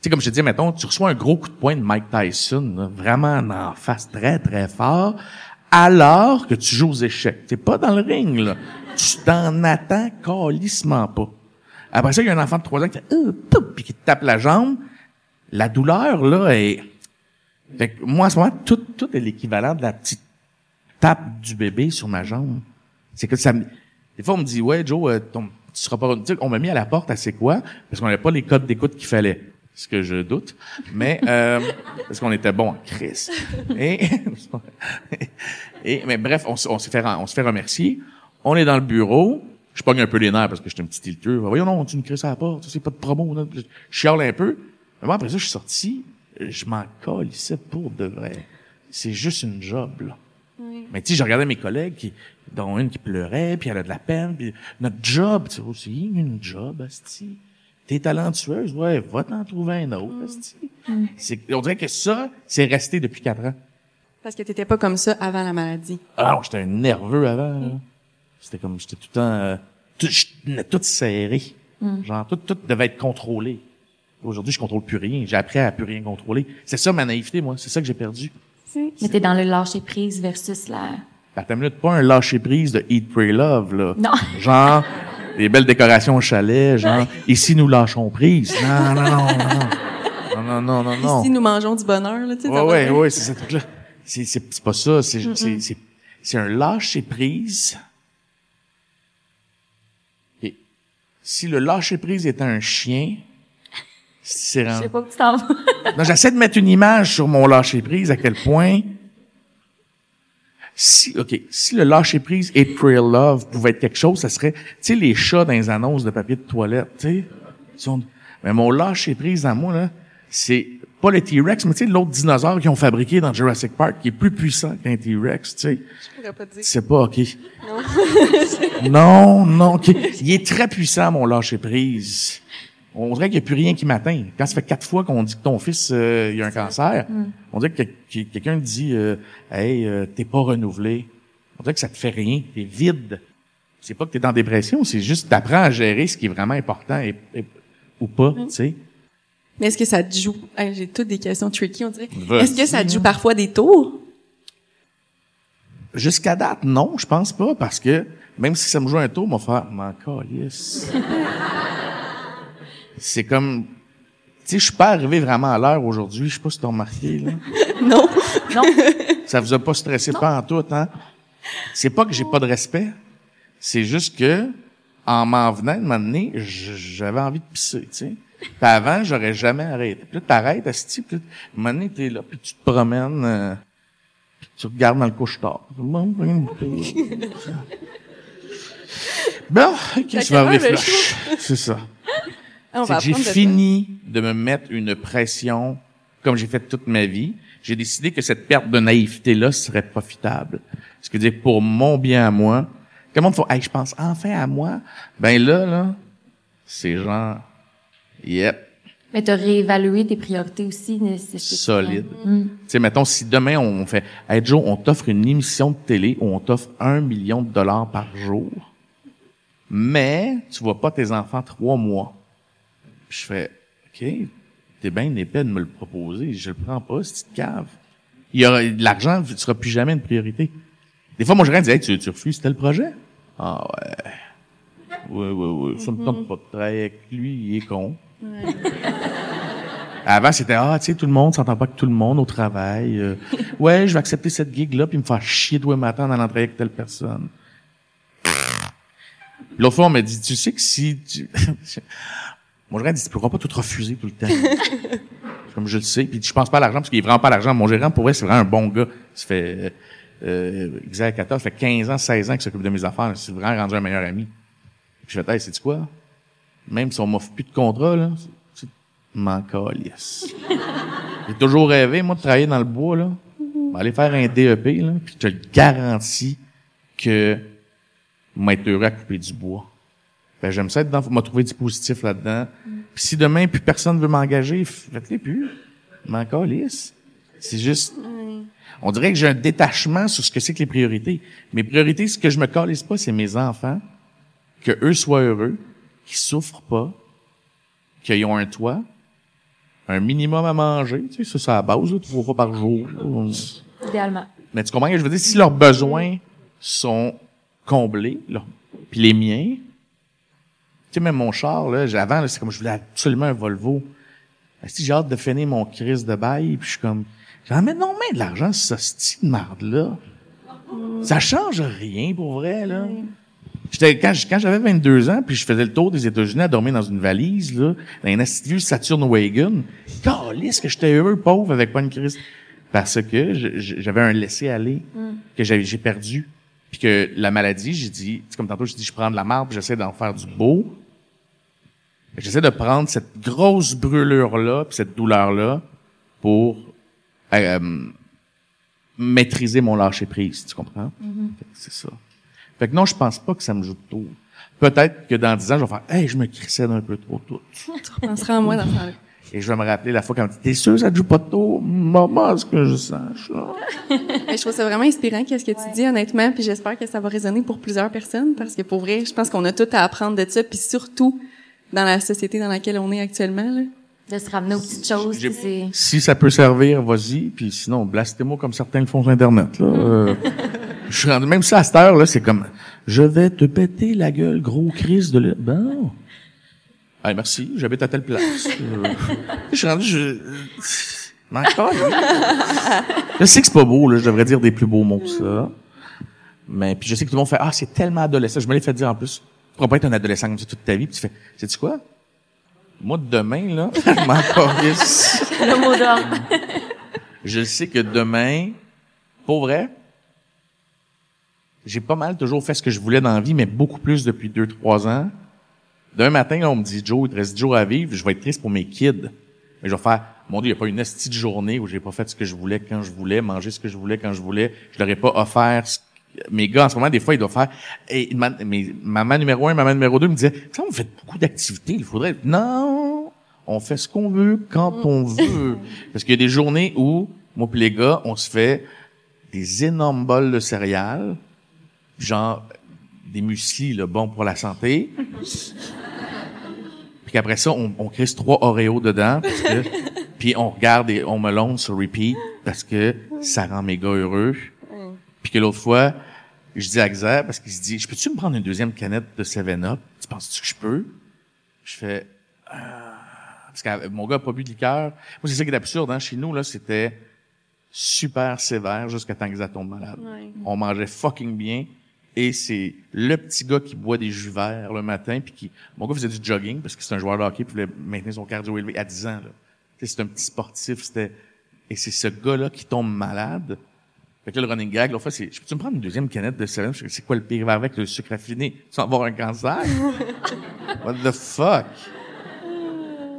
sais, comme je te dis, mettons, tu reçois un gros coup de poing de Mike Tyson, là, vraiment en face très, très fort, alors que tu joues aux échecs. T'es pas dans le ring, là. Tu t'en attends calissement pas. Après ça, il y a un enfant de 3 ans qui fait, euh, puis qui te tape la jambe. La douleur, là, est, fait que moi, à ce moment, tout, tout est l'équivalent de la petite tape du bébé sur ma jambe. C'est que ça me... Des fois, on me dit, ouais, Joe, euh, ton, tu seras pas... Tu sais, on m'a mis à la porte à c'est quoi? Parce qu'on n'avait pas les codes d'écoute qu'il fallait. Ce que je doute. Mais, euh, parce qu'on était bon en crise. Et, et, mais bref, on, s'est fait, on se fait remercier. On est dans le bureau. Je pogne un peu les nerfs parce que j'étais un petit tilteux. Voyons, non, tu nous crisses à la porte. C'est pas de promo. Je chiale un peu. Mais moi, après ça, je suis sorti. Je m'en colle ici pour de vrai. C'est juste une job, là. Mais tu sais, je regardais mes collègues, qui, dont une qui pleurait, puis elle a de la peine, puis notre job, tu sais, aussi, une job, asti. T'es talentueuse, ouais, va t'en trouver un autre, asti. C'est, on dirait que ça, c'est resté depuis quatre ans. Parce que t'étais pas comme ça avant la maladie. Alors, j'étais un nerveux avant, là. C'était comme, j'étais tout le temps, euh, tout, tout serré. Genre, tout, tout devait être contrôlé. Aujourd'hui, je contrôle plus rien. J'ai appris à plus rien contrôler. C'est ça ma naïveté, moi. C'est ça que j'ai perdu. Mais t'es dans le lâcher prise versus la. Ben, t'as minute, pas un lâcher prise de Eat, Pray, Love, là. Non. Genre, des belles décorations au chalet, genre, ici nous lâchons prise. Non, non, non, non, non. Non, non, non, non, non. Ici, nous mangeons du bonheur, là, tu sais. Ouais, ça ouais, ouais, c'est ce truc-là. C'est, c'est, c'est pas ça, c'est, c'est, c'est, c'est un lâcher prise. Et si le lâcher prise était un chien, c'est Je sais pas où tu t'en vas. non, j'essaie de mettre une image sur mon lâcher prise à quel point si OK, si le lâcher prise et Pray Love pouvait être quelque chose, ça serait tu sais les chats dans les annonces de papier de toilette, tu sais. Ils sont- Mais mon lâcher prise à moi là, c'est pas le T-Rex, mais tu sais, l'autre dinosaure qu'ils ont fabriqué dans Jurassic Park, qui est plus puissant qu'un T-Rex, tu sais. Je pourrais pas te dire. C'est pas, OK. Non. non, OK. Il est très puissant, mon lâcher-prise. On dirait qu'il n'y a plus rien qui m'atteint. Quand ça fait quatre fois qu'on dit que ton fils, euh, il a un cancer, on dirait que, que- quelqu'un dit, euh, hey, euh, t'es pas renouvelé. On dirait que ça te fait rien. T'es vide. C'est pas que t'es en dépression, c'est juste que t'apprends à gérer ce qui est vraiment important et, et- ou pas, tu sais. Mais est-ce que ça te joue? Hey, J'ai toutes des questions tricky, on dirait. Est-ce que ça te joue parfois des tours? Jusqu'à date, non, je pense pas, parce que même si ça me joue un tour, mon frère, m'en calisse. C'est comme, tu sais, je suis pas arrivé vraiment à l'heure aujourd'hui, je sais pas si t'as remarqué, là. Non. Non. Ça vous a pas stressé pas en tout, hein? C'est pas que j'ai pas de respect. C'est juste que, en m'en venant de m'amener, j'avais envie de pisser, tu sais. Puis avant, j'aurais jamais arrêté. Puis là, t'arrêtes, asti, puis là, un moment donné, t'es là, puis tu te promènes, euh, puis tu regardes dans le couche-tard. Bon, bon, Bon, ok, tu vas flash. C'est ça. Ah, C'est que j'ai de fini de me mettre une pression comme j'ai fait toute ma vie. J'ai décidé que cette perte de naïveté-là serait profitable. Ce qui veut dire pour mon bien à moi. Monde fait, hey, je pense enfin à moi. Ben là, là, c'est genre, yep, Mais t'as réévalué tes priorités aussi. nécessairement. solide. Mm. Tu sais, mettons, si demain on fait, hey Joe, on t'offre une émission de télé où on t'offre un million de dollars par jour, mais tu vois pas tes enfants trois mois. Je fais, OK, t'es bien épais de me le proposer, je le prends pas, cette cave. Il y aura, l'argent ne sera plus jamais une priorité. Des fois, moi, je regarde, je dis, hey, tu, tu refuses tel projet? Ah ouais. Oui, oui, oui. Ça me tente pas de travailler avec lui, il est con. Avant, c'était, ah, tu sais, tout le monde s'entend pas avec tout le monde au travail. Euh, ouais, je vais accepter cette gig-là, puis me faire chier matins en allant travailler avec telle personne. L'autre fois, on m'a dit, tu sais que si tu... Mon gérant dit, tu pourras pas tout refuser tout le temps. Comme je le sais, puis je pense pas à l'argent, parce qu'il est vraiment pas à l'argent. Mon gérant, pour vrai, c'est vraiment un bon gars. Ça fait, euh, Xavier 14, ça fait 15 ans, 16 ans qu'il s'occupe de mes affaires. C'est vraiment rendu un meilleur ami. Puis je fais, hey, c'est quoi? Même si on m'offre plus de contrat, là, c'est m'en calisse. J'ai toujours rêvé, moi, de travailler dans le bois, là. Aller faire un DEP, là, puis je te le garantis que m'être heureux à couper du bois. Ben, j'aime ça être dans, m'a trouvé du positif là-dedans. Puis si demain, plus personne veut m'engager, faites-les plus. M'en calisse. C'est juste, on dirait que j'ai un détachement sur ce que c'est que les priorités. Mes priorités, ce que je me calisse pas, c'est mes enfants, que eux soient heureux, qu'ils souffrent pas, qu'ils ont un toit, un minimum à manger, tu sais, ça, c'est à la base, là, trois fois par jour. là. Idéalement. Mais tu comprends que je veux dire? Si leurs besoins sont comblés, là, puis les miens, sais, même mon char, là, avant, là, c'est comme je voulais absolument un Volvo. Si j'ai hâte de finir mon crise de bail, puis je suis comme, j'en non mais de l'argent sur ce style de marde-là. Ça change rien, pour vrai, là. J'étais, quand, j'avais 22 ans, puis je faisais le tour des États-Unis à dormir dans une valise, là, dans un astucieux Saturn Wagon, calisse que j'étais heureux, pauvre, avec pas une crise. Parce que j'avais un laisser-aller que j'ai perdu. Puis que la maladie, j'ai dit, comme tantôt, j'ai dit, je prends de la marde, j'essaie d'en faire du beau. J'essaie de prendre cette grosse brûlure-là, puis cette douleur-là, pour euh, maîtriser mon lâcher-prise, tu comprends? Fait que C'est ça. Fait que non, je pense pas que ça me joue de tour. Peut-être que dans 10 ans, je vais faire « Hey, je me crissais d'un peu trop tout. Tu repenseras à moi dans ce temps-là. » Et je vais me rappeler la fois quand on dit « T'es sûr que ça te joue pas de tour? Maman, ce que je. Mais je trouve ça vraiment inspirant qu'est-ce que tu dis honnêtement, puis j'espère que ça va résonner pour plusieurs personnes parce que pour vrai, je pense qu'on a tout à apprendre de ça, puis surtout dans la société dans laquelle on est actuellement là. De se ramener aux petites choses. Si ça peut servir, vas-y. Puis sinon, blastez-moi comme certains le font sur Internet. Là. Euh, je suis rendu, même ça, à cette heure, là, c'est comme, je vais te péter la gueule, gros crise de le... Ben, Hey, merci, j'habite à telle place. Euh, je suis rendu, je... Encore, je sais que c'est pas beau, là, je devrais dire des plus beaux mots que ça. Mais puis je sais que tout le monde fait, ah, c'est tellement adolescent. Je me l'ai fait dire en plus. Tu pourras pas être un adolescent comme ça toute ta vie. Puis tu fais, sais-tu quoi? Moi, demain, là, je m'en. Le mot d'ordre. Je sais que demain, pour vrai, j'ai pas mal toujours fait ce que je voulais dans la vie, mais beaucoup plus depuis deux, trois ans. D'un matin, là, on me dit, Joe, il te reste 10 jours à vivre, je vais être triste pour mes kids. Mais je vais faire, Mon Dieu, il n'y a pas une estie de journée où j'ai pas fait ce que je voulais quand je voulais, manger ce que je voulais quand je voulais. Je leur ai pas offert ce mes gars, en ce moment, des fois, ils doivent faire... Et ma, mais, maman numéro un, maman numéro deux me disait, ça, on fait beaucoup d'activités, il faudrait... Non! On fait ce qu'on veut, quand on veut. Parce qu'il y a des journées où, moi pis les gars, on se fait des énormes bols de céréales, genre des mueslis, là, bon pour la santé. puis après ça, on, on crisse trois Oreos dedans, parce que, puis on regarde et on melon sur repeat, parce que ça rend mes gars heureux. Puis que l'autre fois, je dis à Xer, parce qu'il se dit, je peux-tu me prendre une deuxième canette de 7-Up? Tu penses-tu que je peux? Je fais, euh, parce que mon gars n'a pas bu de liqueur. Moi, c'est ça qui est absurde, hein. Chez nous, là, c'était super sévère jusqu'à temps que Xer tombe malade. On mangeait fucking bien. Et c'est le petit gars qui boit des jus verts le matin, puis qui, mon gars faisait du jogging parce que c'est un joueur de hockey, puis voulait maintenir son cardio élevé à 10 ans. Là. C'est un petit sportif, c'était, et c'est ce gars-là qui tombe malade. Fait que là, le running gag, l'autre fois, c'est, je peux-tu me prendre une deuxième canette de Seven? C'est quoi le pire avec le sucre affiné? Tu vas avoir un cancer? What the fuck?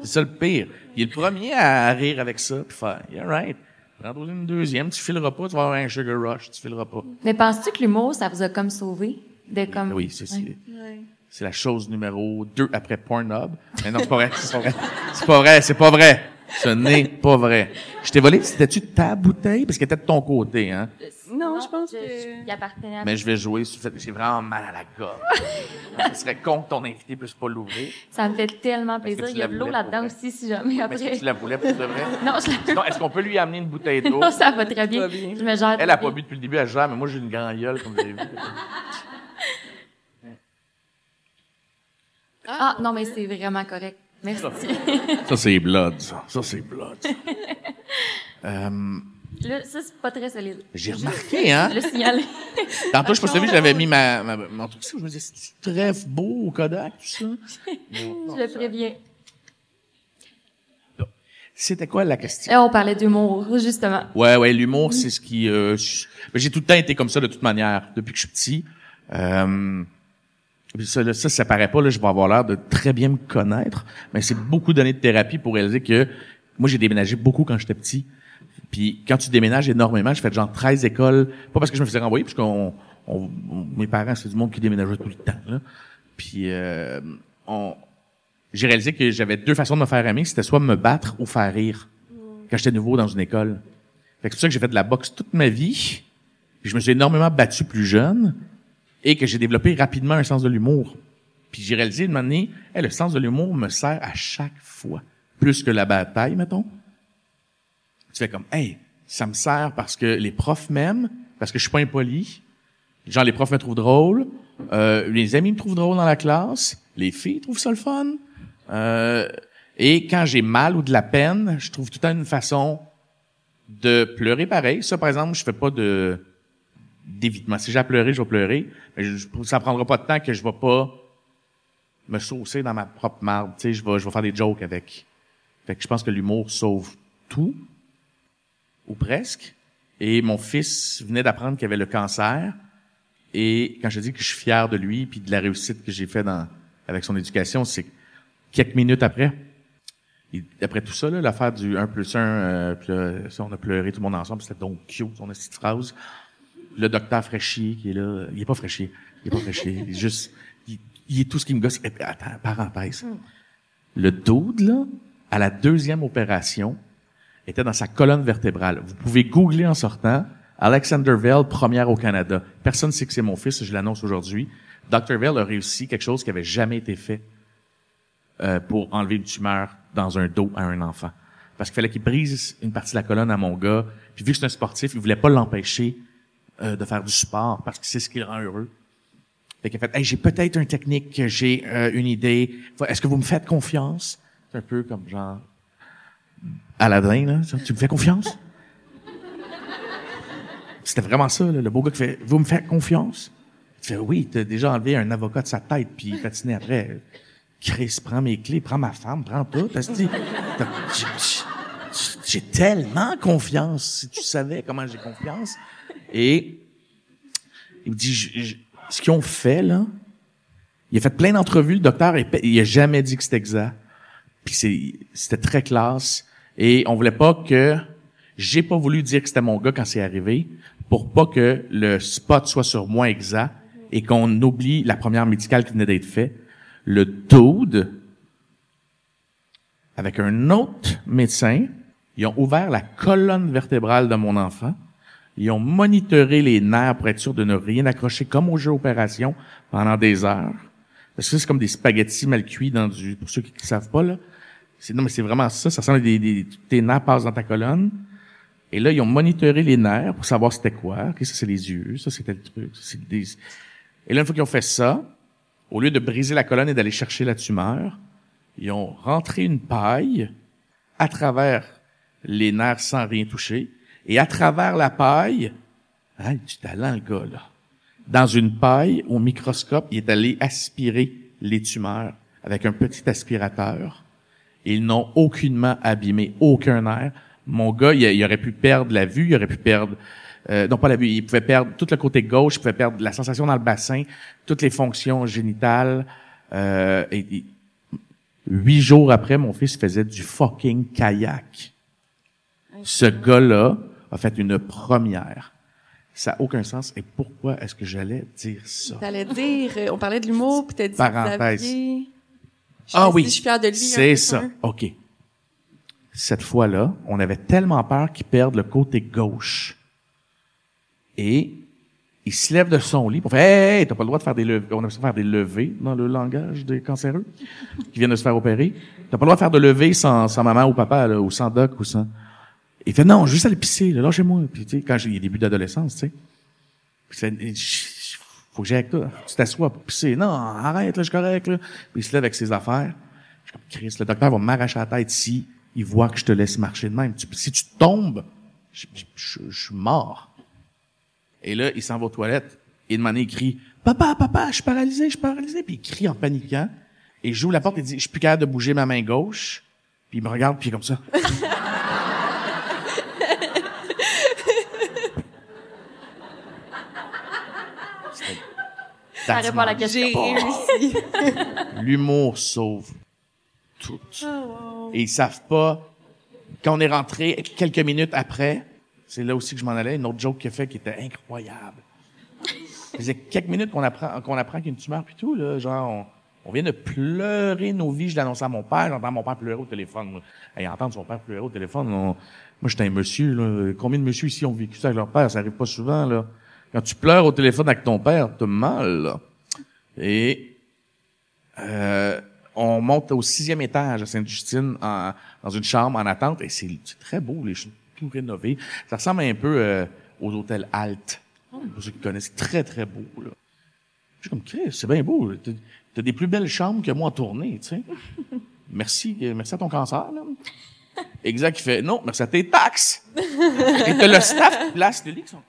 C'est ça le pire. Il est le premier à rire avec ça, puis faire, yeah right. Prends une deuxième, tu fileras pas, tu vas avoir un sugar rush, tu fileras pas. Mais penses-tu que l'humour, ça vous a comme sauvé? De comme... Oui, c'est, c'est, c'est la chose numéro deux après Pornhub. Mais non, c'est pas vrai, c'est pas vrai. C'est pas vrai, c'est pas vrai. Ce n'est pas vrai. Je t'ai volé, c'était-tu ta bouteille? Parce qu'elle était de ton côté, hein? Non, je pense que... Il appartenait à Mais je vais jouer sur fait, j'ai vraiment mal à la gorge. Ce serait con que ton invité puisse pas l'ouvrir. Ça me fait tellement que plaisir. Il y a de l'eau là-dedans aussi, si jamais Mais après. Est-ce que tu la voulais pour de vrai? Non, je la Sinon, est-ce qu'on peut lui amener une bouteille d'eau? Non, ça va très bien. Je me gère Elle a pas bu depuis le début, elle gère, mais moi j'ai une grande gueule, comme vous avez vu. Ah, non, mais c'est vraiment correct. Merci. Ça, c'est blood, ça. Ça, c'est blood. Euh, Là, ça, c'est pas très solide. j'ai remarqué, hein? Le signaler. Tantôt, je pense que j'avais mis ma, ma, mon truc ici, où je me disais, c'est très beau au Kodak, tout ça. Je le préviens. C'était quoi la question? Et on parlait d'humour, justement. Ouais, ouais, l'humour, c'est ce qui... Euh, ben, j'ai tout le temps été comme ça, de toute manière, depuis que je suis petit. Euh, ça, là, ça, ça paraît pas, là, je vais avoir l'air de très bien me connaître, mais c'est beaucoup d'années de thérapie pour réaliser que moi, j'ai déménagé beaucoup quand j'étais petit. Puis quand tu déménages énormément, j'ai fait genre 13 écoles, pas parce que je me faisais renvoyer, parce qu'on, on- on- mes parents, c'est du monde qui déménageait tout le temps. Là. Puis euh, on, j'ai réalisé que j'avais deux façons de me faire aimer, c'était soit me battre ou faire rire quand j'étais nouveau dans une école. Fait que c'est pour ça que j'ai fait de la boxe toute ma vie. Puis je me suis énormément battu plus jeune et que j'ai développé rapidement un sens de l'humour. Puis j'ai réalisé de donné, hey, le sens de l'humour me sert à chaque fois. Plus que la bataille, mettons. Tu fais comme, hey, ça me sert parce que les profs m'aiment, parce que je suis pas impoli. Genre, les profs me trouvent drôle. Euh, les amis me trouvent drôle dans la classe. Les filles trouvent ça le fun. Euh, et quand j'ai mal ou de la peine, je trouve tout le temps une façon de pleurer pareil. Ça, par exemple, je fais pas de d'évitement. Si j'ai à pleurer, je vais pleurer. Mais je, ça prendra pas de temps que je vais pas me saucer dans ma propre marde. Tu sais, je vais, je vais faire des jokes avec. Fait que je pense que l'humour sauve tout, ou presque. Et mon fils venait d'apprendre qu'il avait le cancer. Et quand je dis que je suis fier de lui puis de la réussite que j'ai fait dans avec son éducation, c'est que quelques minutes après, et après tout ça, l'affaire du 1 plus 1, euh, puis là, ça, on a pleuré tout le monde ensemble, c'était donc cute, son petite phrase. Le docteur fraîchier qui est là, il est pas fraîchier, il est pas fraîchier, il est juste, il, il est tout ce qui me gosse. Eh, Attends, parenthèse. Le dude, là, à la deuxième opération, était dans sa colonne vertébrale. Vous pouvez googler en sortant Alexander Vell, première au Canada. Personne ne sait que c'est mon fils, je l'annonce aujourd'hui. Dr. Vell a réussi quelque chose qui avait jamais été fait euh, pour enlever une tumeur dans un dos à un enfant. Parce qu'il fallait qu'il brise une partie de la colonne à mon gars. Puis vu que c'est un sportif, il voulait pas l'empêcher euh, de faire du sport parce que c'est ce qui le rend heureux. Fait qu'il fait, j'ai peut-être une technique, j'ai euh, une idée. Est-ce que vous me faites confiance? C'est un peu comme genre Aladdin, là. Tu me fais confiance? C'était vraiment ça, là, le beau gars qui fait, vous me faites confiance? Tu fais, oui, t'as déjà enlevé un avocat de sa tête, puis il patinait après. Chris, prends mes clés, prends ma femme, prends tout. J'ai tellement confiance. Si tu savais comment j'ai confiance. Et il me dit, je- je- ce qu'ils ont fait, là, il a fait plein d'entrevues, le docteur, il, il a jamais dit que c'était exact. Puis c'était très classe. Et on voulait pas que j'ai pas voulu dire que c'était mon gars quand c'est arrivé pour pas que le spot soit sur moi exact et qu'on oublie la première médicale qui venait d'être faite. Le dude, avec un autre médecin, ils ont ouvert la colonne vertébrale de mon enfant. Ils ont monitoré les nerfs pour être sûr de ne rien accrocher comme au jeu opération pendant des heures. Parce que c'est comme des spaghettis mal cuits dans du, pour ceux qui ne savent pas, là. Non, mais c'est vraiment ça. Ça ressemble à des, des, tes nerfs passent dans ta colonne. Et là, ils ont monitoré les nerfs pour savoir c'était quoi. OK, ça, c'est les yeux. Ça, c'était le truc. Et là, une fois qu'ils ont fait ça, au lieu de briser la colonne et d'aller chercher la tumeur, ils ont rentré une paille à travers les nerfs sans rien toucher. Et à travers la paille, hein, du talent, le gars, là. Dans une paille, au microscope, il est allé aspirer les tumeurs avec un petit aspirateur. Ils n'ont aucunement abîmé aucun nerf. Mon gars, il, aurait pu perdre la vue, il aurait pu perdre, euh, non pas la vue, il pouvait perdre tout le côté gauche, il pouvait perdre la sensation dans le bassin, toutes les fonctions génitales. Euh, et, huit jours après, mon fils faisait du fucking kayak. Ce gars-là a fait une première. Ça n'a aucun sens. Et pourquoi est-ce que j'allais dire ça? T'allais dire, euh, on parlait de l'humour, puis t'as dit Parenthèse. Xavier. Ah oui, si un c'est ça. hein. OK. Cette fois-là, on avait tellement peur qu'il perde le côté gauche. Et il se lève de son lit pour faire Hey, hey, t'as pas le droit de faire des levées. On a faire des levées dans le langage des cancéreux qui viennent de se faire opérer. T'as pas le droit de faire de levées sans, sans maman ou papa, là, ou sans doc ou sans. Il fait non, juste aller pisser, là, lâchez-moi. Puis tu sais, quand j'ai les débuts d'adolescence, tu sais. Puis faut que j'aille avec toi. Tu t'assois pour pisser. Non, arrête, là, je suis correct, là. Puis il se lève avec ses affaires. Je suis comme, Chris, le docteur va m'arracher la tête si il voit que je te laisse marcher de même. Si tu tombes, je, je- je- je suis mort. Et là, il s'en va aux toilettes. Et de manière, il crie, papa, papa, je suis paralysé, je suis paralysé. Puis il crie en paniquant. Et j'ouvre la porte et dit, je suis plus capable de bouger ma main gauche. Puis il me regarde, puis comme ça. Ça répond à la question. J'ai réussi. L'humour sauve tout. Et ils savent pas. Quand on est rentré quelques minutes après, c'est là aussi que je m'en allais, une autre joke qu'il a fait qui était incroyable. Ça faisait quelques minutes qu'on apprend, qu'on apprend qu'il y a une tumeur puis tout, là. Genre, on, on vient de pleurer nos vies. Je l'annonce à mon père, j'entends mon père pleurer au téléphone. Et entendre son père pleurer au téléphone, on- moi, j'étais un monsieur, là. Combien de monsieur ici ont vécu ça avec leur père? Ça arrive pas souvent, là. Quand tu pleures au téléphone avec ton père, t'as mal, là. Et, euh, on monte au sixième étage à Sainte-Justine en- dans une chambre en attente et c'est très beau, les choses tout rénovées. Ça ressemble un peu euh, aux hôtels Alt. Pour ceux qui connaissent, c'est très très beau. Là. Je suis comme Chris, c'est bien beau. T'as as des plus belles chambres que moi en tournée, tu sais. Merci, euh, merci à ton cancer. Là. Exact, il fait non, merci à tes taxes. et t'as le staff qui place qui sont.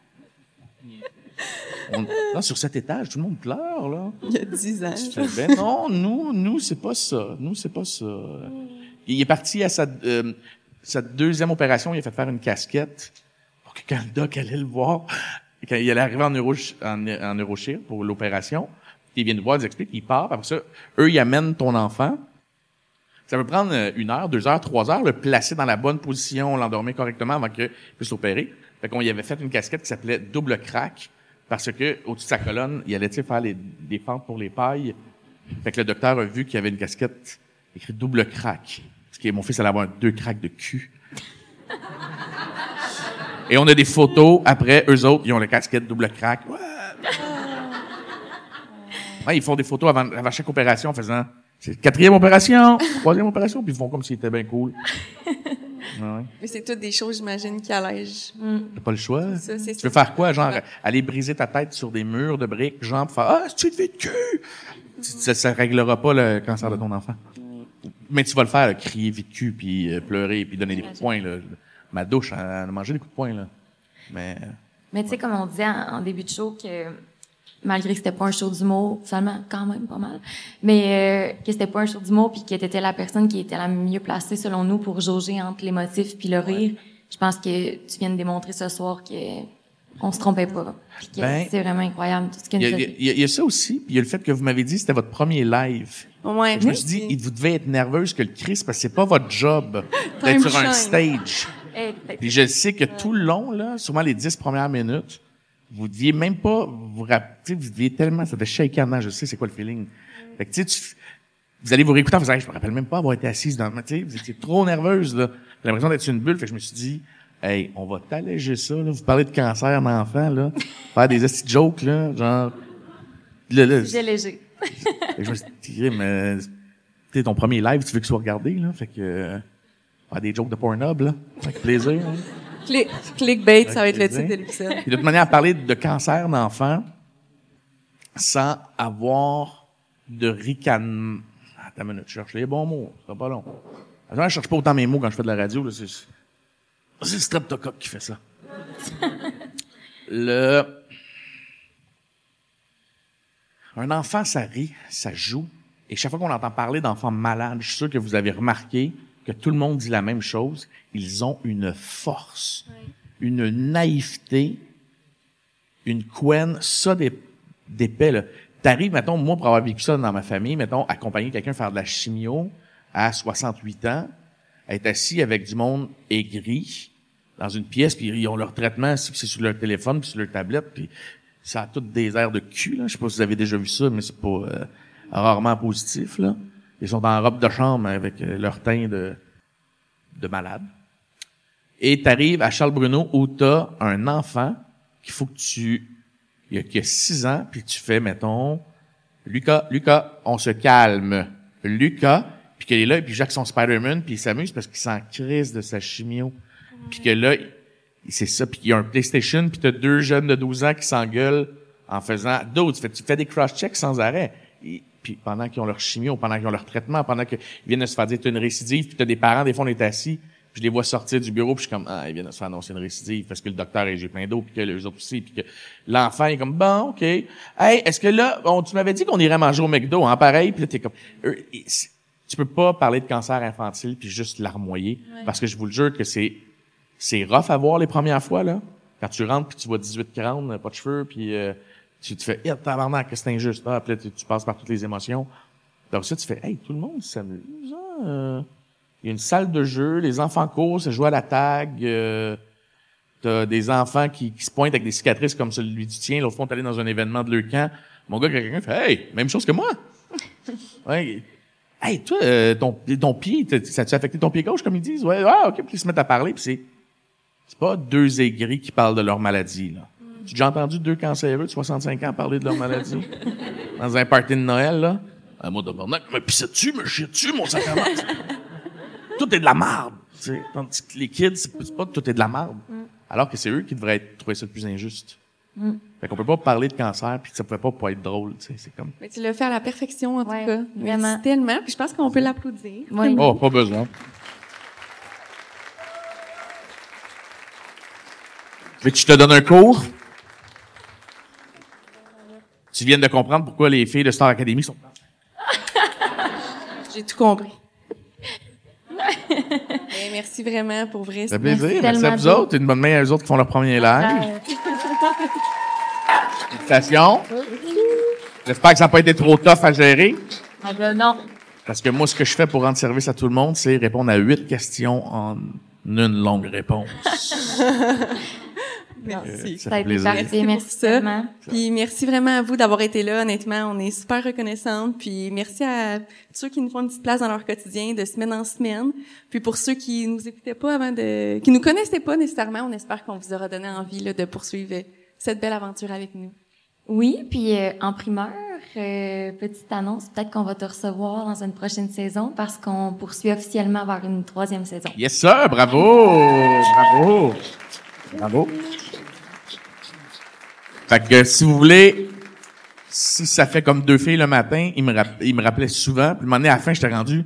On- là, sur cet étage, tout le monde pleure, là. Il y a 10 ans. Je fais, ben non, nous, nous, c'est pas ça. Nous, c'est pas ça. Il est parti à sa, euh, sa deuxième opération, il a fait faire une casquette pour que quand le doc allait le voir, quand il allait arriver en, neuro, en, en neurochir pour l'opération, il vient nous voir, il explique, il part, après ça, eux, ils amènent ton enfant. Ça peut prendre euh, une heure, deux heures, trois heures, le placer dans la bonne position, l'endormir correctement avant qu'il puisse opérer. Fait qu'on y avait fait une casquette qui s'appelait double crack, parce que au-dessus de sa colonne, il allait faire les, des fentes pour les pailles. Fait que le docteur a vu qu'il y avait une casquette écrite double crack. Parce que mon fils allait avoir deux cracks de cul. Et on a des photos après, eux autres, ils ont la casquette double crack. Ouais, ils font des photos avant, avant chaque opération en faisant c'est quatrième opération, troisième opération, puis ils font comme s'ils étaient bien cool. Ouais. Mais c'est toutes des choses, j'imagine, qui allègent. T'as pas le choix. Ça, c'est Tu veux faire quoi? Genre, aller briser ta tête sur des murs de briques, genre, pour faire, ah, c'est une vie de cul! Ça, ça réglera pas le cancer de ton enfant. Mais tu vas le faire, là, crier vie de cul, puis euh, pleurer, puis donner des coups de poing, là. Ma douche, elle a mangé des coups de poing, là. Mais, Mais tu sais, comme on disait en, en début de show, que malgré que c'était pas un show d'humour, finalement, quand même pas mal, mais euh, que c'était pas un show d'humour, puis que t'étais la personne qui était la mieux placée, selon nous, pour jauger entre l'émotif puis le rire, je pense que tu viens de démontrer ce soir que on se trompait pas. Ben, c'est vraiment incroyable tout ce qu'il y, y y a ça aussi, puis il y a le fait que vous m'avez dit que c'était votre premier live. Ouais, Je me suis dit, il- vous devez être nerveuse que le Christ, parce que c'est pas votre job d'être sur un stage. Eh, peut-être. Puis je sais que tout le long, là, sûrement les dix premières minutes, vous deviez même pas vous rappeler, vous deviez tellement, ça devait shaker je sais c'est quoi le feeling. Fait que tu sais, tu- vous allez vous réécouter en faisant, Hey, je me rappelle même pas avoir été assise dans, tu sais, vous étiez trop nerveuse, là. J'ai l'impression d'être une bulle, fait que je me suis dit, hey, on va t'alléger ça, là. Vous parlez de cancer d'enfant, là. Faire des astuces jokes, là, genre, Sujet léger. fait que je me suis dit, mais tu ton premier live, tu veux qu'il soit regardé, là? Fait que, euh, faire des jokes de Pornhub, là. Avec plaisir, hein. Click, clickbait, ça va être le titre de l'épisode. De toute manière, à parler de cancer d'enfant sans avoir de ricanement. Attends une minute, je cherche les bons mots, ça sera pas long. Attends, je cherche pas autant mes mots quand je fais de la radio, là, c'est, c'est le streptocoque qui fait ça. le, un enfant, ça rit, ça joue. Et chaque fois qu'on entend parler d'enfants malades, je suis sûr que vous avez remarqué que tout le monde dit la même chose. Ils ont une force, une naïveté, une couenne, ça des, d'épais, là. T'arrives, mettons, moi, pour avoir vécu ça dans ma famille, mettons, accompagner quelqu'un faire de la chimio à 68 ans, être assis avec du monde aigri dans une pièce, puis ils ont leur traitement, c'est sur leur téléphone, puis sur leur tablette, puis ça a toutes des airs de cul, là. Je sais pas si vous avez déjà vu ça, mais c'est pas euh, rarement positif, là. Ils sont en robe de chambre avec euh, leur teint de, de malade. Et t'arrives à Charles Bruno où t'as un enfant qu'il faut que tu, il y a, qui a six ans, puis tu fais, mettons, Lucas, Lucas, on se calme. Lucas, puis qu'il est là, puis Jacques son Spider-Man, puis il s'amuse parce qu'il s'en crise de sa chimio. Puis que là, c'est ça, puis il y a un PlayStation, puis t'as deux jeunes de 12 ans qui s'engueulent en faisant d'autres. Tu fais, tu fais des cross-checks sans arrêt. Puis pendant qu'ils ont leur chimio, pendant qu'ils ont leur traitement, pendant qu'ils viennent de se faire dire t'as une récidive, puis t'as des parents, des fois on est assis, puis je les vois sortir du bureau, puis je suis comme ah ils viennent de se faire annoncer une récidive parce que le docteur est j'ai plein d'eau, puis que les autres aussi, puis que l'enfant est comme bon ok, hey est-ce que là on, tu m'avais dit qu'on irait manger au McDo, hein pareil, puis là t'es comme euh, tu peux pas parler de cancer infantile puis juste larmoyer parce que je vous le jure que c'est c'est rough à voir les premières fois là. Quand tu rentres puis tu vois 18 crânes, pas de cheveux puis euh, tu te fais, eh, tabarnak, que c'est injuste. Ah, puis là, tu, tu passes par toutes les émotions. Donc ça, tu fais, hey, tout le monde s'amuse. hein, euh. Il y a une salle de jeu, les enfants courent, ça joue à la tag. Euh, T'as des enfants qui, qui se pointent avec des cicatrices comme celui du tien. L'autre fois, on est allé dans un événement de leur camp. Mon gars, quelqu'un fait, hey, même chose que moi. ouais. Hey, toi, euh, ton, ton pied, ça a-tu affecté ton pied gauche, comme ils disent? Ouais, ah, ok, puis ils se mettent à parler, puis c'est, c'est pas deux aigris qui parlent de leur maladie, là. Tu as déjà entendu deux cancéreux de 65 ans parler de leur maladie? Dans un party de Noël, là? Ah, moi, tabarnak, me pissais dessus, me chier dessus, mon sacrement. tout est de la marde. tu sais. Tandis que les kids, c'est pas tout est de la marde. Alors que c'est eux qui devraient être, trouver ça le plus injuste. Fait qu'on peut pas parler de cancer puis que ça pouvait pas pas être drôle, tu sais, c'est comme. Mais tu l'as fait à la perfection, en Ouais, tout cas. vraiment. Merci tellement. Puis je pense qu'on peut l'applaudir. Oui. Oh, pas besoin. Fait que je te donne un cours? Tu viens de comprendre pourquoi les filles de Star Academy sont J'ai tout compris. Eh, merci vraiment, pour vrai. Ça fait plaisir. Merci, tellement à vous beau. autres. Une bonne main à eux autres qui font leur premier live. Félicitations. J'espère que ça n'a pas été trop tough à gérer. Ah, ben, non. Parce que moi, ce que je fais pour rendre service à tout le monde, c'est répondre à huit questions en une longue réponse. Merci. Ça Ça a été plaisir. parfait. Merci ça. tellement. Puis merci vraiment à vous d'avoir été là. Honnêtement, on est super reconnaissante. Puis merci à ceux qui nous font une petite place dans leur quotidien de semaine en semaine. Puis pour ceux qui nous écoutaient pas avant de, qui nous connaissaient pas nécessairement, on espère qu'on vous aura donné envie là, de poursuivre cette belle aventure avec nous. Oui, puis euh, en primeur, euh, petite annonce, peut-être qu'on va te recevoir dans une prochaine saison parce qu'on poursuit officiellement vers une troisième saison. Yes, sir! Bravo! Bravo! Bravo! Fait que si vous voulez, si ça fait comme deux filles le matin, il me, rapp- il me rappelait souvent, puis le moment donné, à la fin, j'étais rendu,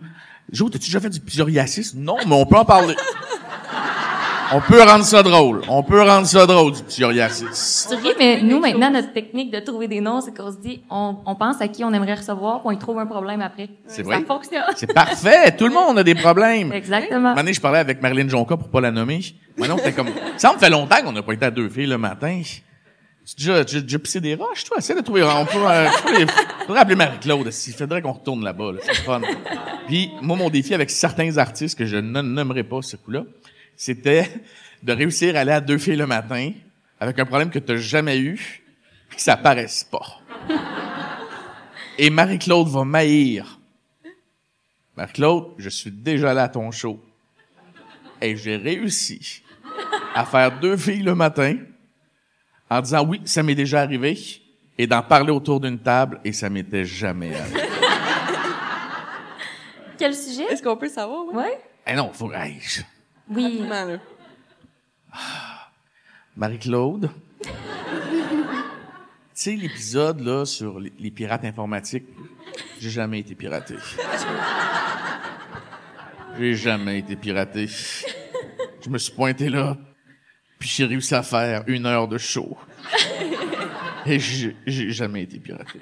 Jo, t'as-tu déjà fait du psoriasis? Non, mais on peut en parler. On peut rendre ça drôle. On peut rendre ça drôle, du psoriasis. Tu ris, mais nous, maintenant, notre technique de trouver des noms, c'est qu'on se dit, on, on pense à qui on aimerait recevoir, puis on y trouve un problème après. C'est Ça vrai. fonctionne. C'est parfait. Tout le monde a des problèmes. Exactement. Un moment donné, je parlais avec Marilyn Jonca pour pas la nommer. Maintenant, t'es comme, ça me fait longtemps qu'on n'a pas été à deux filles le matin. Tu as pissé des roches, toi? Essaie de trouver, on peut, euh, faudrait appeler Marie-Claude. Il faudrait qu'on retourne là-bas, là. C'est fun. Puis, moi, mon défi avec certains artistes que je ne nommerai pas ce coup-là, c'était de réussir à aller à deux filles le matin avec un problème que tu jamais eu, puis que ça paraisse pas. Et Marie-Claude va maïr. Marie-Claude, je suis déjà là à ton show. Et j'ai réussi à faire deux filles le matin en disant oui, ça m'est déjà arrivé et d'en parler autour d'une table et ça m'était jamais arrivé. Quel sujet? Est-ce qu'on peut savoir? oui? Ouais. Eh non, faut, hey, je- Oui. Là. Marie-Claude? tu sais, l'épisode, là, sur les, les pirates informatiques, j'ai jamais été piraté. J'ai jamais été piraté. Je me suis pointé là, puis j'ai réussi à faire une heure de show. Et j'ai jamais été piraté.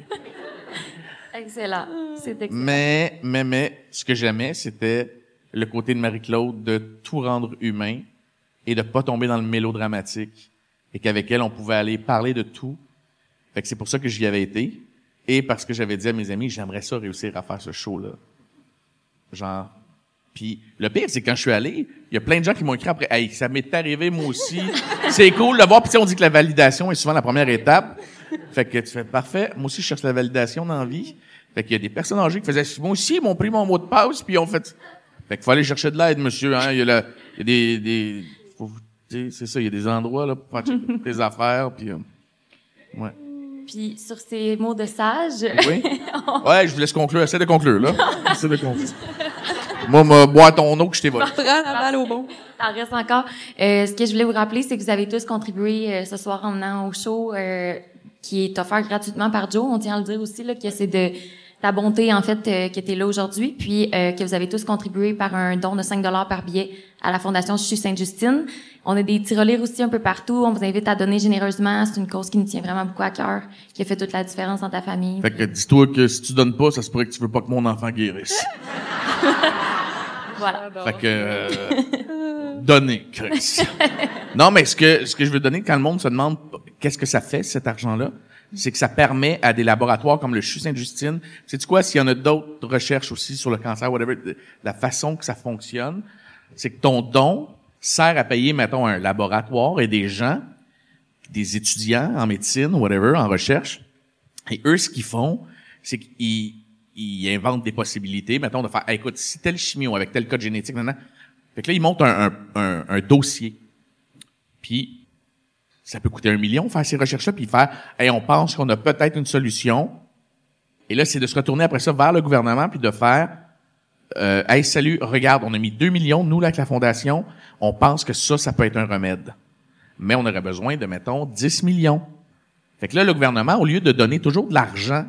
Excellent. C'est excellent. Mais, mais, mais, ce que j'aimais, c'était le côté de Marie-Claude de tout rendre humain et de pas tomber dans le mélodramatique et qu'avec elle, on pouvait aller parler de tout. Fait que c'est pour ça que j'y avais été et parce que j'avais dit à mes amis, j'aimerais ça réussir à faire ce show-là. Genre, puis le pire, c'est que quand je suis allé, il y a plein de gens qui m'ont écrit après, hey, ça m'est arrivé moi aussi. c'est cool de voir. Puis tu sais, on dit que la validation est souvent la première étape. Fait que tu fais parfait. Moi aussi, je cherche la validation dans la vie. Fait qu'il y a des personnes âgées qui faisaient, moi aussi, ils m'ont pris mon mot de passe, puis ils ont fait. Fait qu'il faut aller chercher de l'aide, monsieur. Hein. Il y a, la- il y a des, des faut- tu sais, c'est ça, il y a des endroits là pour faire tes affaires, puis. euh, ouais. Puis sur ces mots de sage, Oui. Ouais, je vous laisse conclure. Essaie de conclure là. Essaie de conclure. Moi, me boire ton eau que je t'ai volé. Prends la balle au bon. Ça reste encore. Euh, ce que je voulais vous rappeler, c'est que vous avez tous contribué euh, ce soir en venant au show euh, qui est offert gratuitement par Joe. On tient à le dire aussi là, que c'est de ta bonté en fait euh, que tu es là aujourd'hui, puis euh, que vous avez tous contribué par un don de 5 dollars par billet à la Fondation Chuchu Sainte-Justine. On a des tirelires aussi un peu partout. On vous invite à donner généreusement. C'est une cause qui nous tient vraiment beaucoup à cœur, qui a fait toute la différence dans ta famille. Fait que dis-toi que si tu donnes pas, ça se pourrait que tu veux pas que mon enfant guérisse. Voilà. Fait que euh, donner, Chris. non, mais ce que ce que je veux donner quand le monde se demande qu'est-ce que ça fait cet argent-là, c'est que ça permet à des laboratoires comme le CHU Sainte-Justine, c'est quoi s'il y en a d'autres recherches aussi sur le cancer whatever, la façon que ça fonctionne, c'est que ton don sert à payer mettons un laboratoire et des gens, des étudiants en médecine whatever en recherche et eux, ce qu'ils font, c'est qu'ils ils inventent des possibilités, mettons, de faire, écoute, si tel chimio avec tel code génétique, nan. Fait que là, ils montent un, un, un, un dossier. Puis, ça peut coûter un million faire ces recherches-là, puis faire, hey, on pense qu'on a peut-être une solution. Et là, c'est de se retourner après ça vers le gouvernement, puis de faire, euh, hey, salut, regarde, on a mis 2 millions, nous, là, avec la fondation, on pense que ça, ça peut être un remède. Mais on aurait besoin de, mettons, 10 millions. Fait que là, le gouvernement, au lieu de donner toujours de l'argent,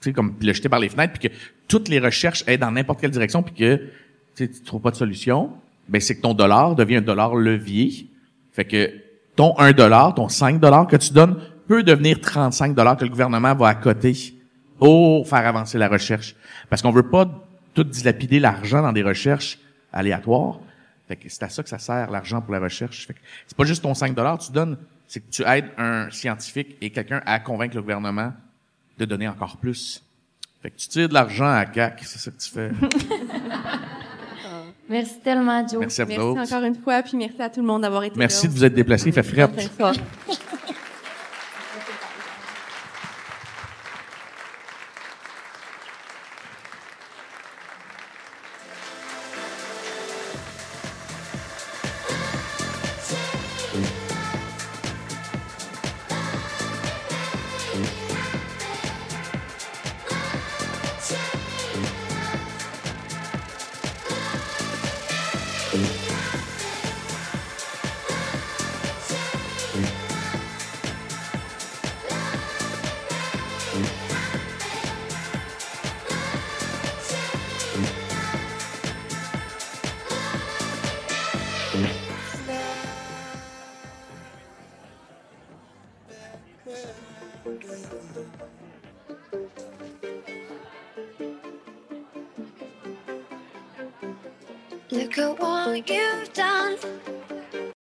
tu sais, comme le jeter par les fenêtres, puis que toutes les recherches aient dans n'importe quelle direction, puis que tu tu trouves pas de solution, ben c'est que ton dollar devient un dollar levier. Fait que ton 1 dollar, ton 5 dollars que tu donnes peut devenir 35 dollars que le gouvernement va accoter pour faire avancer la recherche. Parce qu'on veut pas tout dilapider l'argent dans des recherches aléatoires. Fait que c'est à ça que ça sert, l'argent pour la recherche. Fait que c'est pas juste ton 5 dollars tu donnes, c'est que tu aides un scientifique et quelqu'un à convaincre le gouvernement de donner encore plus. Fait que tu tires de l'argent à CAC, c'est ça que tu fais. Merci tellement, Joe. Merci à vous Merci autres. encore une fois, puis merci à tout le monde d'avoir été Merci là. de vous être déplacés, il fait frais.